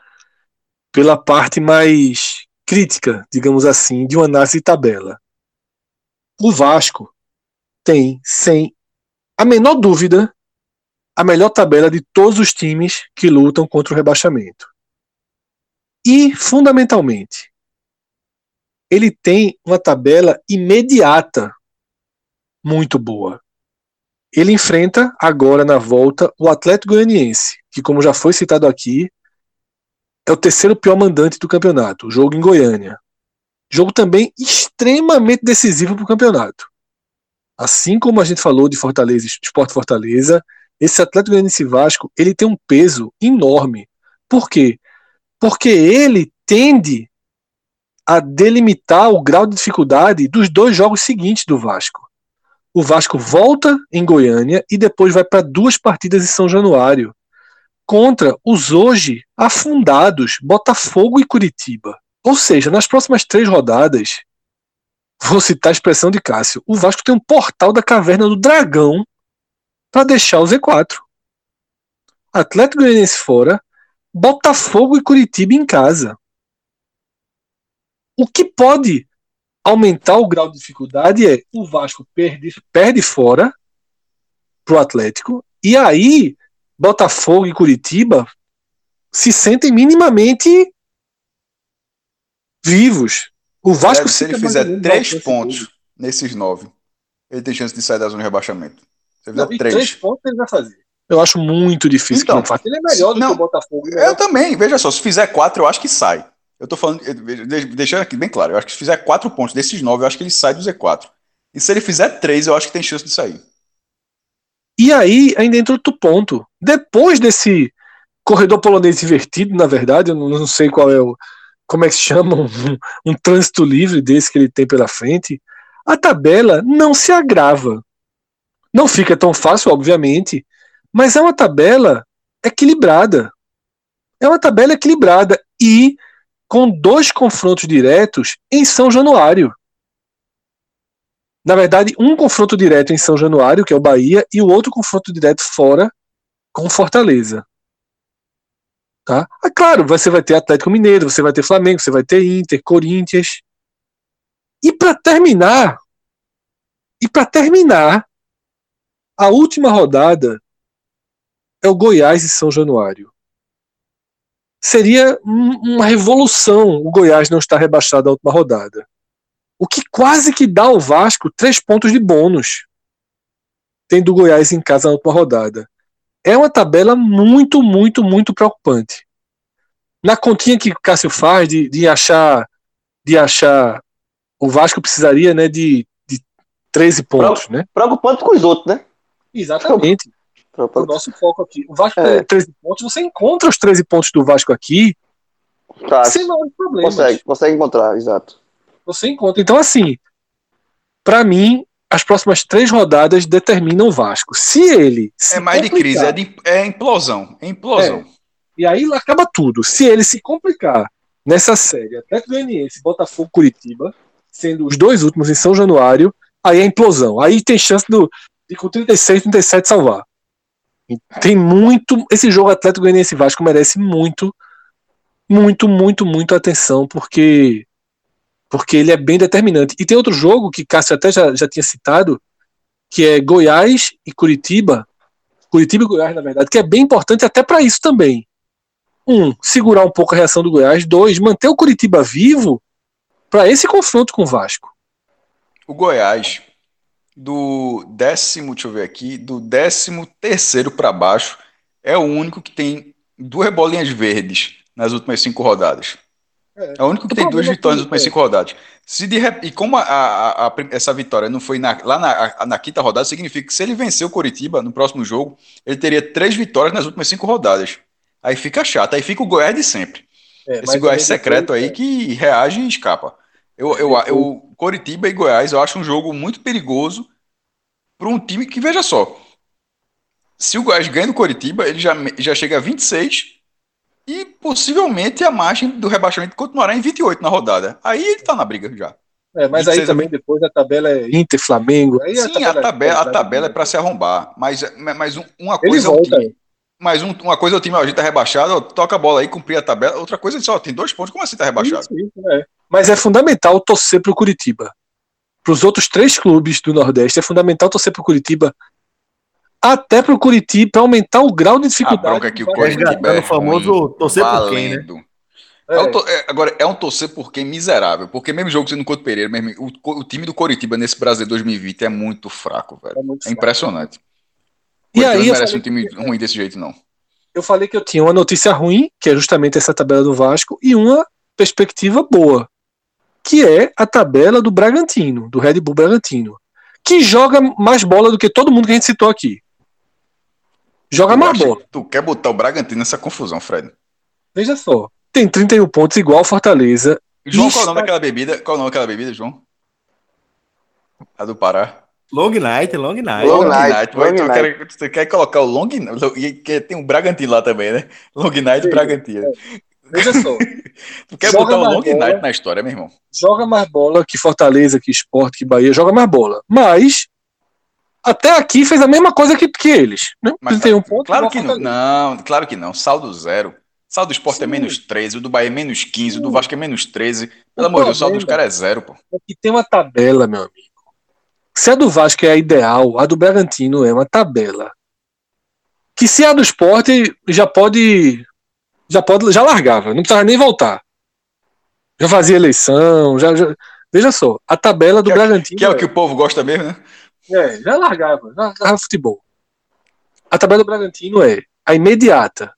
pela parte mais crítica, digamos assim, de uma análise de tabela. O Vasco tem, sem a menor dúvida, a melhor tabela de todos os times que lutam contra o rebaixamento. E, fundamentalmente, ele tem uma tabela imediata muito boa. Ele enfrenta agora na volta o Atlético Goianiense, que, como já foi citado aqui, é o terceiro pior mandante do campeonato, jogo em Goiânia. Jogo também extremamente decisivo para o campeonato. Assim como a gente falou de Fortaleza, Esporte Fortaleza, esse Atlético Goianiense Vasco, ele tem um peso enorme. Por quê? Porque ele tende a delimitar o grau de dificuldade dos dois jogos seguintes do Vasco. O Vasco volta em Goiânia e depois vai para duas partidas em São Januário contra os hoje afundados Botafogo e Curitiba. Ou seja, nas próximas três rodadas, vou citar a expressão de Cássio, o Vasco tem um portal da caverna do dragão para deixar o Z4. Atlético Goianiense fora, Botafogo e Curitiba em casa. O que pode aumentar o grau de dificuldade é o Vasco perde, perde fora pro Atlético e aí Botafogo e Curitiba se sentem minimamente vivos. O Vasco se ele fizer três pontos nesses nove, ele tem chance de sair da zona de rebaixamento. Se ele fizer três. três pontos ele vai fazer. Eu acho muito difícil então, que não faça. Ele é melhor do não, que o Botafogo. Né? Eu também, veja só, se fizer quatro, eu acho que sai. Eu tô falando, deixando aqui bem claro, eu acho que se fizer quatro pontos desses nove, eu acho que ele sai do Z4. E se ele fizer três, eu acho que tem chance de sair. E aí ainda entra outro ponto. Depois desse corredor polonês invertido, na verdade, eu não sei qual é o. Como é que se chama? Um, um trânsito livre desse que ele tem pela frente. A tabela não se agrava. Não fica tão fácil, obviamente, mas é uma tabela equilibrada. É uma tabela equilibrada e com dois confrontos diretos em São Januário. Na verdade, um confronto direto em São Januário, que é o Bahia, e o outro confronto direto fora, com Fortaleza. Tá? Ah, claro, você vai ter Atlético Mineiro, você vai ter Flamengo, você vai ter Inter, Corinthians. E para terminar, e para terminar, a última rodada é o Goiás e São Januário. Seria uma revolução o Goiás não estar rebaixado à última rodada. O que quase que dá ao Vasco três pontos de bônus, tendo o Goiás em casa na última rodada é uma tabela muito, muito, muito preocupante. Na continha que o Cássio faz de, de achar de achar o Vasco precisaria né, de, de 13 pontos. Pro, né? Preocupante com os outros, né? Exatamente. O nosso foco aqui. O Vasco é. tem 13 pontos, você encontra os 13 pontos do Vasco aqui tá. sem maiores problemas. Consegue, consegue encontrar, exato. Você encontra. Então, assim, para mim, as próximas três rodadas determinam o Vasco. Se ele. Se é mais de crise, é, de, é implosão. É implosão. É, e aí acaba tudo. Se ele se complicar nessa série, Atlético Goianiense, Botafogo, Curitiba, sendo os dois últimos em São Januário, aí é implosão. Aí tem chance do, de com 36, 37 salvar. Tem muito. Esse jogo Atlético Goianiense Vasco merece muito, muito, muito, muito atenção, porque porque ele é bem determinante. E tem outro jogo que Cássio até já, já tinha citado, que é Goiás e Curitiba. Curitiba e Goiás, na verdade, que é bem importante até para isso também. Um, segurar um pouco a reação do Goiás. Dois, manter o Curitiba vivo para esse confronto com o Vasco. O Goiás, do décimo, deixa eu ver aqui, do décimo terceiro para baixo, é o único que tem duas bolinhas verdes nas últimas cinco rodadas. É, é o único que tem duas vitórias nas últimas cinco rodadas. Se de, e como a, a, a, essa vitória não foi na, lá na, na, quinta rodada, significa que se ele vencer o Coritiba no próximo jogo, ele teria três vitórias nas últimas cinco rodadas. Aí fica chato, aí fica o Goiás de sempre. É, Esse Goiás secreto aí é. que reage e escapa. Eu, eu, eu, eu, Coritiba e Goiás eu acho um jogo muito perigoso para um time que, veja só, se o Goiás ganha no Coritiba, ele já, já chega a 26 e possivelmente a margem do rebaixamento continuará em 28 na rodada. Aí ele tá na briga já. É, mas aí também depois a tabela é Inter, Flamengo. Aí Sim, a tabela, a tabela, a tabela é para se arrombar. Mas, mas uma coisa é o time. Mas um, uma coisa é o time, a gente tá rebaixado, toca a bola aí, cumprir a tabela. Outra coisa é só, tem dois pontos, como assim tá rebaixado? Isso, isso, é. Mas é fundamental torcer pro Curitiba. Para os outros três clubes do Nordeste, é fundamental torcer pro Curitiba até pro Curitiba para aumentar o grau de dificuldade. A bronca que o Curitiba é o famoso torcer por quem, né? É. É to... é, agora, é um torcer por quem miserável. Porque mesmo jogo sendo Couto Pereira, mesmo, o, o, time do Coritiba nesse Brasil 2020 é muito fraco, velho. É, muito é impressionante. E aí, não merece um time que... ruim desse jeito, não. Eu falei que eu tinha uma notícia ruim, que é justamente essa tabela do Vasco, e uma perspectiva boa, que é a tabela do Bragantino, do Red Bull Bragantino, que joga mais bola do que todo mundo que a gente citou aqui. Joga mais bola. que Tu quer botar o Bragantino nessa confusão, Fred? Veja só. Tem 31 pontos igual ao Fortaleza. João, Isso. qual é o nome daquela bebida? Qual é o nome daquela bebida, João? A do Pará. Long night, long night. Long night, Vai, long tu, night. quer, tu quer colocar o Long Night? que Tem um Bragantino lá também, né? Long Night e Bragantino. Veja só. Tu quer Joga botar o Long bola. Night na história, meu irmão? joga mais bola que Fortaleza, que Sport, que Bahia, joga mais bola. Mas até aqui fez a mesma coisa que, que eles. Né? Mas 31 pontos. claro igual que não. Fortaleza. Não, claro que não. Saldo zero. Saldo do Sport é Sim. menos 13, o do Bahia é menos 15, o do Sim. Vasco é menos 13. O Pelo amor de Deus, o saldo dos caras é zero, pô. Aqui tem uma tabela, meu amigo. Se a do Vasco é a ideal, a do Bragantino é uma tabela. Que se a do Sport já pode. Já pode. Já largava, não precisava nem voltar. Já fazia eleição, já. já- veja só, a tabela do Que é- Bragantino. Que é o que o povo gosta mesmo, né? É, já largava, já largava futebol. A tabela do Bragantino é a imediata.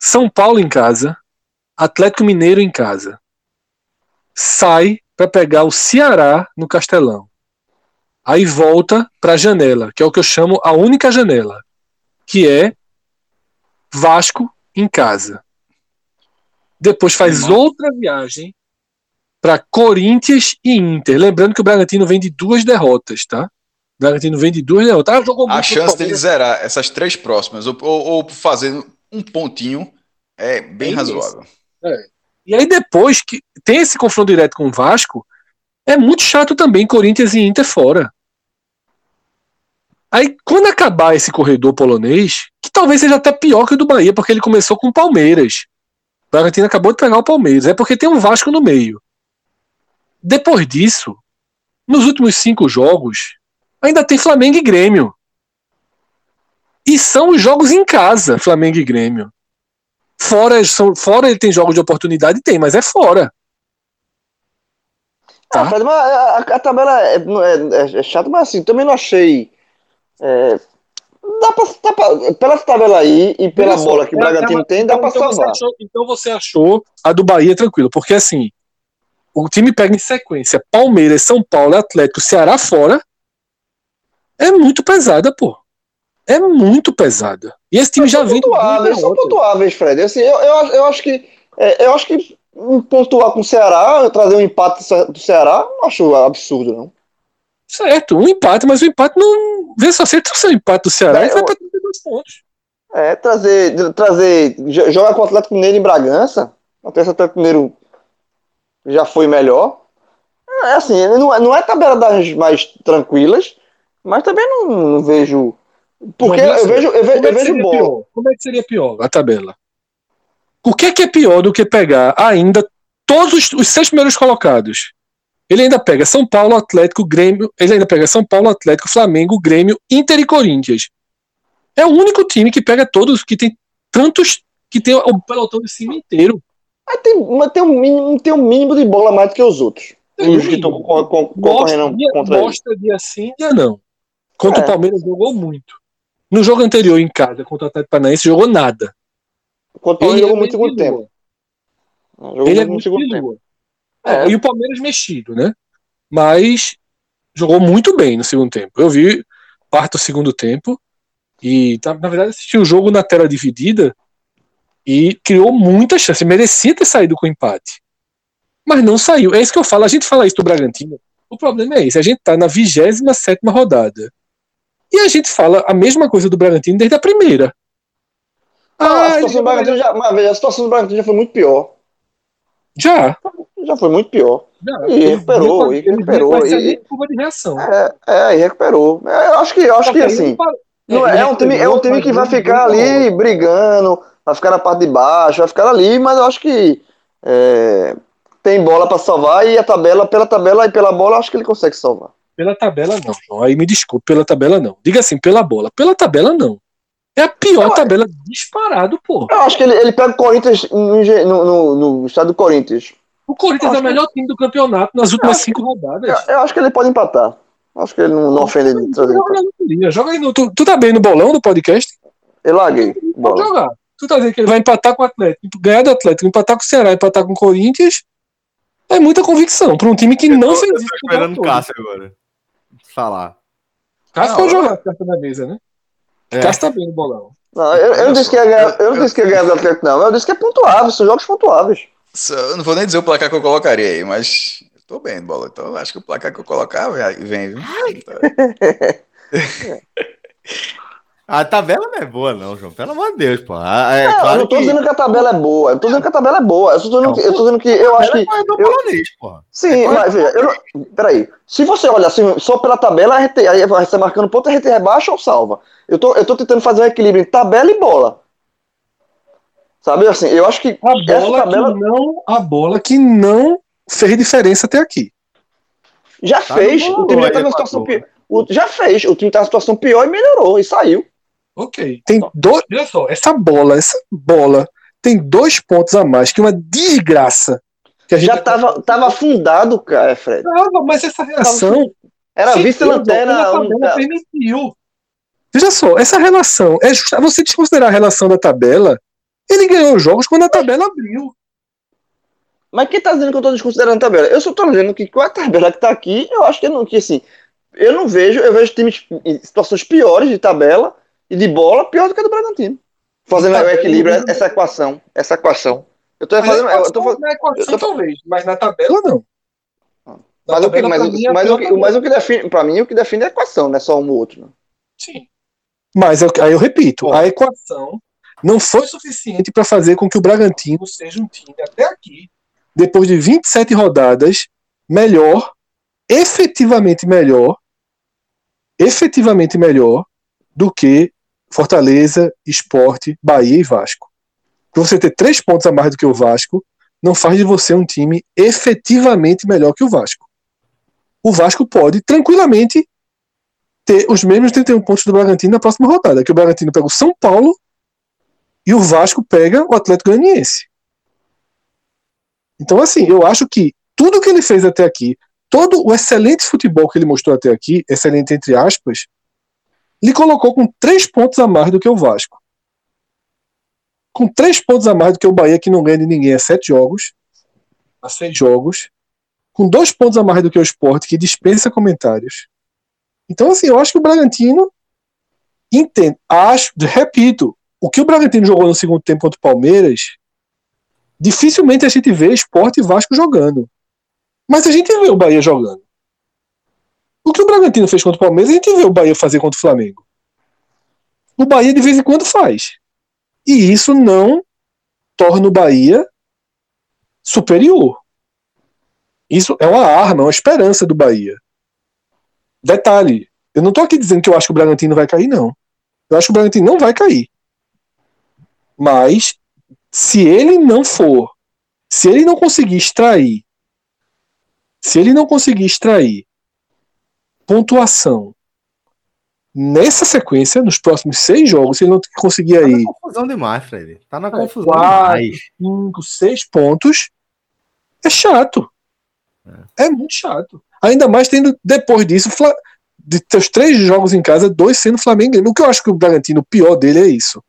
São Paulo em casa, Atlético Mineiro em casa. Sai para pegar o Ceará no Castelão. Aí volta para a janela, que é o que eu chamo a única janela, que é Vasco em casa. Depois faz outra viagem para Corinthians e Inter. Lembrando que o Bragantino vem de duas derrotas, tá? O Bragantino vem de duas derrotas. Ah, jogou A muito chance contra o dele zerar essas três próximas, ou, ou, ou fazer um pontinho, é bem É razoável. E aí depois que tem esse confronto direto com o Vasco, é muito chato também Corinthians e Inter fora. Aí quando acabar esse corredor polonês, que talvez seja até pior que o do Bahia, porque ele começou com o Palmeiras. O Bragantino acabou de pegar o Palmeiras, é porque tem um Vasco no meio. Depois disso, nos últimos cinco jogos, ainda tem Flamengo e Grêmio. E são os jogos em casa, Flamengo e Grêmio. Fora, são, fora ele tem jogos de oportunidade, tem, mas é fora. Tá. Ah, Fred, mas a, a- tabela é, é, é, chata, mas assim, também não achei. é, dá pra, dá pra- pela tabela aí e pela bola que o é- Bragantino é tem, dá pra então você salvar. achou- então você achou a do Bahia tranquilo, porque assim, o time pega em sequência Palmeiras, São Paulo, Atlético, Ceará fora. É muito pesada, pô. É muito pesada. E esse time Mas já vem pontuáveis, são pontuáveis, Fred. Assim, eu, eu, acho- eu acho que. é, eu acho que pontuar com o Ceará, trazer um empate do Ce- do Ceará, não acho absurdo, não. Certo, um empate, mas o empate não. Vê só, se trouxer o empate do Ceará, É, ele vai eu- pra 32 pontos. É, trazer, trazer, jo- jogar com o Atlético Mineiro em Bragança, até esse Atlético Mineiro já foi melhor. É assim, não é, não é tabela das mais tranquilas, mas também não, não vejo. Porque Mas, eu vejo, eu vejo, Como é eu que vejo seria bola. pior? Como é que seria pior a tabela? O que é que é pior do que pegar ainda todos os, os seis primeiros colocados? Ele ainda pega São Paulo, Atlético, Grêmio. Ele ainda pega São Paulo, Atlético, Flamengo, Grêmio, Inter e Corinthians. É o único time que pega todos, que tem tantos. que tem o pelotão de cima inteiro. Mas tem, mas tem, um mínimo, tem um mínimo de bola mais do que os outros. Tem Os que estão mínimo. concorrendo Mostra, dia, contra ele. mostra dia sim, dia não. Contra É. o Palmeiras jogou muito. No jogo anterior, em casa, contra o Atlético Paranaense, jogou nada. Contra ele Ele jogou é muito no segundo tempo. Jogou Ele é muito segundo tempo. É, É. E o Palmeiras mexido, né? Mas jogou muito bem no segundo tempo. Eu vi parte do segundo tempo e, tá- na verdade, assisti o jogo na tela dividida e criou muita chance. Merecia ter saído com empate. Mas não saiu. É isso que eu falo. A gente fala isso do Bragantino. O problema é esse. A gente tá na 27 rodada. E a gente fala a mesma coisa do Bragantino desde a primeira. Ah, a, ele situação do Bragantino já, mas a situação do Bragantino já foi muito pior. já. Já foi muito pior. já. E recuperou, e recuperou, e- curva de reação. É, é, e recuperou. É, Eu acho que, eu acho que assim. Não é, é um time, é um time que vai ficar ali brigando, vai ficar na parte de baixo, vai ficar ali, mas eu acho que é, tem bola para salvar e a tabela, pela tabela e pela bola, eu acho que ele consegue salvar. Pela tabela, não, João. Aí me desculpe, pela tabela, não. Diga assim, pela bola. Pela tabela, não. É a pior Não, é- tabela disparado, pô. Eu acho que ele, ele pega o Corinthians no, no, no- no estado do Corinthians. O Corinthians é o melhor time do campeonato nas últimas cinco rodadas. Eu, eu acho que ele pode empatar. Eu Acho que ele não, não ofende de trazer Joga Joga aí no, tu, tu tá bem no bolão do podcast? Eu larguei. Pode jogar. Tu tá dizendo que ele vai empatar com o Atlético, ganhar do Atlético, empatar com o Ceará, empatar com o Corinthians. É muita convicção para um time que não Eu fez tô isso. esperando o Cássio agora. Falar. Cássio pode jogar a carta da mesa, né? É. Cássio tá bem no bolão. Não, eu, eu não disse que ia ganhar, eu não disse que ia ganhar do Atlético, não. Eu disse que é pontuável, são jogos pontuáveis. Eu não vou nem dizer o placar que eu colocaria aí, mas tô bem, bola. Então acho que o placar que eu colocar vem, viu? A tabela não é boa, não, João. Pelo amor de Deus, pô. É, não, claro eu não tô que... dizendo que a tabela é boa. Eu tô dizendo que a tabela é boa. Eu tô dizendo, Não, que, eu tô dizendo que eu acho que. É do eu- polonês, pô. Sim, É mas veja, eu não- peraí. Se você olhar assim, só pela tabela, a gente, aí você tá marcando ponto, a gente rebaixa ou salva. Eu tô, eu tô tentando fazer um equilíbrio entre tabela e bola. Sabe assim, eu acho que A essa bola, tabela que não, a bola que não fez diferença até aqui. já Tá fez. O time já tá numa situação pior. O- Já fez. O time tá numa situação pior e melhorou e saiu. Ok. Tem dois. Olha só, essa bola, essa bola tem dois pontos a mais que uma desgraça. Que a gente Já tava, tava afundado, cara, Fred. Tava, mas essa relação. Era vice-lanterna. a um- tabela permitiu. Veja só, essa relação é justa. Você desconsiderar a relação da tabela, ele ganhou jogos quando a tabela abriu. Mas quem tá dizendo que eu tô desconsiderando a tabela? Eu só tô dizendo que com a tabela que tá aqui, eu acho que, eu não, que assim, eu não vejo, eu vejo times em situações piores de tabela e de bola, pior do que a do Bragantino. Fazendo De o equilíbrio, né? essa equação, essa equação. Eu tô Mas fazendo, na eu tô equação- fazendo na equação, eu tô- talvez, mas na tabela não. Na mas, o que, mas, é mas, o que, mas o que define, pra mim, o que define é a equação, não é só um ou outro. Não. Sim. Mas eu- aí eu repito, a equação não foi suficiente para fazer com que o Bragantino seja um time até aqui, depois de 27 rodadas, melhor, efetivamente melhor, efetivamente melhor do que Fortaleza, Esporte, Bahia e Vasco. Você ter três pontos a mais do que o Vasco não faz de você um time efetivamente melhor que o Vasco. O Vasco pode tranquilamente ter os mesmos 31 pontos do Bragantino na próxima rodada, que o Bragantino pega o São Paulo e o Vasco pega o Atlético Goianiense. Então, assim, eu acho que tudo que ele fez até aqui, todo o excelente futebol que ele mostrou até aqui, excelente entre aspas, lhe colocou com três pontos a mais do que o Vasco. Com três pontos a mais do que o Bahia, que não ganha de ninguém a sete jogos, a seis jogos, com dois pontos a mais do que o Sport, que dispensa comentários. Então, assim, eu acho que o Bragantino entende. Acho, repito, o que o Bragantino jogou no segundo tempo contra o Palmeiras, dificilmente a gente vê Sport e Vasco jogando. Mas a gente vê o Bahia jogando. O que o Bragantino fez contra o Palmeiras, a gente vê o Bahia fazer contra o Flamengo. O Bahia de vez em quando faz. E isso não torna o Bahia superior. Isso é uma arma, é uma esperança do Bahia. Detalhe, eu não tô aqui dizendo que eu acho que o Bragantino vai cair, não. Eu acho que o Bragantino não vai cair. Mas, se ele não for, se ele não conseguir extrair, se ele não conseguir extrair pontuação nessa sequência, nos próximos seis jogos, se ele não conseguir Tá aí na confusão demais, Fred. Tá na É, confusão quatro. demais. cinco, seis pontos, é chato. É muito chato. Ainda mais tendo, depois disso, de teus três jogos em casa, dois sendo Flamengo. O que eu acho que o Bragantino, o pior dele é isso.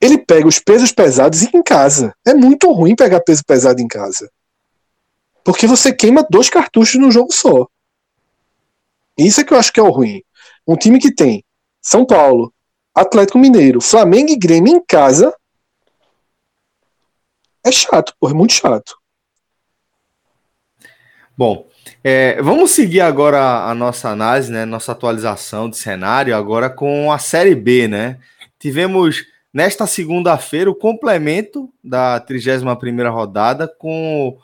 Ele pega os pesos pesados em casa. É muito ruim pegar peso pesado em casa. Porque você queima dois cartuchos no jogo só. Isso é que eu acho que é o ruim. Um time que tem São Paulo, Atlético Mineiro, Flamengo e Grêmio em casa é chato, pô, é muito chato. Bom, é, vamos seguir agora a nossa análise, né? Nossa atualização de cenário agora com a Série B, né? Tivemos nesta segunda-feira o complemento da 31ª rodada com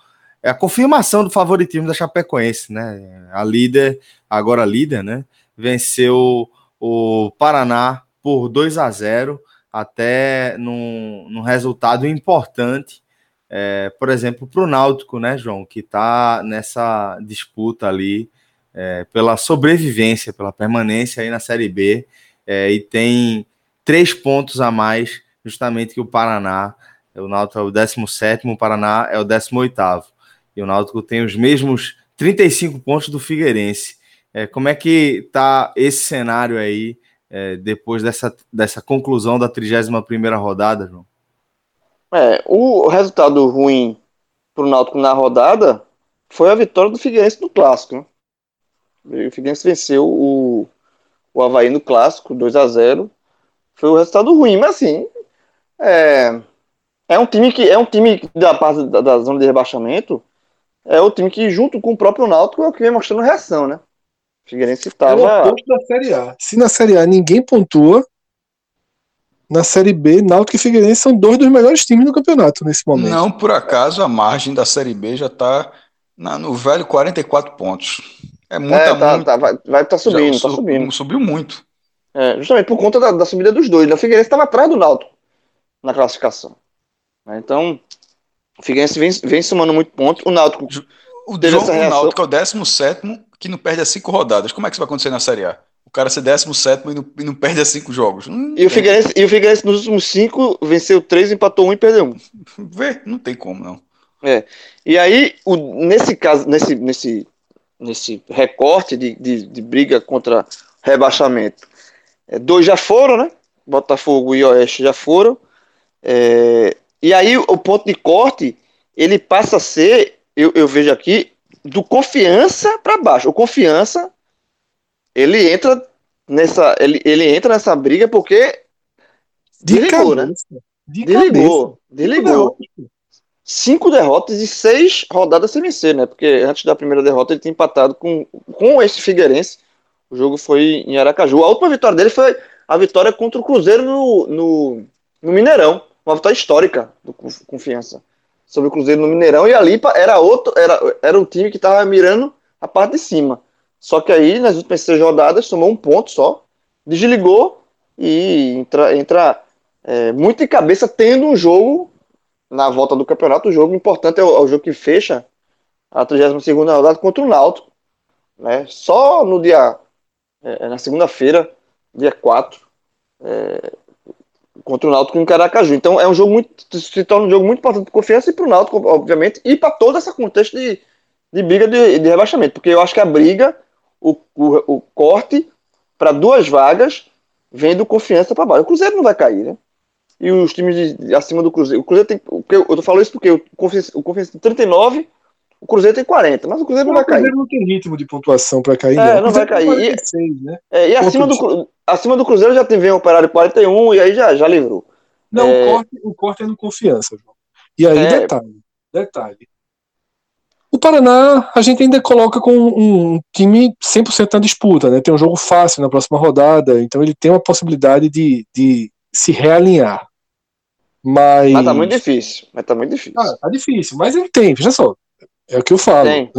a confirmação do favoritismo da Chapecoense, né? A líder, agora líder, né? Venceu o Paraná por 2 a 0 até num, num resultado importante é, por exemplo, para o Náutico, né, João, que está nessa disputa ali é, pela sobrevivência, pela permanência aí na Série B, é, e tem três pontos a mais, justamente que o Paraná. O Náutico é o 17, o Paraná é o 18. E o Náutico tem os mesmos 35 pontos do Figueirense. É, como é que está esse cenário aí, é, depois dessa, dessa conclusão da 31ª rodada, João? É, o resultado ruim pro Náutico na rodada foi a vitória do Figueirense no clássico. né? O Figueirense venceu o, o Havaí no clássico, 2 a 0 Foi um resultado ruim, mas assim. É, é um time que é um time da parte da, da zona de rebaixamento. É o time que, junto com o próprio Náutico, é o que vem mostrando reação, né? O Figueirense estava. É o oposto da Série A. Se na Série A ninguém pontua, na Série B, Náutico e Figueirense são dois dos melhores times do campeonato nesse momento. Não por acaso a margem da Série B já está no velho 44 pontos. É muita, É, tá, muito. tá, vai, vai tá subindo, já tá subindo. Subiu muito. É, justamente por conta da, da subida dos dois. né? O Figueirense estava atrás do Náutico na classificação. Né? Então, o Figueirense vem, vem somando muito ponto. O Náutico O Teve jogo essa reação. Náutico é o 17 que não perde as cinco rodadas. Como é que isso vai acontecer na Série A? O cara ser 17 e não, e não perde as cinco jogos. Não E o, Figueirense, e o Figueirense nos últimos cinco venceu três, empatou um e perdeu um. Vê, não tem como, não. E aí, o- nesse caso, nesse, nesse, nesse recorte de, de, de briga contra rebaixamento, é, dois já foram, né? Botafogo e Oeste já foram. É, e aí o ponto de corte ele passa a ser, eu, eu vejo aqui, do confiança para baixo. O confiança ele entra nessa, ele, ele entra nessa briga porque De desligou, né? De cabeça. Desligou, desligou. Cinco derrotas e seis rodadas sem vencer, né? Porque antes da primeira derrota ele tinha empatado com, com esse Figueirense. O jogo foi em Aracaju. A última vitória dele foi a vitória contra o Cruzeiro no, no, no Mineirão. Uma vitória histórica do Conf- Confiança sobre o Cruzeiro no Mineirão. E ali era outro, era, era um time que estava mirando a parte de cima. Só que aí, nas últimas seis rodadas, tomou um ponto só, desligou e entra, entra é, muito em cabeça tendo um jogo na volta do campeonato. O jogo importante é o, é o jogo que fecha a 32 rodada contra o Náutico. Né? Só no dia, é, na segunda-feira, dia 4, é, contra o Náutico em Caracaju. Então é um jogo muito, se torna um jogo muito importante de confiança e para o Náutico, obviamente, e para todo esse contexto de, de briga de, de rebaixamento. Porque eu acho que a briga, o, o, o corte para duas vagas vem do confiança para baixo. O Cruzeiro não vai cair, né? E os times de- de acima do Cruzeiro. O Cruzeiro tem. Eu, eu falando isso porque o Confiança, o Confiança tem 39, o Cruzeiro tem 40, mas o Cruzeiro não vai O cair. Cruzeiro não tem ritmo de pontuação para cair. É, O não vai Cruzeiro tem cair. E- 46, né? É, e acima do, acima do Cruzeiro já tem vem o Operário 41 e aí já, já livrou. Não, É. o, corte, o corte é no confiança, João. E aí, É. detalhe, detalhe. O Paraná, a gente ainda coloca com um time 100% na disputa, né? Tem um jogo fácil na próxima rodada, então ele tem uma possibilidade de, de se realinhar. Mas. Mas tá muito difícil. Mas tá muito difícil. Ah, tá difícil, mas ele tem, veja só. É o que eu falo. Tem.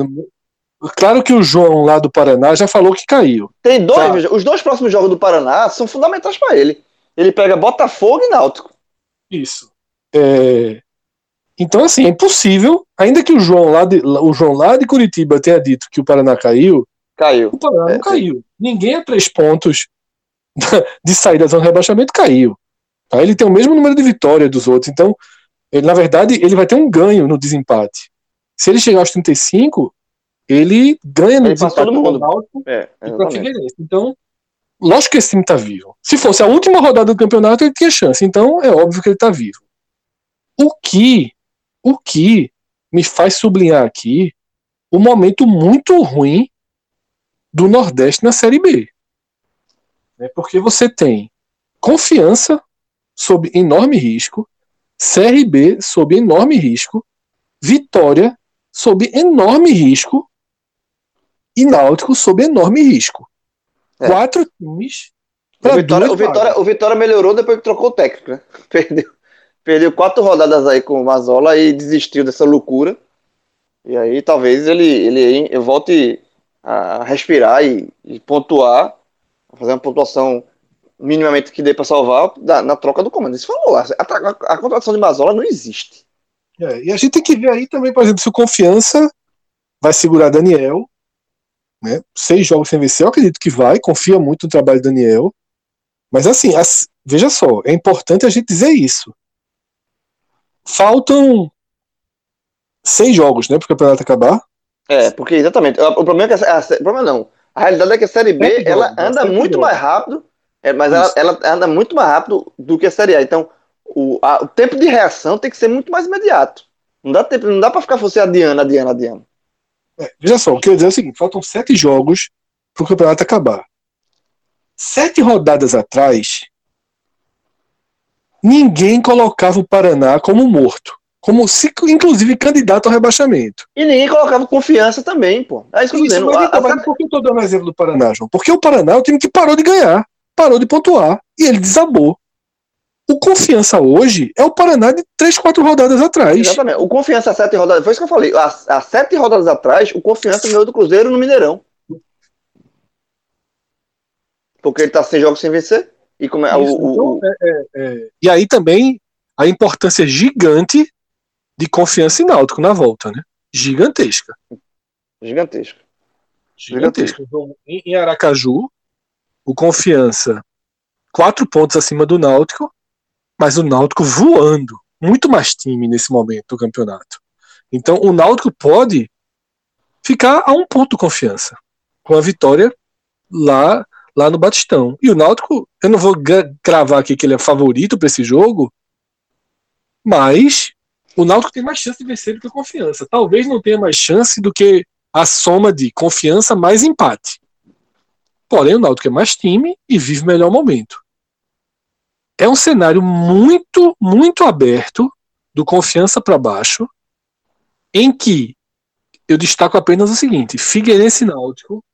Claro que o João lá do Paraná já falou que caiu. Tem dois, Tá. veja, os dois próximos jogos do Paraná são fundamentais para ele. Ele pega Botafogo e Náutico. Isso. É, Então, assim, é impossível, ainda que o João, lá de, o João lá de Curitiba tenha dito que o Paraná caiu, Caiu. o Paraná É, não caiu. Ninguém a três pontos de sair da zona de rebaixamento caiu. Tá? Ele tem o mesmo número de vitórias dos outros. Então, ele, na verdade, ele vai ter um ganho no desempate. Se ele chegar aos 35, ele ganha no desempate todo mundo. Náutico É, e. Figueirense. Então, lógico que esse time tá vivo. Se fosse a última rodada do campeonato, ele tinha chance. Então, é óbvio que ele tá vivo. O que, o que me faz sublinhar aqui o momento muito ruim do Nordeste na Série B. Né? Porque você tem confiança sob enorme risco, CRB sob enorme risco, Vitória sob enorme risco e Náutico sob enorme risco. É. Quatro times. O Vitória, o, Vitória, o Vitória melhorou depois que trocou o técnico, né? Perdeu, perdeu quatro rodadas aí com o Mazola e desistiu dessa loucura. E aí talvez ele, ele volte a respirar e, e pontuar, fazer uma pontuação minimamente que dê para salvar da- na troca do comando. Isso falou, a, a, a contratação de Mazola não existe. É, e a gente tem que ver aí também, por exemplo, se o Confiança vai segurar Daniel. Né? Seis jogos sem vencer, eu acredito que vai, confia muito no trabalho do Daniel. Mas assim, as- veja só, é importante a gente dizer isso. Faltam seis jogos, né, para o campeonato acabar. É, porque exatamente. O problema é que a, a- o problema não. A realidade é que a Série B Sete ela jogos, né? anda Sete muito mais rápido, é, mas ela, ela anda muito mais rápido do que a Série A. Então, o, a- o tempo de reação tem que ser muito mais imediato. Não dá tempo, não dá para ficar você adiando, adiando, adiando. É, veja só, o que eu ia dizer é o seguinte: faltam sete jogos para o campeonato acabar. Sete rodadas atrás, ninguém colocava o Paraná como morto. Como se, inclusive, candidato ao rebaixamento. E ninguém colocava confiança também, pô. É isso que eu tô dizendo. mas A- então, a- mas por que eu tô dando exemplo do Paraná, João? Porque o Paraná é o time que parou de ganhar, parou de pontuar, e ele desabou. O confiança hoje é o Paraná de três, quatro rodadas atrás. Exatamente. O Confiança sete rodadas. Foi isso que eu falei. Há, sete rodadas atrás, o Confiança ganhou do Cruzeiro no Mineirão. Porque ele tá sem jogos sem vencer. E como é, Isso, o- então, o- é, é, é. E aí também a importância gigante de confiança em Náutico na volta, né? Gigantesca. gigantesco. Gigantesca. Então, em Aracaju, o confiança quatro pontos acima do Náutico, mas o Náutico voando. Muito mais time nesse momento do campeonato. Então o Náutico pode ficar a um ponto de confiança. Com a vitória lá, lá no Batistão. E o Náutico, eu não vou gra- cravar aqui que ele é favorito para esse jogo, mas o Náutico tem mais chance de vencer do que a confiança. Talvez não tenha mais chance do que a soma de confiança mais empate. Porém, o Náutico é mais time e vive melhor momento. É um cenário muito, muito aberto, do confiança para baixo, em que eu destaco apenas o seguinte: Figueirense Náutico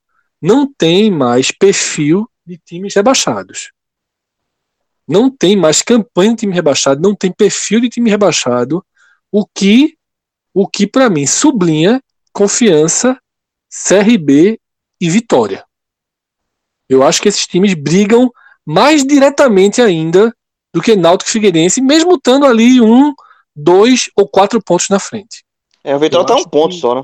não tem mais perfil de times rebaixados. Não tem mais campanha de time rebaixado, não tem perfil de time rebaixado, o que, o que para mim sublinha confiança, CRB e Vitória. Eu acho que esses times brigam mais diretamente ainda do que Náutico e Figueirense, mesmo estando ali um, dois ou quatro pontos na frente. É, o Vitória Eu tá um ponto que- só, né?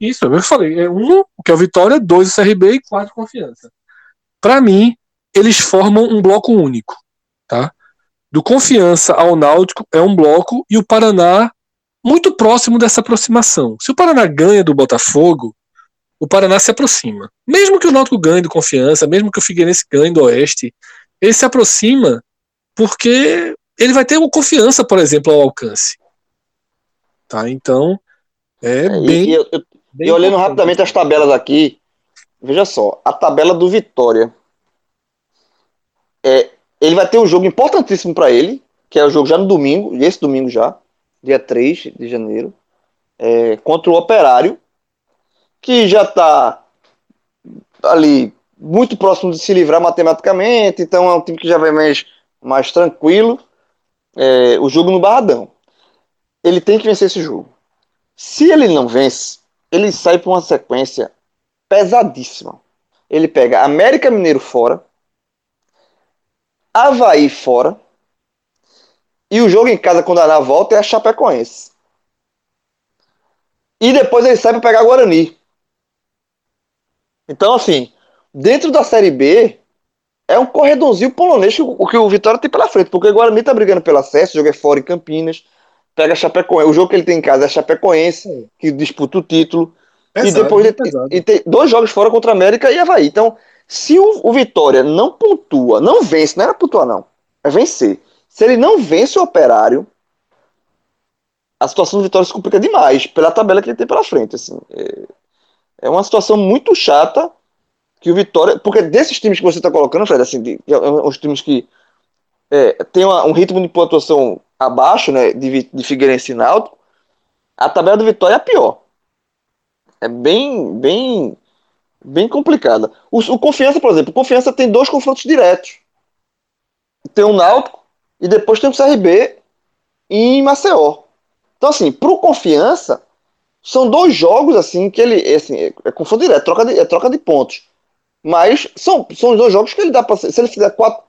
Isso, é o que eu falei. É um, que é o Vitória, dois o CRB e quatro confiança. Para mim, eles formam um bloco único, tá? Do confiança ao Náutico é um bloco e o Paraná muito próximo dessa aproximação. Se o Paraná ganha do Botafogo, o Paraná se aproxima. Mesmo que o Náutico ganhe do confiança, mesmo que o Figueirense ganhe do Oeste, ele se aproxima porque ele vai ter uma confiança, por exemplo, ao alcance. Tá? Então, é, E- bem. e eu- eu- bem E olhando rapidamente as tabelas aqui, veja só, a tabela do Vitória. É, ele vai ter um jogo importantíssimo para ele, que é o jogo já no domingo, esse domingo já, dia 3 de janeiro, é, contra o Operário, que já está ali muito próximo de se livrar matematicamente, então é um time que já vai mais, mais tranquilo. É, o jogo no Barradão. Ele tem que vencer esse jogo. Se ele não vence, ele sai para uma sequência pesadíssima. Ele pega América Mineiro fora, Havaí fora, e o jogo em casa quando a volta é a Chapecoense. E depois ele sai para pegar Guarani. Então, assim, dentro da Série B, é um corredorzinho polonês que o que o Vitória tem pela frente, porque o Guarani tá brigando pelo acesso, o jogo é fora em Campinas, pega Chapecoense. O jogo que ele tem em casa é Chapecoense, que disputa o título. e Pesado, depois ele pesado. e tem dois jogos fora contra a América e Havaí. Então, se o, o Vitória não pontua, não vence, não era pontuar, não, é vencer. Se ele não vence o operário, a situação do Vitória se complica demais pela tabela que ele tem pela frente. Assim. É, é uma situação muito chata que o Vitória. Porque desses times que você está colocando, Fred, assim, de, de- os times que é, tem uma- um ritmo de pontuação abaixo, né, de, de Figueirense e Náutico, a tabela do Vitória é a pior. É bem, bem, bem complicada. O, o Confiança, por exemplo, o Confiança tem dois confrontos diretos. Tem o Náutico e depois tem o CRB em Maceió. Então, assim, pro Confiança, são dois jogos, assim, que ele, é, assim, é, é confronto direto, troca de, é troca de pontos. Mas são, são os dois jogos que ele dá pra. Se ele fizer quatro,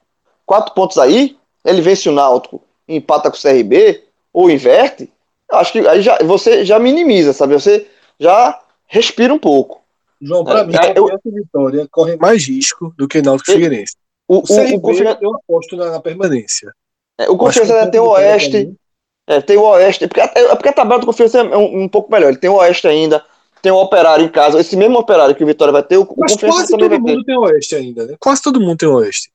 quatro pontos aí, ele vence o Náutico empata com o CRB, ou inverte, acho que aí já, você já minimiza, sabe? Você já respira um pouco. João, para É, mim, é, eu- Confiança e Vitória correm mais risco do que Náutico e Figueirense. O, O o, CRB, o, eu aposto na, na permanência. é, o Confiança tem o Oeste. É, tem o Oeste. Porque, a- é porque a tabela do Confiança é um, um pouco melhor. Ele tem o Oeste ainda, tem o Operário em casa. Esse mesmo Operário que o Vitória vai ter, o, Mas Confiança quase todo mundo tem Oeste ainda, né? Quase todo mundo tem Oeste.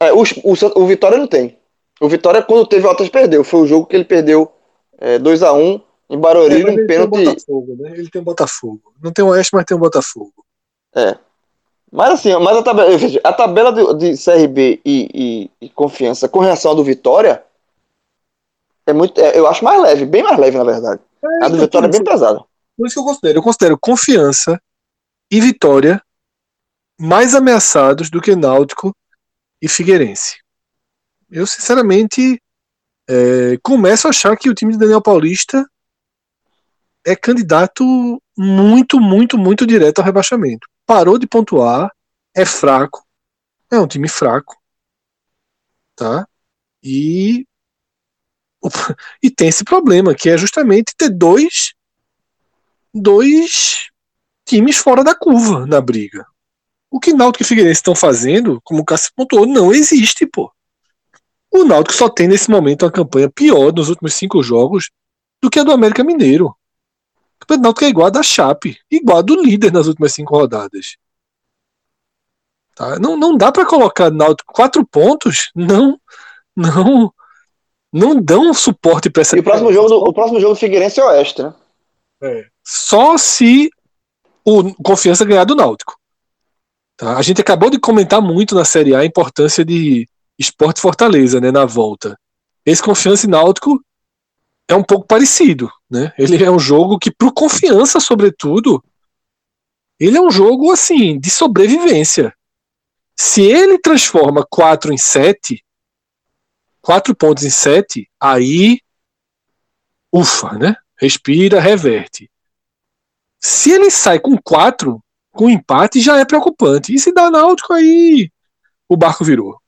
É, o, o, o Vitória não tem. O Vitória, quando teve o Altas, perdeu. Foi o jogo que ele perdeu é, 2x1 em Barueri, É, num ele tem o pênalti. Botafogo, né? Ele tem o Botafogo. Não tem o Oeste, mas tem o Botafogo. Mas assim, mas a tabela, a tabela de, de CRB e, e, e, Confiança com relação à do Vitória é muito, é, eu acho mais leve, bem mais leve, na verdade. É, a do Vitória é bem pesada. Por isso que eu considero. Eu considero Confiança e Vitória mais ameaçados do que Náutico e Figueirense. Eu, sinceramente, é, começo a achar que o time de Daniel Paulista é candidato muito, muito, muito direto ao rebaixamento. Parou de pontuar, é fraco, é um time fraco, tá? E e tem esse problema que é justamente ter dois dois times fora da curva na briga. O que Náutico e Figueirense estão fazendo, como o Cássio pontuou, não existe, pô. O Náutico só tem nesse momento uma campanha pior nos últimos cinco jogos do que a do América Mineiro. O Náutico é igual a da Chape, igual a do líder nas últimas cinco rodadas. Tá? Não, não dá para colocar Náutico quatro pontos, não, não, não dão suporte para essa. E o próximo jogo do, o próximo jogo do Figueirense é Oeste, né? É. Só se o Confiança ganhar do Náutico. Tá? A gente acabou de comentar muito na Série A a importância de Esporte Fortaleza, né, na volta. Esse Confiança e Náutico é um pouco parecido, né? Ele é um jogo que, pro Confiança, sobretudo, ele é um jogo, assim, de sobrevivência. Se ele transforma 4 em 7, 4 pontos em 7, aí, ufa, né? Respira, reverte. Se ele sai com 4, com empate, já é preocupante. E se dá náutico, aí o barco virou.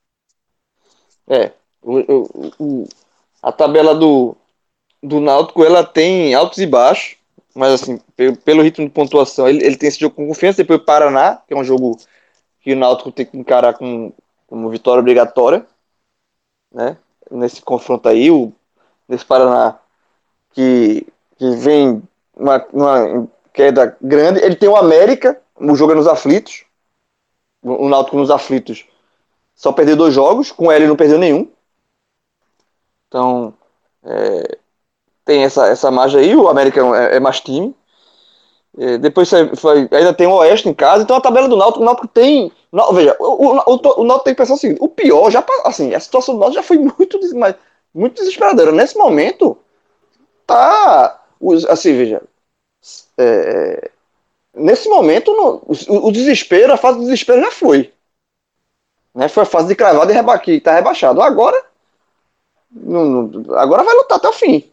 É. O, o, o, a tabela do, do Náutico ela tem altos e baixos, mas assim, pelo, pelo ritmo de pontuação, ele, ele tem esse jogo com confiança. Depois o Paraná, que é um jogo que o Náutico tem que encarar com, como vitória obrigatória, né? Nesse confronto aí, o, nesse Paraná que, que vem uma, uma queda grande. Ele tem o América, o jogo é nos aflitos. O Náutico nos aflitos só perdeu dois jogos, com ele não perdeu nenhum. Então, é, tem essa, essa margem aí, o América é, é mais time. É, depois foi, ainda tem o Oeste em casa, então a tabela do Náutico, o Náutico tem. Não, veja, o, o, o, o Náutico tem que pensar o seguinte: o pior já assim, a situação do Náutico já foi muito, muito desesperadora. Nesse momento, tá. Assim, veja. É, nesse momento, no, o, o, desespero, a fase do desespero já foi. Né? Foi a fase de cravado e reba, que tá rebaixado. Agora. agora vai lutar até o fim.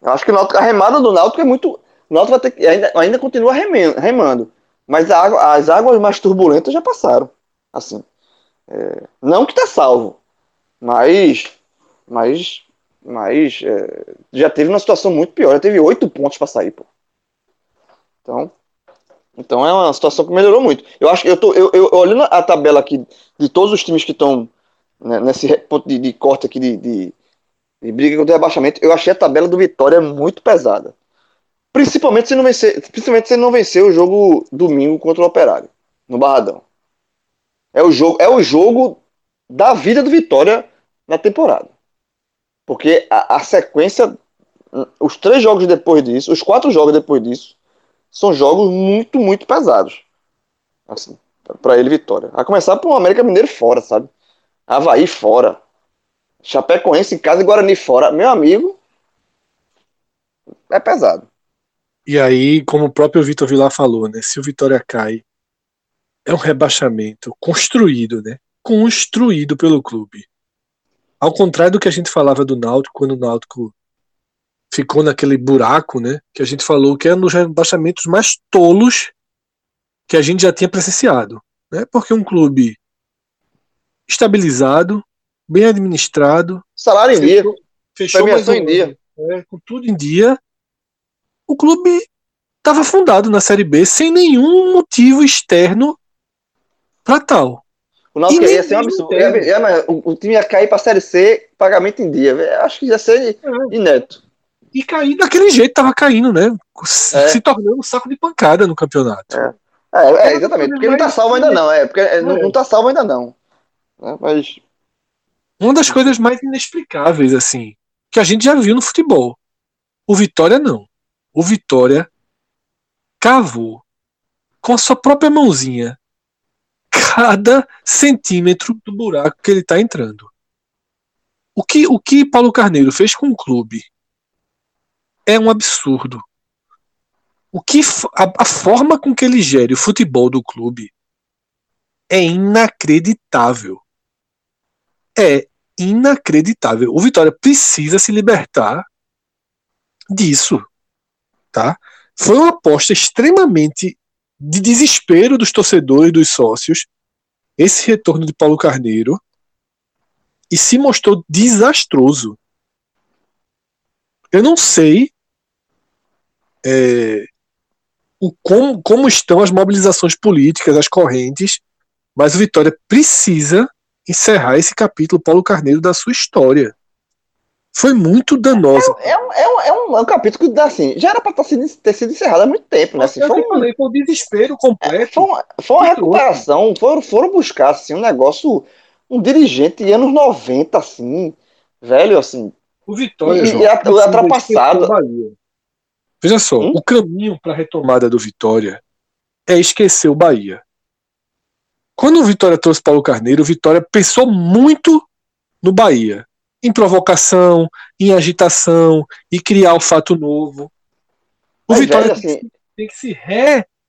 Eu acho que a remada do Náutico é muito. O Náutico vai ter, ainda, ainda continua remendo, remando. Mas água, as águas mais turbulentas já passaram. Assim. É, não que tá salvo. Mas. Mas. Mas. É, já teve uma situação muito pior. Já teve oito pontos para sair, pô. Então. Então é uma situação que melhorou muito. Eu acho que eu tô eu, eu olhando a tabela aqui de todos os times que estão né, nesse ponto de, de, corte aqui de, de, de briga contra o rebaixamento, eu achei a tabela do Vitória muito pesada. Principalmente se não vencer, principalmente se não vencer o jogo domingo contra o Operário no Barradão. É o jogo, é o jogo da vida do Vitória na temporada. Porque a, a sequência, os três jogos depois disso, os quatro jogos depois disso, são jogos muito, muito pesados. Assim, para ele, vitória. A começar por um América Mineiro fora, sabe? Havaí fora. Chapecoense em casa e Guarani fora. Meu amigo, é pesado. E aí, como o próprio Vitor Vilar falou, né? Se o Vitória cai, é um rebaixamento construído, né? Construído pelo clube. Ao contrário do que a gente falava do Náutico, quando o Náutico ficou naquele buraco, né? Que a gente falou que é um dos rebaixamentos mais tolos que a gente já tinha presenciado, né? Porque um clube estabilizado, bem administrado, salário em dia, fechou mais um em dia, é, com tudo em dia, o clube estava fundado na Série B sem nenhum motivo externo para tal. O nosso ia ser um absurdo. É, é, o, o, time ia cair para a Série C, pagamento em dia. Acho que ia ser é. inédito e cair daquele jeito tava caindo, né? É. Se tornando um saco de pancada no campeonato. É, é, é exatamente. Porque não tá salvo ainda não, é. Porque é. não, não tá salvo ainda não. É, mas. Uma das coisas mais inexplicáveis, assim, que a gente já viu no futebol. O Vitória não. O Vitória cavou com a sua própria mãozinha cada centímetro do buraco que ele está entrando. O que, o que Paulo Carneiro fez com o clube é um absurdo. O que a, a forma com que ele gere o futebol do clube é inacreditável. É inacreditável. O Vitória precisa se libertar disso, tá? Foi uma aposta extremamente de desespero dos torcedores, dos sócios, esse retorno de Paulo Carneiro e se mostrou desastroso. Eu não sei é, o como, como estão as mobilizações políticas, as correntes, mas o Vitória precisa encerrar esse capítulo Paulo Carneiro da sua história. Foi muito danosa. É, é, um, é, um, é, um, é um capítulo que assim, já era para ter sido, encerrado há muito tempo, né? Assim, foi, um, falei, foi um desespero completo. É, foi, uma, foi uma recuperação, foram, foram buscar assim, um negócio, um dirigente de anos 90, assim, velho, assim. O Vitória, e, João, e ultrapassado. Veja só, hum? o caminho para a retomada do Vitória é esquecer o Bahia. Quando o Vitória trouxe Paulo Carneiro, o Vitória pensou muito no Bahia, em provocação, em agitação, e criar o fato novo. O Mas, Vitória assim, tem que se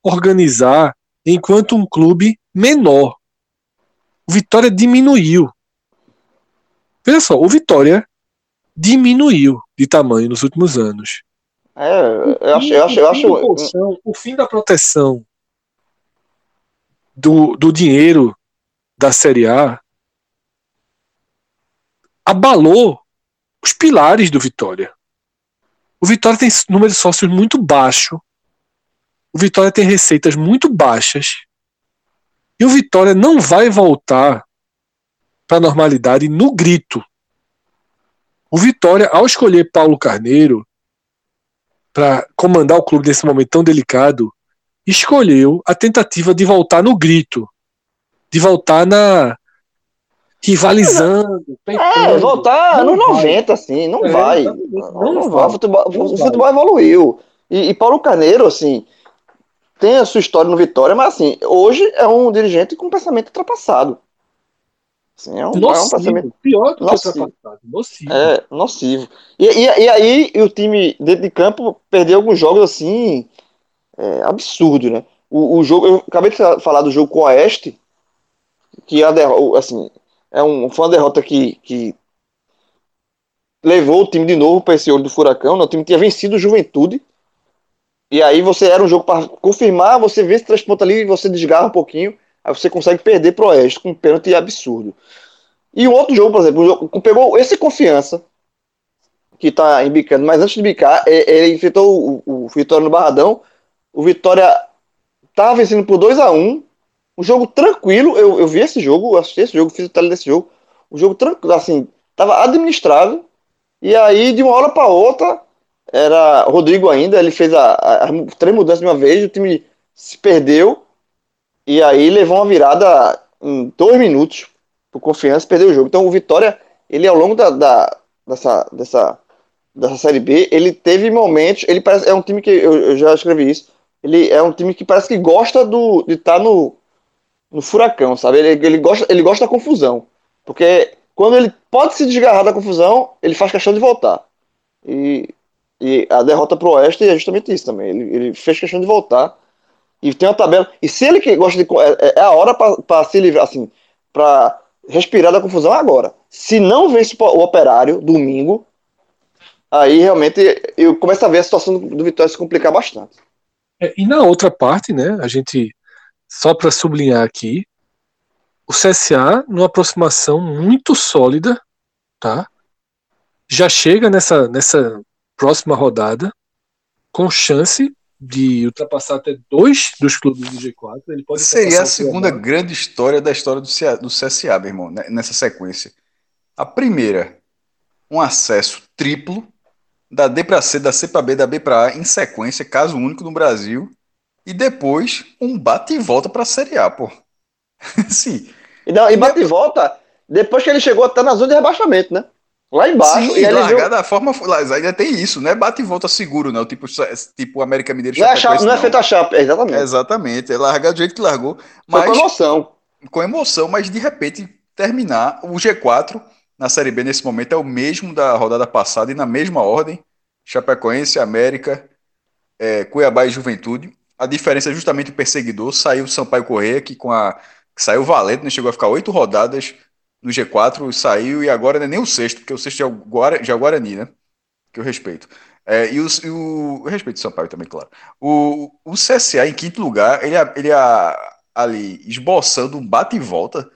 reorganizar enquanto um clube menor. O Vitória diminuiu. Veja só, o Vitória diminuiu de tamanho nos últimos anos. É, eu acho, eu acho, eu O fim da acho, proteção- o fim da proteção do, do dinheiro da Série A abalou os pilares do Vitória. O Vitória tem número de sócios muito baixo. O Vitória tem receitas muito baixas. E o Vitória não vai voltar para a normalidade no grito. O Vitória, ao escolher Paulo Carneiro para comandar o clube nesse momento tão delicado, escolheu a tentativa de voltar no grito, de voltar na rivalizando, é, voltar vai. 90, assim, não É, vai. exatamente, Não, não não vai. vai. O futebol, o futebol evoluiu. E, e Paulo Carneiro, assim, tem a sua história no Vitória, mas assim, hoje é um dirigente com um pensamento ultrapassado. Assim, é, um, é um Nocivo, pensamento pior do que Nocivo. Nocivo. é, nocivo. E, e, e aí o time dentro de campo perdeu alguns jogos assim, é, absurdo, né? O, o jogo, eu acabei de falar do jogo com o Oeste, que a derrota, assim, é um, foi uma derrota que, que levou o time de novo para esse olho do furacão. Né? O time tinha vencido o Juventude. E aí você era um jogo para confirmar, você vence três pontos ali e você desgarra um pouquinho. Aí você consegue perder pro Oeste com um pênalti absurdo. E um outro jogo, por exemplo, um pegou esse confiança que tá embicando, mas antes de bicar, é- ele enfrentou o, o Vitória no Barradão. O Vitória tava vencendo por 2 a 1 Um jogo tranquilo. Eu, eu vi esse jogo, eu assisti esse jogo, fiz o tele desse jogo. Um jogo tranquilo, assim, tava administrável. E aí, de uma hora para outra, era Rodrigo ainda, ele fez a, a- as três mudanças de uma vez, o time se perdeu. E aí levou uma virada em dois minutos por confiança perdeu o jogo. Então o Vitória, ele ao longo da, da- dessa, dessa, dessa Série B, ele teve momentos. Ele parece, é um time que eu, eu já escrevi isso. Ele é um time que parece que gosta do, de estar no, no furacão, sabe? Ele, ele, gosta, ele gosta da confusão. Porque quando ele pode se desgarrar da confusão, ele faz questão de voltar. E, e a derrota pro Oeste é justamente isso também. Ele, ele fez questão de voltar. E tem uma tabela. E se ele que gosta de. É, é a hora para se livrar, assim, para respirar da confusão é agora. Se não vence o operário domingo, aí realmente eu começo a ver a situação do, do Vitória se complicar bastante. É, e na outra parte, né, a gente, só para sublinhar aqui, o CSA, numa aproximação muito sólida, tá? Já chega nessa, nessa próxima rodada com chance de ultrapassar até dois dos clubes do G4. Ele pode Seria a segunda grande história da história do, CA do CSA, meu irmão, né, nessa sequência. A primeira, um acesso triplo da D para C, da C para B, da B para A, em sequência, caso único no Brasil. E depois, um bate e volta para a Série A, pô. Sim. E, não, e bate e volta depois que ele chegou até na zona de rebaixamento, né? Lá embaixo. Sim, e largar da forma. Ainda tem isso, né? Bate e volta seguro, não. Tipo, tipo América Mineiro não, é chapa, Chapecoense, não é feito a chapa, exatamente. Exatamente, é largar do jeito que largou. Foi com Mas, noção. com emoção, mas de repente terminar o G4 na Série B nesse momento é o mesmo da rodada passada e na mesma ordem. Chapecoense, América, é, Cuiabá e Juventude. A diferença é justamente o perseguidor. Saiu o Sampaio Correia, que com a. Que saiu valente, né? chegou a ficar oito rodadas no G4, saiu e agora não é nem o sexto, porque o sexto é o, Guara, já Guarani, né? Que eu respeito. É, e, o, e o, eu respeito o Sampaio também, claro. O, o CSA em quinto lugar, ele, ele ali esboçando um bate e volta.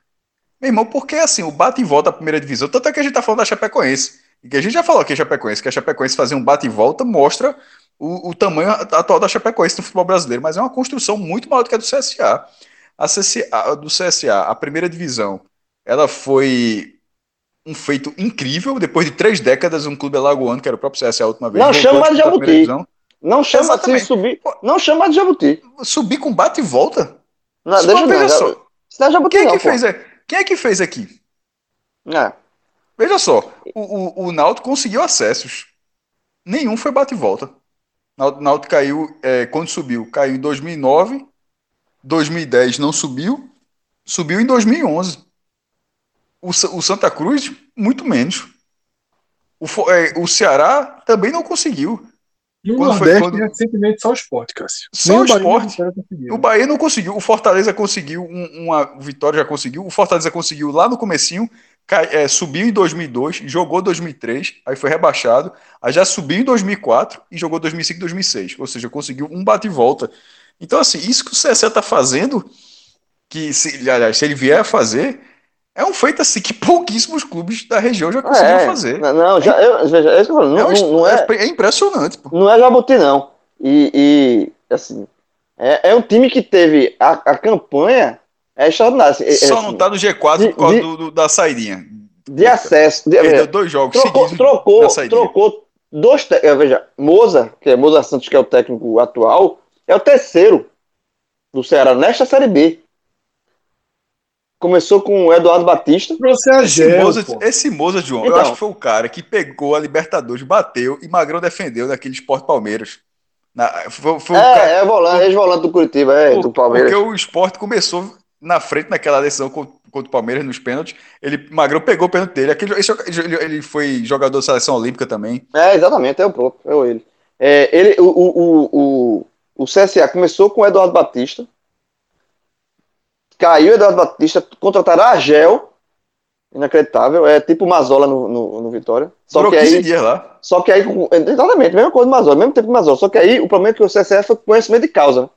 Meu irmão, porque assim, o bate e volta da primeira divisão, tanto é que a gente tá falando da Chapecoense. E que a gente já falou aqui a Chapecoense, que a Chapecoense fazer um bate e volta mostra o, o, tamanho atual da Chapecoense no futebol brasileiro, mas é uma construção muito maior do que a do CSA. A, CSA, a do CSA, a primeira divisão, ela foi um feito incrível, depois de três décadas, um clube alagoano, que era o próprio CSA a última vez. Não chama de Jabuti. Não chama de subir. Não chama de Jabuti. Subir com bate e volta? Não, deixa eu ver. Só. Isso não é Jabuti, quem, é não, que fez, quem é que fez aqui? É. Veja só, o, o, o Náutico conseguiu acessos. Nenhum foi bate e volta. Náutico caiu, é, quando subiu, caiu em 2009, 2010 não subiu, subiu em 2011. O, o Santa Cruz, muito menos. O, é, o Ceará também não conseguiu. E o quando Nordeste foi, quando... recentemente só o esporte, Cássio. Só o, esporte. O Bahia não conseguiu. O Fortaleza conseguiu um, uma vitória, já conseguiu. O Fortaleza conseguiu lá no comecinho cai, é, subiu em 2002, jogou 2003, aí foi rebaixado, aí já subiu em 2004 e jogou 2005 2006, ou seja, conseguiu um bate e volta. Então, assim, isso que o CSE está fazendo, que se, aliás, se ele vier a fazer, é um feito assim que pouquíssimos clubes da região já conseguiram é, fazer. Não, já, eu, veja, é, não, é, não, não é, é, impressionante. Pô. Não é Jabuti, não. E, e assim, é, é um time que teve a, a campanha é extraordinário. Assim, Só é, não tá no G4 de, por causa de, do, do, da saidinha. De acesso. De, Perdeu dois jogos trocou, seguidos. Trocou, trocou dois. Veja, Moza, que é Moza Santos, que é o técnico atual, é o terceiro do Ceará nesta Série B. Começou com o Eduardo Batista. Você é esse, Moza, esse Moza, João, então, eu acho que foi o cara que pegou a Libertadores, bateu e Magrão defendeu naquele Esporte Palmeiras. Na, foi, foi é, cara, é volante, ex-volante do Curitiba, é, do Palmeiras. Porque o esporte começou na frente naquela decisão contra, o Palmeiras nos pênaltis. Ele, Magrão pegou o pênalti dele. Aquele, esse, ele foi jogador da seleção olímpica também. É, exatamente, é o próprio, é ele. É, ele o, o, o, o CSA começou com o Eduardo Batista. Caiu o Eduardo Batista, contrataram a Argel. Inacreditável, é tipo Mazola no, no, no Vitória. Só Durou que aí, dias lá. Só que aí, exatamente, mesma coisa do Mazola, mesmo tempo do Mazola. Só que aí o problema é que o CSA foi conhecimento de causa.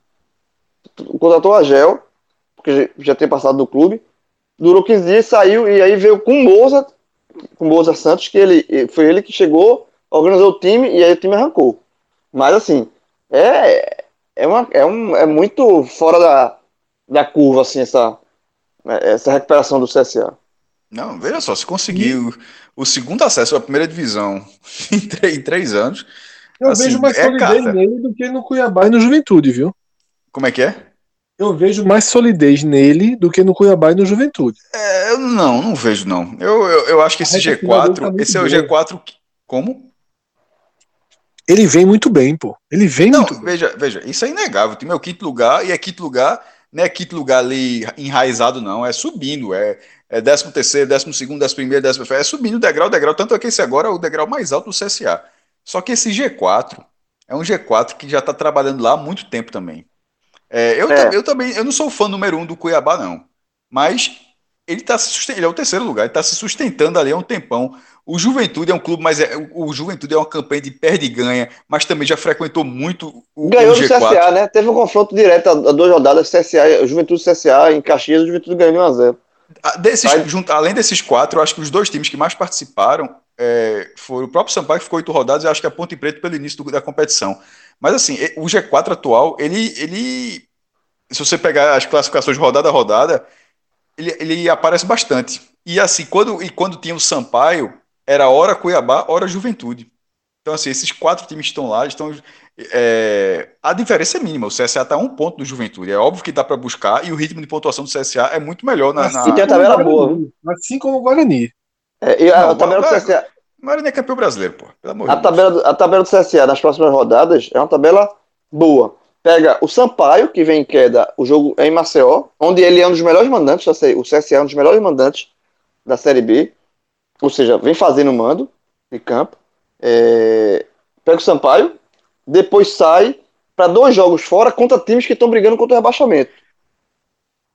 Contratou a Gel, porque já tinha passado do clube. Durou 15 dias, saiu e aí veio com o Moza, com o Moza Santos, que ele foi ele que chegou, organizou o time e aí o time arrancou. Mas assim, é, é, uma, é, um, é muito fora da, da curva, assim, essa, essa recuperação do CSA. Não, veja só, se conseguir o, o, segundo acesso à primeira divisão em, três, em três anos. Eu assim, vejo mais é solidez nele do que no Cuiabá e no Juventude, viu? Como é que é? Eu vejo mais solidez nele do que no Cuiabá e no Juventude. É, eu não, não vejo não. Eu, eu, eu acho que esse G4, tá esse é o G4 como? Ele vem muito bem, pô. Ele vem não, muito veja, bem. Veja, isso é inegável. O time é o quinto lugar e é quinto lugar, não é quinto lugar ali enraizado não, é subindo, é é décimo terceiro, décimo segundo, décimo primeiro, décimo é subindo degrau, degrau, tanto é que esse agora é o degrau mais alto do CSA. Só que esse G4 é um G4 que já está trabalhando lá há muito tempo também. É, eu, é. eu também, eu não sou fã número um do Cuiabá, não. Mas ele tá se ele é o terceiro lugar, ele está se sustentando ali há um tempão. O Juventude é um clube, mas é, o Juventude é uma campanha de perde e ganha, mas também já frequentou muito o Ganhou o G4. do CSA, né? Teve um confronto direto a duas rodadas, CSA, Juventude CSA em Caxias, o Juventude ganhou 1x0. Desses, junto, além desses quatro, eu acho que os dois times que mais participaram é, foram o próprio Sampaio, que ficou oito rodadas, e acho que a Ponte Preta pelo início do, da competição. Mas assim, o G4 atual, ele, ele se você pegar as classificações rodada a rodada, ele, ele aparece bastante. E assim, quando, e quando tinha o Sampaio, era hora Cuiabá, hora Juventude. Então, assim, esses quatro times estão lá, estão. É, a diferença é mínima. O CSA está a um ponto do Juventude. É óbvio que dá para buscar, e o ritmo de pontuação do CSA é muito melhor na. na... E tem a tabela boa. Assim como o Guarani. É, e a, Não, a tabela do CSA. O Guarani é campeão brasileiro, pô. a, tabela, a tabela do CSA nas próximas rodadas é uma tabela boa. Pega o Sampaio, que vem em queda, o jogo é em Maceió, onde ele é um dos melhores mandantes da série, o CSA é um dos melhores mandantes da Série B, ou seja, vem fazendo mando de campo. É, pega o Sampaio, depois sai para dois jogos fora contra times que estão brigando contra o rebaixamento.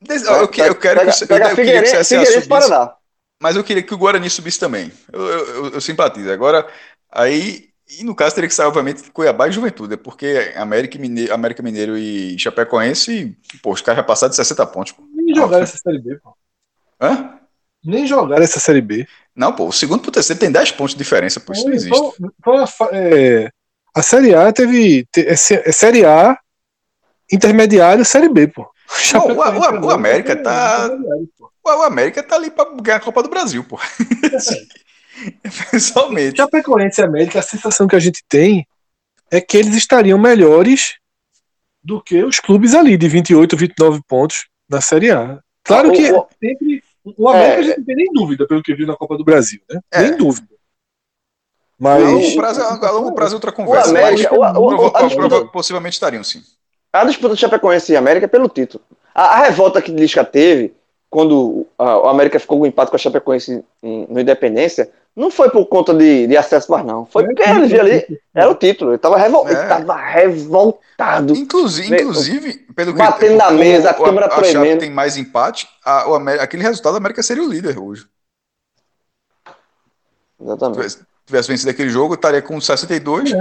Des- Eu, eu quero pega, que, o- pega eu, Figueirense, Figueirense Paraná. mas eu queria que o Guarani subisse também. Eu, eu- eu simpatizo. Agora, aí, e no caso teria que sair, obviamente, Cuiabá e Juventude, porque América, Mineiro, América Mineiro e Chapecoense, pô, os caras já passaram de 60 pontos. Pô. Nem jogaram essa Série B, pô. Hã? Nem jogaram essa Série B. Não, pô, o segundo pro terceiro tem 10 pontos de diferença, pô, isso não existe. Foi- foi a é, a Série A teve. te- é, é Série A, intermediário, Série B, pô. Não, o- o- o América tá-. O o América tá ali pra ganhar a Copa do Brasil, pô. Pessoalmente. Chapecoense e América, a sensação que a gente tem é que eles estariam melhores do que os clubes ali, de 28, 29 pontos na Série A. Claro O- que o- sempre. O América É, a gente não tem nem dúvida pelo que viu na Copa do Brasil, né? É. Nem dúvida. A Mas. longo prazo, a longo prazo é outra conversa. América- mas o- o- a disputa- possivelmente estariam, sim. A disputa do Chapecoense e América é pelo título. A, a revolta que Lisca teve quando a- o América ficou com o empate com a Chapecoense em- no Independência não foi por conta de, de acesso mais não. Foi porque ele via ali, era o título. Ele estava revol... É. ele tava revoltado. Inclusive, Vê, inclusive pelo que batendo na mesa, a o- câmera a tremendo. tem mais empate, a- o Amé- aquele resultado da América seria o líder hoje. Exatamente. tivesse, tivesse vencido aquele jogo, estaria com 62.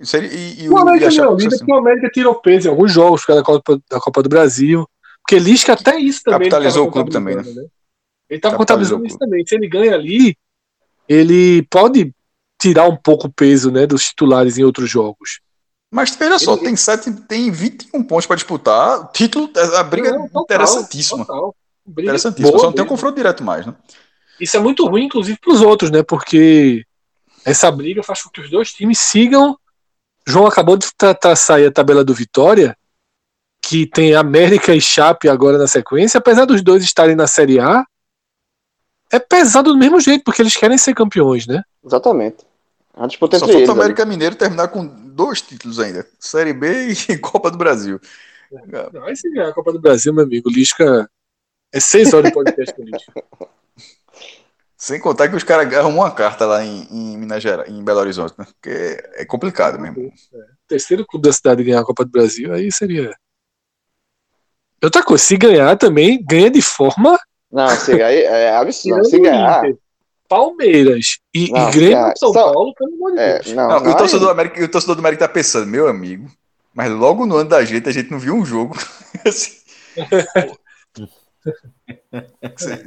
E, seria, e, e O América e a não é o líder porque o América tirou peso em alguns jogos da Copa, da Copa do Brasil. Porque Lisca até isso também. ele Capitalizou tava o clube também, contabilizando, né? Ele estava Capitalizou contabilizando o isso também. Se ele ganha ali, ele pode tirar um pouco o peso né, dos titulares em outros jogos. Mas veja só, tem, sete, tem 21 pontos para disputar. O título, a briga Não, é total, interessantíssima. total. Briga Interessantíssima. boa Só não tem um confronto direto mais, né? Isso é muito ruim, inclusive, para os outros, né? Porque essa briga faz com que os dois times sigam. João acabou de aí a tabela do Vitória, que tem América e Chape agora na sequência. Apesar dos dois estarem na Série A, é pesado do mesmo jeito, porque eles querem ser campeões, né? Exatamente. A disputa Só falta o ali. América Mineiro terminar com dois títulos ainda: Série B e Copa do Brasil. Não, aí se ganhar a Copa do Brasil, meu amigo, Lisca. É seis horas de podcast com Lisca. Sem contar que os caras arrumam uma carta lá em, em Minas Gerais, em Belo Horizonte, né? Porque é complicado mesmo. terceiro clube da cidade ganhar a Copa do Brasil, aí seria. Outra coisa, se ganhar também, ganha de forma. Não, se ganhar, é absurdo. Se ganhar. Palmeiras e, Não, e Grêmio cara, São só- Paulo, pelo amor de É, Deus. não, Não, e o torcedor do América, o torcedor do América tá pensando, meu amigo, mas logo no ano da gente a gente não viu um jogo. assim.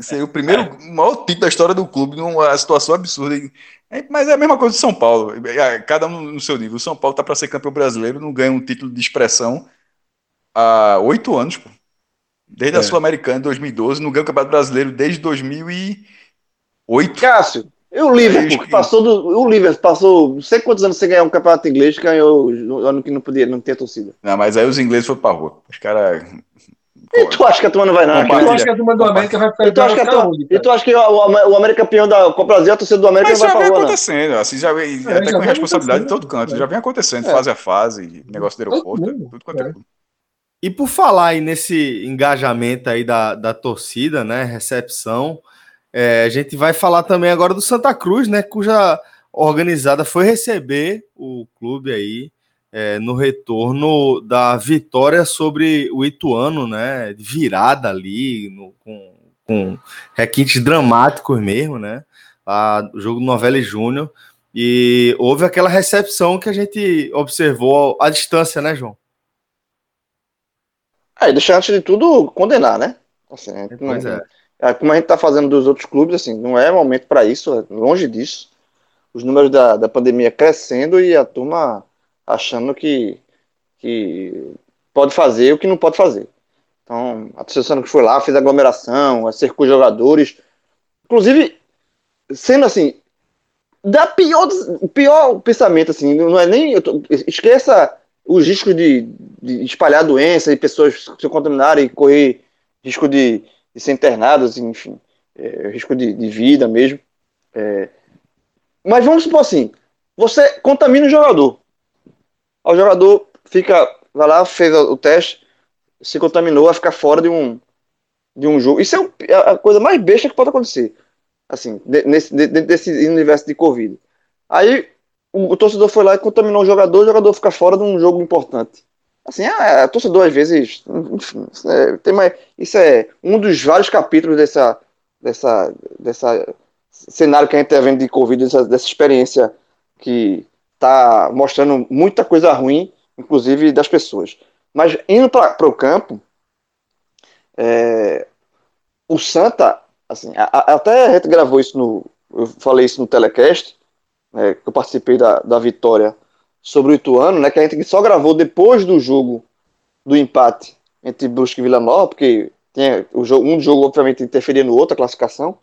Seria o primeiro, o maior título da história do clube, numa situação absurda. É, Mas é a mesma coisa do São Paulo, é, cada um no seu nível. O São Paulo tá para ser campeão brasileiro, não ganha um título de expressão há oito anos, pô. Desde a É. Sul-Americana em 2012, não ganha o Campeonato Brasileiro desde 2008. Cássio, e o Liverpool, que passou do. O Liverpool passou não sei quantos anos sem ganhar um campeonato inglês, ganhou no ano que não podia, não tinha torcida. Não, mas aí os ingleses foram pra rua. Os caras. E tu acha que a turma não vai não? Cara? acho que a turma do América vai ficar E tu acha que, a pra turma- onde, e tu acha que o, o, o América campeão da Copa Brasil, a torcida do América Mas não já vai vem pra rua, não. acontecendo, assim, já vem, É, até já com vem responsabilidade de acontecendo, todo canto, é. já vem acontecendo, É. fase a fase, negócio do aeroporto, tudo quanto é. E por falar aí nesse engajamento aí da, da torcida, né? Recepção, é, a gente vai falar também agora do Santa Cruz, né? Cuja organizada foi receber o clube aí é, no retorno da vitória sobre o Ituano, né? Virada ali, no- com, com requintes dramáticos mesmo, né? A, o jogo do Novelli Júnior. E houve aquela recepção que a gente observou à distância, né, João? Aí, deixa antes de tudo condenar, né? Assim, não- é. é, como a gente tá fazendo dos outros clubes, assim, não é momento para isso, é longe disso. Os números da, da pandemia crescendo e a turma achando que, que pode fazer o que não pode fazer. Então, a torcida que foi lá, fez aglomeração, cercou os jogadores. Inclusive, sendo assim, da pior, o pior pensamento, assim, não é nem. tô- esqueça os riscos de, de espalhar doença e pessoas se contaminarem e correr risco de, de ser internadas, enfim, é, risco de, de vida mesmo. É, mas vamos supor assim: você contamina o jogador. O jogador fica vai lá, fez o teste, se contaminou, vai ficar fora de um, de um jogo. Isso é, é a coisa mais besta que pode acontecer. Assim, nesse, desse universo de Covid. Aí o, o, torcedor foi lá e contaminou o jogador, o jogador fica fora de um jogo importante. Assim, a, a torcedor às vezes. Enfim, é, tem mais, isso é um dos vários capítulos dessa, dessa, dessa cenário que a gente está vendo de Covid, dessa, dessa experiência que está mostrando muita coisa ruim, inclusive das pessoas. Mas indo para o campo, é, o Santa, assim, a, a, até a gente gravou isso no. Eu falei isso no telecast, né, que eu participei da, da vitória sobre o Ituano, né, que a gente só gravou depois do jogo do empate entre Brusque e Vila Nova, porque tem o jogo, um jogo obviamente interferia no outro, a classificação,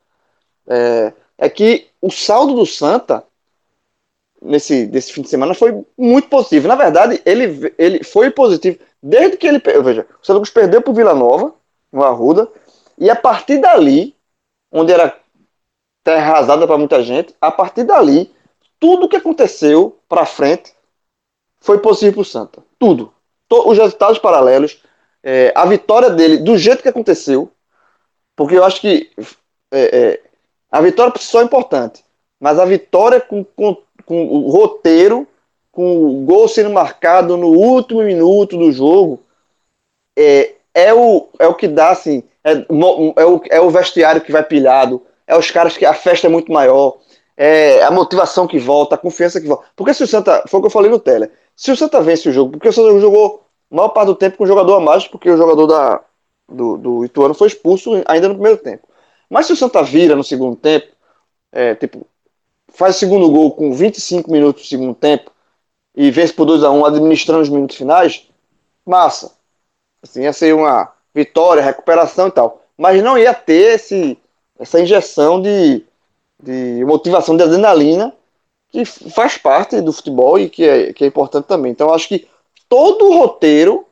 é, é que o saldo do Santa nesse desse fim de semana foi muito positivo. Na verdade, ele, ele foi positivo desde que ele. Veja, o Santa Cruz perdeu para o Vila Nova, no Arruda, e a partir dali, onde era terra arrasada para muita gente, a partir dali, tudo que aconteceu para frente foi possível para o Santa. Tudo. Os resultados paralelos, é, a vitória dele, do jeito que aconteceu, porque eu acho que é, é, a vitória por si só é importante, mas a vitória com, com, com o roteiro, com o gol sendo marcado no último minuto do jogo, é, é, o, é o que dá, assim, é, é, o, é o vestiário que vai pilhado, é os caras que a festa é muito maior, é a motivação que volta, a confiança que volta. Porque se o Santa, foi o que eu falei no tele, se o Santa vence o jogo, porque o Santa jogou maior parte do tempo com o jogador a mais, porque o jogador da, do, do Ituano foi expulso ainda no primeiro tempo. Mas se o Santa vira no segundo tempo, é, tipo, faz o segundo gol com 25 minutos do segundo tempo e vence por 2 a 1 administrando os minutos finais, massa. Assim, ia ser uma vitória, recuperação e tal. Mas não ia ter esse, essa injeção de, de motivação de adrenalina que faz parte do futebol e que é, que é importante também. Então, acho que todo o roteiro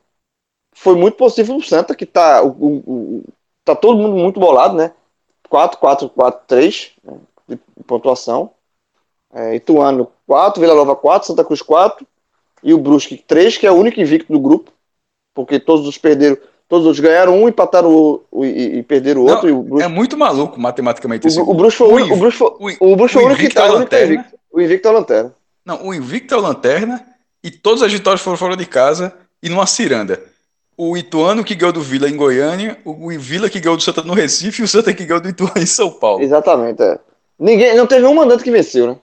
foi muito possível no Santa, que tá, o, o, tá todo mundo muito bolado, né? 4, 4, 4, 3 né? de pontuação. É, Ituano 4, Vila Nova 4, Santa Cruz 4 e o Brusque 3, que é o único invicto do grupo, porque todos os perderam, todos os ganharam um, empataram o, o e, e, perderam o outro. Não, o Brusque... É muito maluco matematicamente isso. O, o Brusque foi o, o, Brusque foi, o, Brusque foi o único que tá, invicto. O invicto é o Lanterna. Não, o invicto é o Lanterna e todas as vitórias foram fora de casa e numa ciranda. O Ituano que ganhou do Vila em Goiânia, o Vila que ganhou do Santa no Recife e o Santa que ganhou do Ituano em São Paulo. Exatamente, é. Ninguém, não teve nenhum mandante que venceu, né?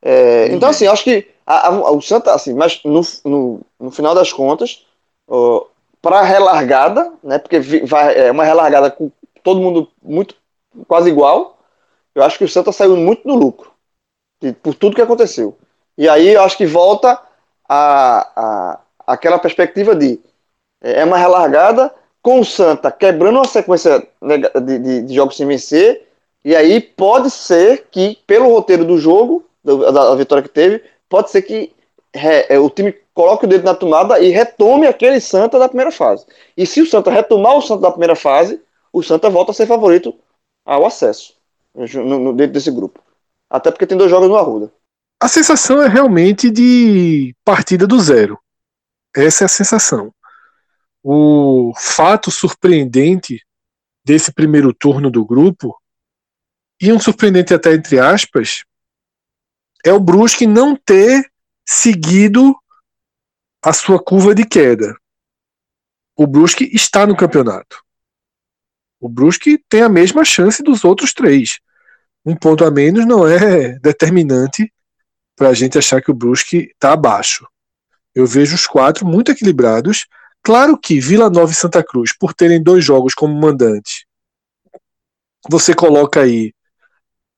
É, então, assim, acho que a, a, o Santa, assim, mas no, no, no final das contas, para relargada, né? Porque vai, é uma relargada com todo mundo muito quase igual. Eu acho que o Santa saiu muito no lucro por tudo que aconteceu. E aí eu acho que volta a, a aquela perspectiva de é, é uma relargada com o Santa quebrando uma sequência de, de, de jogos sem vencer. E aí pode ser que, pelo roteiro do jogo, da, da vitória que teve, pode ser que é, o time coloque o dedo na tomada e retome aquele Santa da primeira fase. E se o Santa retomar o Santa da primeira fase, o Santa volta a ser favorito ao acesso no, no, dentro desse grupo. Até porque tem dois jogos no Arruda. A sensação é realmente de partida do zero. Essa é a sensação. O fato surpreendente desse primeiro turno do grupo, e um surpreendente até entre aspas, é o Brusque não ter seguido a sua curva de queda. O Brusque está no campeonato. O Brusque tem a mesma chance dos outros três. Um ponto a menos não é determinante para a gente achar que o Brusque está abaixo. Eu vejo os quatro muito equilibrados. Claro que Vila Nova e Santa Cruz, por terem dois jogos como mandante, você coloca aí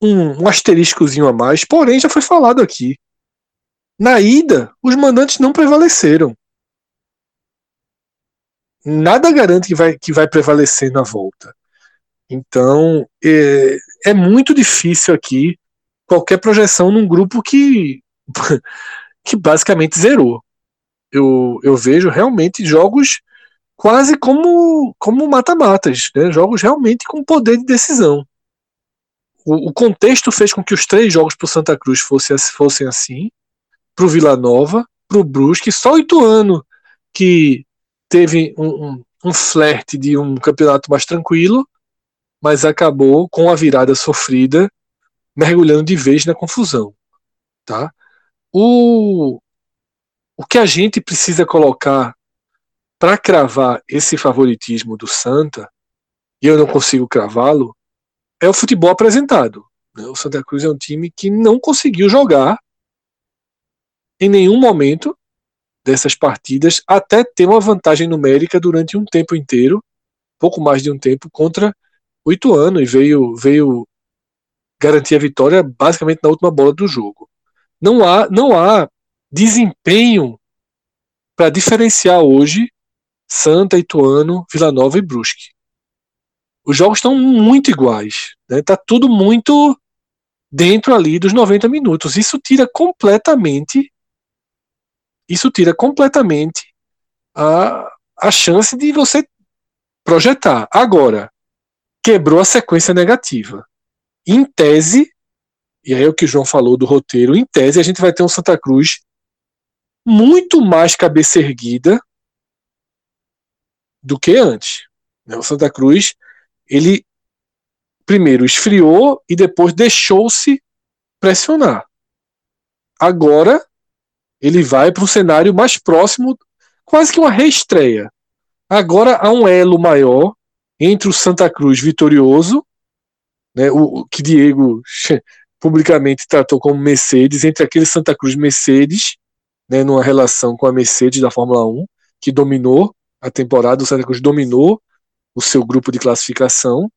um, um asteriscozinho a mais, porém já foi falado aqui. Na ida, os mandantes não prevaleceram. Nada garante que vai, que vai prevalecer na volta. Então, é, é muito difícil aqui qualquer projeção num grupo que, que basicamente zerou. Eu, eu vejo realmente jogos quase como como mata-matas, né? jogos realmente com poder de decisão. O, o contexto fez com que os três jogos para o Santa Cruz fossem, fossem assim, para o Vila Nova, para o Brusque, só o Ituano que teve um, um, um flerte de um campeonato mais tranquilo, mas acabou com a virada sofrida, mergulhando de vez na confusão. Tá? O, o que a gente precisa colocar para cravar esse favoritismo do Santa, e eu não consigo cravá-lo, é o futebol apresentado. Né? O Santa Cruz é um time que não conseguiu jogar em nenhum momento dessas partidas até ter uma vantagem numérica durante um tempo inteiro, pouco mais de um tempo, contra o Ituano e veio, veio garantir a vitória basicamente na última bola do jogo. Não há, não há desempenho para diferenciar hoje Santa, Ituano, Vila Nova e Brusque. Os jogos estão muito iguais. Está né? Tudo muito dentro ali dos 90 minutos. Isso tira completamente isso tira completamente a, a chance de você projetar. Agora, quebrou a sequência negativa. Em tese, e aí é o que o João falou do roteiro, em tese a gente vai ter um Santa Cruz muito mais cabeça erguida do que antes. Né? O Santa Cruz, ele primeiro esfriou e depois deixou-se pressionar. Agora ele vai para um cenário mais próximo, quase que uma reestreia. Agora há um elo maior entre o Santa Cruz vitorioso, né, o que Diego publicamente tratou como Mercedes, entre aquele Santa Cruz Mercedes, né, numa relação com a Mercedes da Fórmula 1, que dominou a temporada, o Santa Cruz dominou o seu grupo de classificação,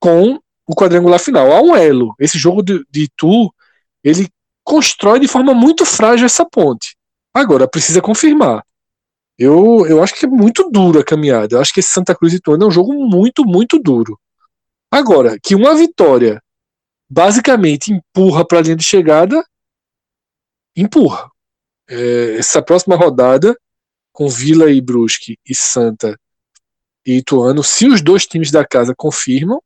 com o quadrangular final. Há um elo. Esse jogo de, de ele constrói de forma muito frágil essa ponte. Agora, precisa confirmar. Eu, eu acho que é muito duro a caminhada. Eu acho que esse Santa Cruz e Ituano é um jogo muito, muito duro. Agora, que uma vitória basicamente empurra para a linha de chegada, empurra. É, essa próxima rodada, com Vila e Brusque e Santa e Ituano, se os dois times da casa confirmam,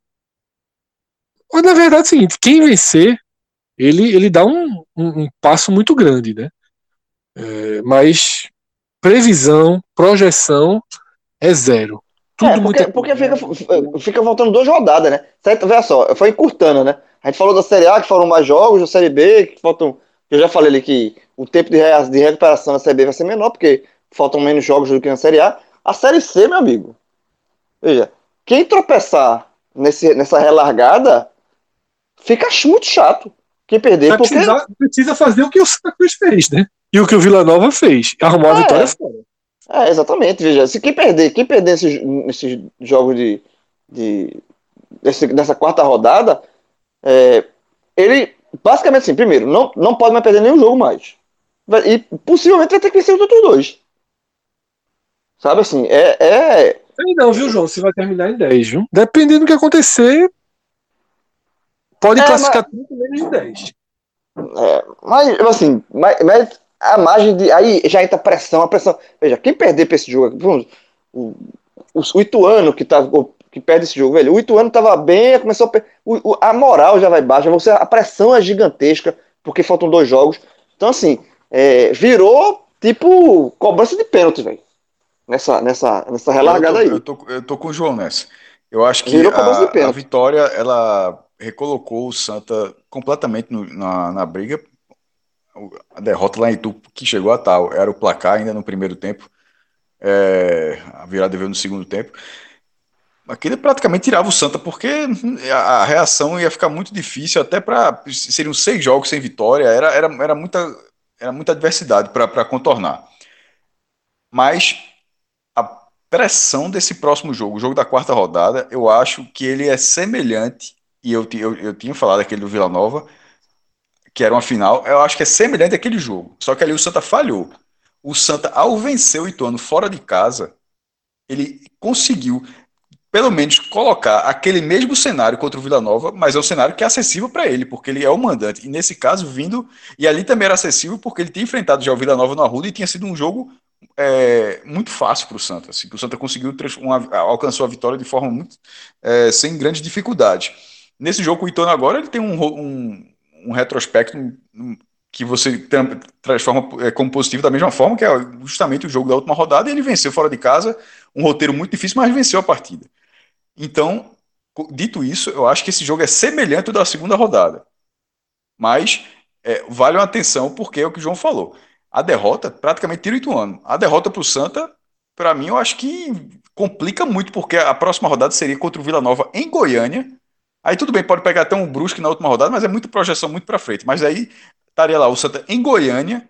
ou na verdade é o seguinte, quem vencer ele, ele dá um, um, um passo muito grande, né? É, mas previsão, projeção é zero. Tudo é, porque, muito... porque fica, fica voltando duas rodadas, né? Certo? Veja só, foi encurtando, né? A gente falou da Série A, que foram mais jogos, da Série B, que faltam. Eu já falei ali que o tempo de, de recuperação da Série B vai ser menor, porque faltam menos jogos do que na Série A. A Série C, meu amigo. Veja, quem tropeçar nesse, nessa relargada fica muito chato. Quem perder, Vai porque... Precisa, precisa fazer o que o Cruz fez, né? E o que o Vila Nova fez. Arrumou a é, vitória fora. É, exatamente. Veja, se quem perder, quem perder nesses, nesses jogos de, de desse, dessa quarta rodada, é, ele basicamente assim, primeiro, não, não pode mais perder nenhum jogo mais. E possivelmente vai ter que vencer os outros dois. Sabe assim, é. é... Sei não, viu, João? Você vai terminar em 10, viu? Dependendo do que acontecer, Pode é, classificar mas... 30 menos de 10. É, mas, assim, mas, mas, a margem de. Aí já entra a pressão, a pressão. Veja, quem perder pra esse jogo. O, o, o Ituano que, tá, que perde esse jogo, velho. O Ituano tava bem, começou a. O, a moral já vai baixa, você, a pressão é gigantesca, porque faltam dois jogos. Então, assim, é, virou tipo cobrança de pênalti, velho. Nessa, nessa, nessa relargada eu tô, aí. Eu tô, eu tô com o João nessa. Eu acho que a, a, vitória, ela recolocou o Santa completamente no, na, na briga. A derrota lá em Itu, que chegou a tal, era o placar ainda no primeiro tempo. É, a virada veio no segundo tempo. Aquilo praticamente tirava o Santa, porque a, a reação ia ficar muito difícil, até para. Seriam seis jogos sem vitória, era, era, era, muita, era muita adversidade para contornar. Mas a pressão desse próximo jogo, o jogo da quarta rodada, eu acho que ele é semelhante e eu, eu, eu tinha falado aquele do Vila Nova, que era uma final, eu acho que é semelhante àquele jogo. Só que ali o Santa falhou. O Santa, ao vencer o Ituano fora de casa, ele conseguiu, pelo menos, colocar aquele mesmo cenário contra o Vila Nova, mas é um cenário que é acessível para ele, porque ele é o mandante. E nesse caso, vindo. E ali também era acessível, porque ele tinha enfrentado já o Vila Nova no Arruda e tinha sido um jogo é, muito fácil para o Santa. Assim, o Santa conseguiu uma, alcançou a vitória de forma muito é, sem grandes dificuldades. Nesse jogo, o Ituano agora ele tem um, um, um retrospecto que você transforma é, como positivo da mesma forma, que é justamente o jogo da última rodada, e ele venceu fora de casa, um roteiro muito difícil, mas venceu a partida. Então, dito isso, eu acho que esse jogo é semelhante ao da segunda rodada. Mas é, vale uma atenção, porque é o que o João falou. A derrota praticamente tira o Ituano. A derrota para o Santa, para mim, eu acho que complica muito, porque a próxima rodada seria contra o Vila Nova em Goiânia. Aí tudo bem, pode pegar até um Brusque na última rodada, mas é muita projeção muito para frente. Mas aí estaria lá o Santa em Goiânia,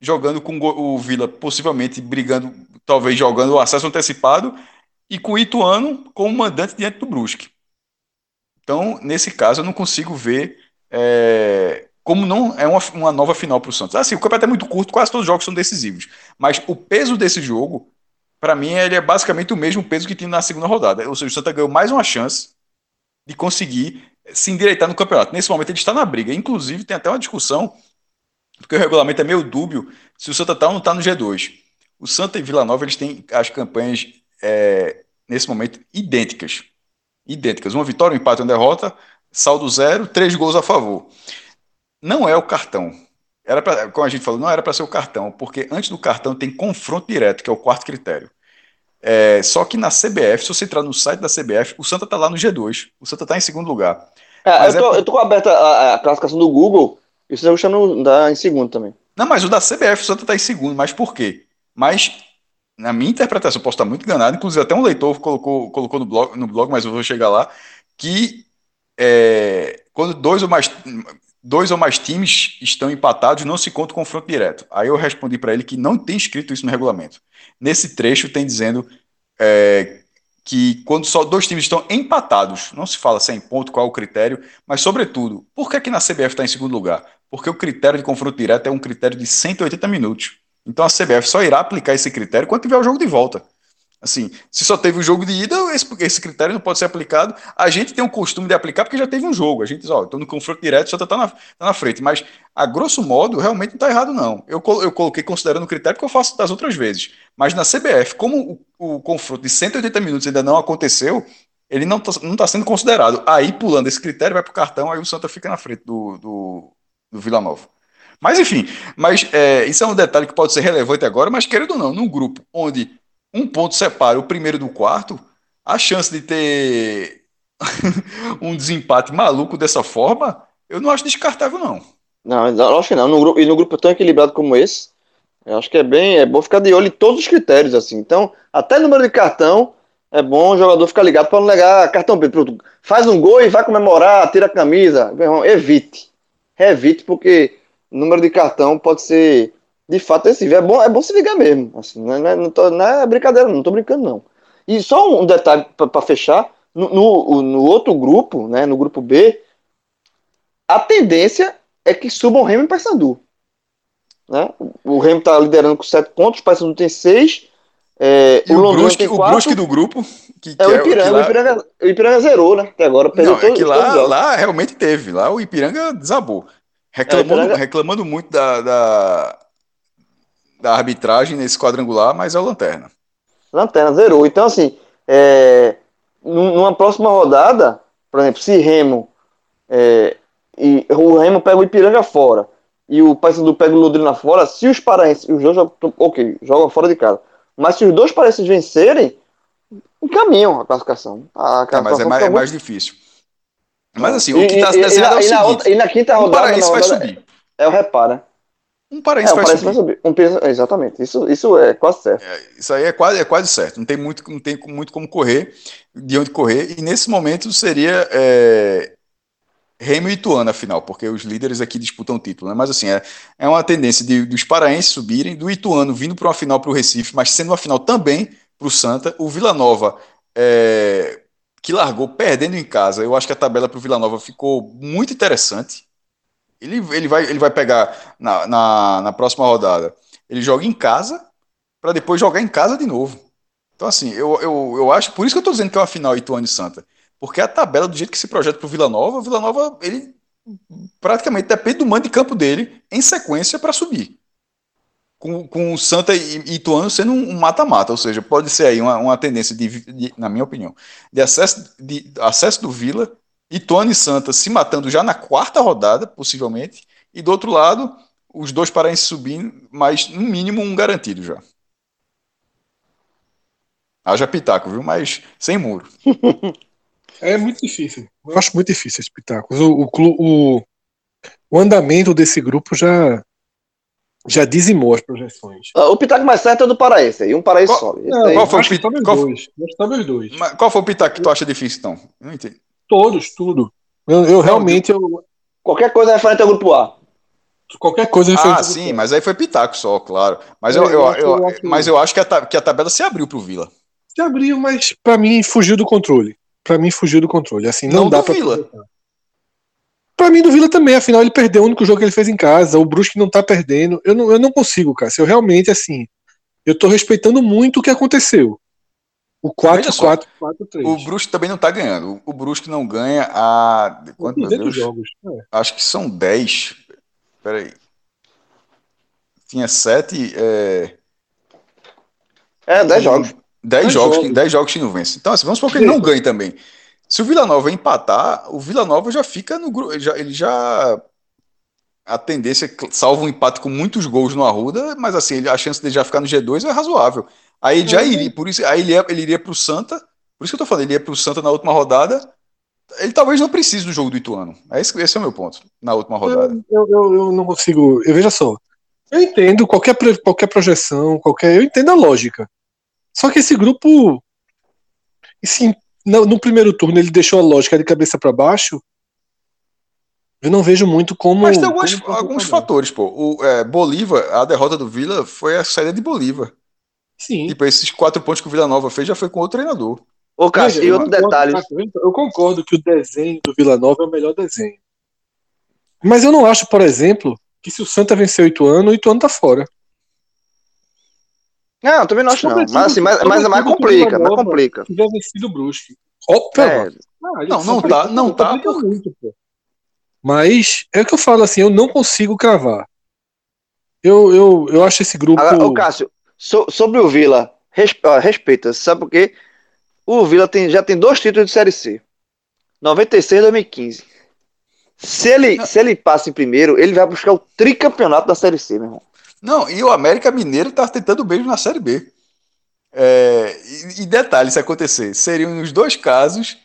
jogando com o Vila, possivelmente brigando, talvez jogando o acesso antecipado, e com o Ituano como mandante diante do Brusque. Então, nesse caso, eu não consigo ver é, como não é uma, uma nova final para o Santos. Assim, o campeonato é muito curto, quase todos os jogos são decisivos. Mas o peso desse jogo, para mim, ele é basicamente o mesmo peso que tinha na segunda rodada. Ou seja, o Santa ganhou mais uma chance de conseguir se endireitar no campeonato. Nesse momento ele está na briga. Inclusive, tem até uma discussão, porque o regulamento é meio dúbio, se o Santa ou não está no G2. O Santa e Vila Nova eles têm as campanhas, é, nesse momento, idênticas. Idênticas. Uma vitória, um empate, uma derrota, saldo zero, três gols a favor. Não é o cartão. Era pra, como a gente falou, não era para ser o cartão, porque antes do cartão tem confronto direto, que é o quarto critério. É, só que na CBF, se você entrar no site da CBF, o Santa tá lá no G2. O Santa tá em segundo lugar. É, eu, tô, é... eu tô aberto a, a, classificação do Google e o Santa está tá em segundo também. Não, mas o da CBF, o Santa tá em segundo. Mas por quê? Mas, na minha interpretação, posso estar muito enganado, inclusive até um leitor colocou, colocou no, blog, no blog, mas eu vou chegar lá, que é, quando dois ou mais dois ou mais times estão empatados, não se conta o confronto direto. Aí eu respondi para ele que não tem escrito isso no regulamento. Nesse trecho tem dizendo é, que quando só dois times estão empatados, não se fala sem ponto, qual é o critério, mas sobretudo, por que, que na CBF está em segundo lugar? Porque o critério de confronto direto é um critério de 180 minutos. Então a CBF só irá aplicar esse critério quando tiver o jogo de volta. Assim, se só teve o jogo de ida, esse, esse critério não pode ser aplicado. A gente tem o costume de aplicar porque já teve um jogo. A gente diz, ó, estou no confronto direto, só está na, tá na frente. Mas, a grosso modo, realmente não está errado, não. Eu, eu coloquei considerando o critério que eu faço das outras vezes. Mas na CBF, como o, o confronto de 180 minutos ainda não aconteceu, ele não está não tá sendo considerado. Aí, pulando esse critério, vai para o cartão, aí o Santa fica na frente do, do, do Vila Nova. Mas, enfim, mas é, isso é um detalhe que pode ser relevante agora, mas querendo ou não, num grupo onde um ponto separa o primeiro do quarto, a chance de ter um desempate maluco dessa forma, eu não acho descartável, não. Não, acho que não. No grupo, e no grupo tão equilibrado como esse, eu acho que é bem é bom ficar de olho em todos os critérios, assim. Então, até número de cartão, é bom o jogador ficar ligado para não negar cartão preto. Faz um gol e vai comemorar, tira a camisa. Evite. Evite, porque número de cartão pode ser de fato excessivo. É bom, é bom se ligar mesmo. Assim, não, é, não, tô, não é brincadeira, não tô brincando, não. E só um detalhe para fechar: no, no, no, outro grupo, né, no grupo B, a tendência é que subam o Remo e Paysandu. Né? O Remo está liderando com 7 pontos, o Paysandu tem 6. É, o, o, Brusque, o Brusque do grupo. Que, é, o, Ipiranga, lá... o, Ipiranga, o Ipiranga zerou, né? Até agora perdeu Não, todo, é que lá, lá realmente teve. Lá o Ipiranga desabou. Reclamando, é, Ipiranga... reclamando muito da, da, da arbitragem nesse quadrangular, mas é o Lanterna. Lanterna, zerou. Então, assim, é, numa próxima rodada, por exemplo, se Remo é, e o Remo pega o Ipiranga fora e o Paysandu pega o Londrina fora, se os paraenses, os dois jogam, ok, jogam fora de casa, mas se os dois paraenses vencerem, encaminham a classificação. A classificação é, mas é mais, é mais difícil. Mas assim, o que está desenhado é o seguinte, outra, e na quinta rodada, o Paraense vai subir. É, é o repara. Um paraense, é, um vai, subir. vai subir. Um, exatamente. Isso, isso é quase certo. É, isso aí é quase, é quase certo. Não tem muito, não tem muito como correr, de onde correr. E nesse momento seria é, Remo e Ituano, afinal, porque os líderes aqui disputam o título. Né? Mas assim, é, é uma tendência de, dos paraenses subirem, do Ituano vindo para uma final para o Recife, mas sendo uma final também para o Santa. O Vila Nova, é, que largou perdendo em casa, eu acho que a tabela para o Vila Nova ficou muito interessante. Ele, ele, vai, ele vai pegar na, na, na próxima rodada. Ele joga em casa para depois jogar em casa de novo. Então, assim, eu, eu, eu acho. Por isso que eu estou dizendo que é uma final Ituano e Santa. Porque a tabela, do jeito que se projeta para o Vila Nova, o Vila Nova, ele praticamente depende do mando de campo dele em sequência para subir. Com, com o Santa e Ituano sendo um mata-mata, ou seja, pode ser aí uma, uma tendência, de, de, na minha opinião, de acesso, de acesso do Vila e Tony Santa se matando já na quarta rodada, possivelmente. E do outro lado, os dois paraenses subindo, mas no mínimo um garantido já. Haja pitaco, viu? Mas sem muro. É muito difícil. Eu acho muito difícil esse pitacos. O, o, o, o andamento desse grupo já já dizimou as projeções. Ah, O pitaco mais certo é o do Paraense, e um Paraense Qual- só. Esse Não, qual foi o acho que pit- talvez qual- qual foi o pitaco que tu acha difícil, então? Não entendi. Todos, tudo. Eu, eu realmente, eu, Qualquer coisa referente ao grupo A. qualquer coisa Ah, ao sim, grupo. mas aí foi pitaco só, claro. Mas É, eu, eu, eu acho- eu- eu acho- mas eu acho que a, que a tabela se abriu pro Vila. Se abriu, mas pra mim fugiu do controle. Pra mim fugiu do controle. Assim, não, Não dá pra Vila. Pra mim do Vila também, afinal ele perdeu o único jogo que ele fez em casa. O Brusque não tá perdendo. Eu não, eu não consigo, cara. Se eu realmente assim, eu tô respeitando muito o que aconteceu. O 4 Veja só, 4 4 3. O Brusque também não tá ganhando. O, Brusque não ganha há. Quanto, meu 200 Deus? jogos. É. Acho que são 10. Peraí. Tinha 7. É, É, 10 jogos. 10 Dez jogos, jogos. que- 10 jogos que não vence. Então, assim, vamos supor que ele não ganhe também. Se o Vila Nova empatar, o Vila Nova já fica no grupo. Já, ele já. A tendência, é salvo um empate com muitos gols no Arruda, mas assim, ele- a chance dele já ficar no G2 é razoável. Aí ele já Uhum. iria, por isso, aí ele, ia, ele iria pro Santa, por isso que eu tô falando, ele ia pro Santa na última rodada. Ele talvez não precise do jogo do Ituano. É esse, esse é o meu ponto, na última rodada. Eu, eu, eu não consigo. Eu veja só. Eu entendo qualquer, qualquer projeção, qualquer. Eu entendo a lógica. Só que esse grupo. E sim, no, no primeiro turno ele deixou a lógica de cabeça para baixo. Eu não vejo muito como. Mas tem alguns, como alguns fatores, pô. O é, Bolívar, a derrota do Vila foi a saída de Bolívar. Sim. Tipo, esses quatro pontos que o Vila Nova fez já foi com outro treinador. Ô, Cássio, e eu outro concordo, detalhe. Eu concordo que o desenho do Vila Nova é o melhor desenho. Mas eu não acho, por exemplo, que se o Santa vencer o Ituano, o Ituano tá fora. Não, eu também não acho não. Mas assim, mas, mas, o complica, mas complica. tiver vencido o Brusque. Óbvio, É, Caralho, Não, não tá- não tá muito, pô. Mas é o que eu falo assim, eu não consigo cravar. Eu, eu, eu acho esse grupo. Agora, ô Cássio, so- sobre o Vila, res- ó, respeita, sabe por quê? O Vila tem, já tem dois títulos de Série C. 96 e 2015. Se ele, se ele passa em primeiro, ele vai buscar o tricampeonato da Série C, meu irmão. Não, e o América Mineiro tá tentando mesmo na Série B. É, e, e detalhe, se acontecer, seriam nos dois casos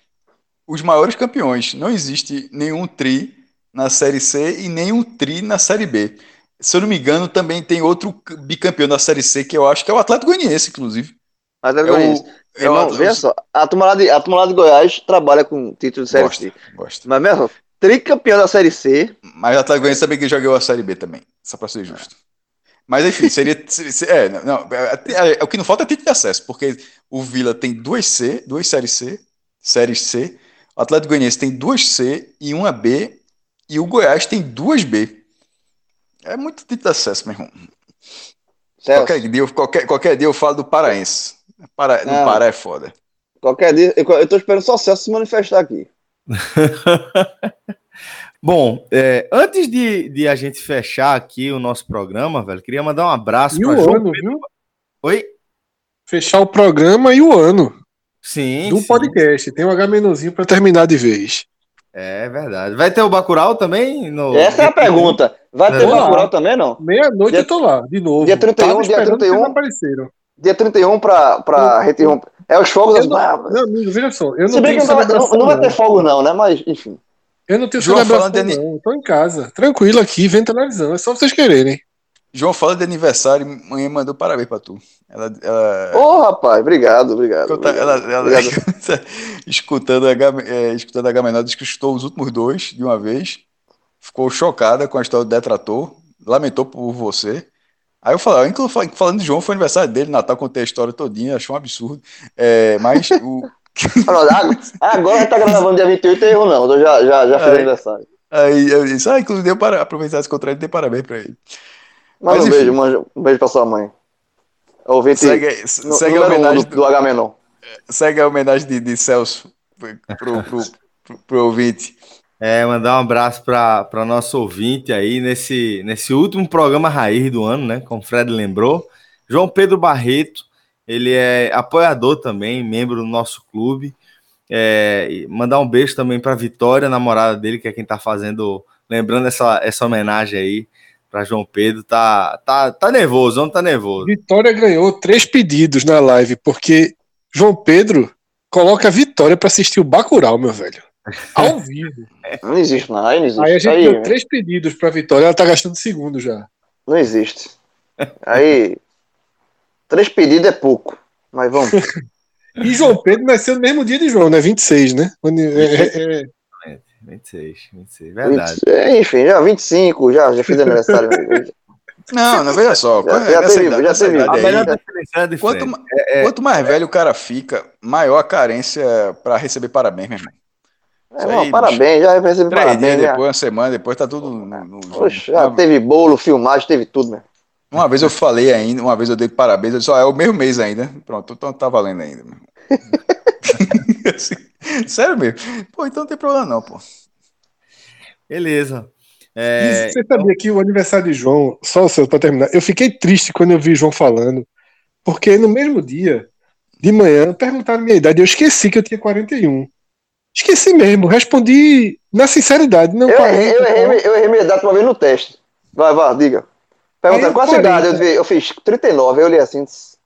os maiores campeões. Não existe nenhum tri na Série C e nenhum tri na Série B. Se eu não me engano, também tem outro bicampeão da Série C que eu acho que é o Atlético Goianiense, inclusive. Mas é, É Goianiense. o, é Irmão, o- veja só, a turma, lá de, a turma de Goiás trabalha com título de Série C. gosta. Mas mesmo, tricampeão da Série C, Mas o Atlético Goianiense também que jogou a Série B também, só para ser justo. Mas enfim, seria. se- se- é, não, não, é, é, é, o que não falta é título de acesso, porque o Vila tem duas C, duas séries C, séries C, o Atlético Goianiense tem duas C e uma B, e o Goiás tem duas B. É muito título de acesso, meu irmão. Celso, Qualquer dia, eu- qualquer, qualquer dia eu falo do Paraense. Para, no Não. Pará é foda. qualquer dia, eu, eu tô esperando só o Celso se manifestar aqui. Bom, é, antes de, de a gente fechar aqui o nosso programa, velho, queria mandar um abraço E para o João ano, Pedro. viu? Oi? Fechar o programa e o ano Sim, do sim. podcast. Tem um H-menozinho pra terminar de vez. É verdade. Vai ter o Bacurau também? No... Essa é a pergunta. Vai ter. Bacurau também, não? Meia-noite eu tô lá, de novo. dia 31, Tava dia esperando que 31. eles apareceram. Dia 31 pra, pra gente romper. É os fogos das não- barras. Meu amigo, veja só, eu Se não bem tenho que não, não, não vai ter não. fogo, não, né? Mas, enfim. Eu não tenho João, celebração, falando de- não. Tô em casa, tranquilo aqui, vendo televisão. É só vocês quererem. João fala de aniversário, mãe mandou parabéns pra tu. Ela, ela, Ô, rapaz, obrigado, obrigado. Conta- obrigado, ela, ela- obrigado. escutando a H, é, escutando a H diz que escutou os últimos dois de uma vez, ficou chocada com a história do detrator, lamentou por você. Aí eu falei, inclusive falando de João, foi aniversário dele, Natal, contei a história todinha, achou um absurdo. É, mas o, ag- Agora tá gravando dia 28, tem erro não. Eu já, já, já fiz Aí. aniversário. aí eu disse, ah, inclusive, deu para aproveitar esse contrato e dei parabéns pra ele. Manda Mas, um enfim. beijo, manja- um beijo pra sua mãe. Ouvinte Segue, no- segue a homenagem do, do Agamenon. segue a homenagem de, de Celso pro, pro, pro, pro ouvinte. É, mandar um abraço para nosso ouvinte aí nesse, nesse último programa raiz do ano, né? Como o Fred lembrou. João Pedro Barreto, ele é apoiador também, membro do nosso clube. É, mandar um beijo também para Vitória, namorada dele, que é quem tá fazendo, lembrando essa, essa homenagem aí para João Pedro. Tá, tá, tá nervoso, não tá nervoso. Vitória ganhou três pedidos na live, porque João Pedro coloca Vitória para assistir o Bacurau, meu velho. Ao vivo. Não existe, não. Aí não existe. Aí a gente Aí, deu três pedidos pra Vitória, ela tá gastando segundo já. Não existe. Aí. Três pedidos é pouco. Mas vamos. E João Pedro nasceu no mesmo dia de João, né? 26, né? É- é- é- 26, 26, verdade. É, enfim, já 25, já, já fiz aniversário. Não, não, veja só. Já- já teve- idade- já teve- idade A melhor definição é diferente. Quanto, ma- quanto mais velho o cara fica, maior a carência pra receber parabéns, meu irmão. É, não, aí, parabéns, já recebi Três parabéns. dias depois, uma semana depois, tá tudo no, no jogo. Poxa, já teve bolo, filmagem, teve tudo, né? uma vez eu falei ainda, uma vez eu dei parabéns, eu disse, ó, é o mesmo mês ainda. Pronto, então tá valendo ainda. irmão. Assim, Sério mesmo. Pô, então não tem problema não, pô. Beleza. É, você sabia que o aniversário de João, só o seu para terminar, eu fiquei triste quando eu vi João falando, porque no mesmo dia, de manhã, perguntaram minha idade, eu esqueci que eu tinha 41. Esqueci mesmo, respondi na sinceridade, não Eu 40, errei, eu, errei, não. eu errei minha data uma vez no teste. Vai, vai, diga. Pergunta, Aí, qual a 40. cidade? Eu, eu fiz 39, eu olhei assim, disse,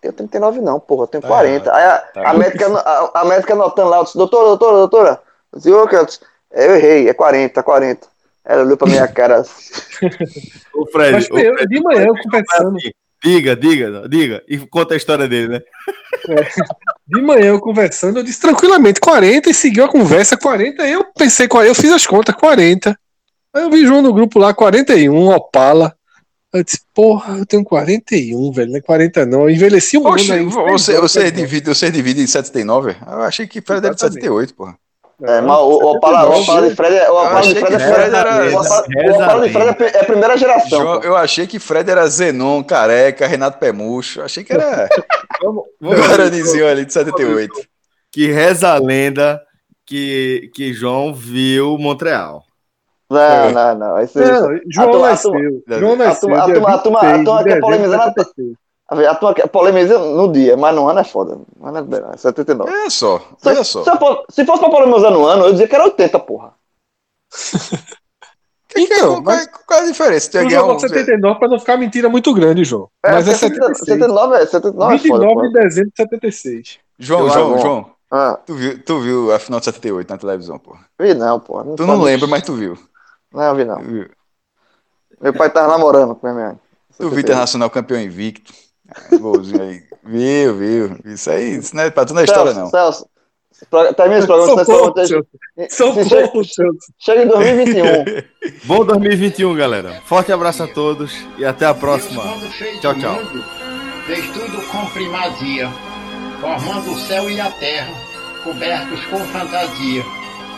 tenho 39 não, porra, eu tenho Tá 40. Aí a, Tá a, médica, a, a médica anotando lá, eu disse, doutora, doutora, doutora. Eu disse, "Ô, que eu disse, "É, eu errei, é 40, 40. Ela olhou pra minha cara assim. o Fred, Mas o eu, Fred de manhã, eu conversando, assim, diga, diga, diga, e conta a história dele, né? de manhã eu conversando, eu disse tranquilamente 40 e seguiu a conversa 40. Eu pensei, 40, eu fiz as contas 40. Aí eu vi João no grupo lá 41, Opala. Eu disse, porra, eu tenho 41, velho, não é 40 não. Eu envelheci um Oxe, ano aí. você, seis você, divide, você divide em 79? Eu achei que era de Exatamente. 78, porra. É, mas o, o Opala, o Opala de Fred é. O Opala de Fred é. Fred era- o Opala- o Opala de Fred é- é a primeira geração. Pô. eu achei que Fred era Zenon, Careca, Renato Pemucho. Achei que era Vamos, o Guaranizinho ali de 78. que reza a lenda que, que João viu Montreal. Não, não, não. Isso. Não, João nasceu. João a nasceu. turma- a turma- a turma- a 26 de turma quer polemizar na- 76. A que- polemiza no dia, mas no ano é foda. No ano é 79. Olha só, Se, olha só. se, for- se fosse pra polemizar no ano, eu dizia que era 80, porra. Então, qual, mas qual é a diferença? Ia tu jogou um- 79 pra não ficar mentira muito grande, João. Mas é porque 76. 79 é, 79 é foda, 29 de porra. dezembro de 76. João, Eu João. João, Ah, tu viu, tu viu a final de 78 na televisão, pô. vi não, porra. Tu não lembra, mas tu viu. Não, vi não. Viu, Meu pai tava namorando com a minha mãe. tu viu Internacional campeão invicto. Golzinho aí. Viu, viu. Isso aí, isso não é pra tu não é história, não. Celso, termina esse programa, Socorro, Socorro, chega em 2021. Bom 2021, galera. Forte abraço a todos e até a próxima. Tchau, tchau. mundo, fez tudo com primazia, formando o céu e a terra, cobertos com fantasia.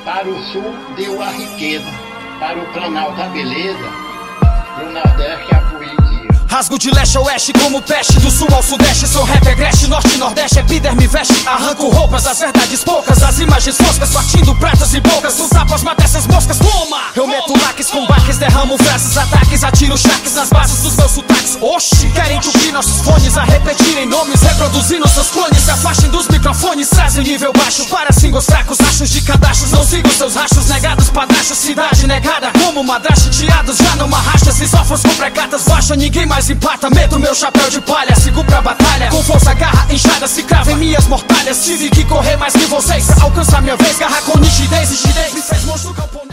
Para o sul deu a riqueza, para o planalto a beleza, e o nordeste a poesia. Rasgo de leste a oeste como peste Do sul ao sudeste sou rap agreste Norte e nordeste epiderme veste Arranco roupas, as verdades poucas As imagens foscas partindo pratas e bocas Os tapas mata essas moscas, toma! Eu meto laques com baques Derramo frases, ataques Atiro chaques nas bases dos meus sotaques Oxi! Querem entupir nossos fones A repetirem nomes Reproduzindo seus clones Se afastem dos microfones Trazem nível baixo Para singles fracos Rachos de cadastros Não sigo seus rachos Negados padrastos Cidade negada Como madrasta Tiados já numa racha Se sofros com precatas Baixa ninguém mais empata Meto meu chapéu de palha. Sigo pra batalha. Com força, garra, inchada Se crava em minhas mortalhas. Tive que correr mais que vocês Pra alcançar minha vez Garra com nitidez e Me fez monstro camponês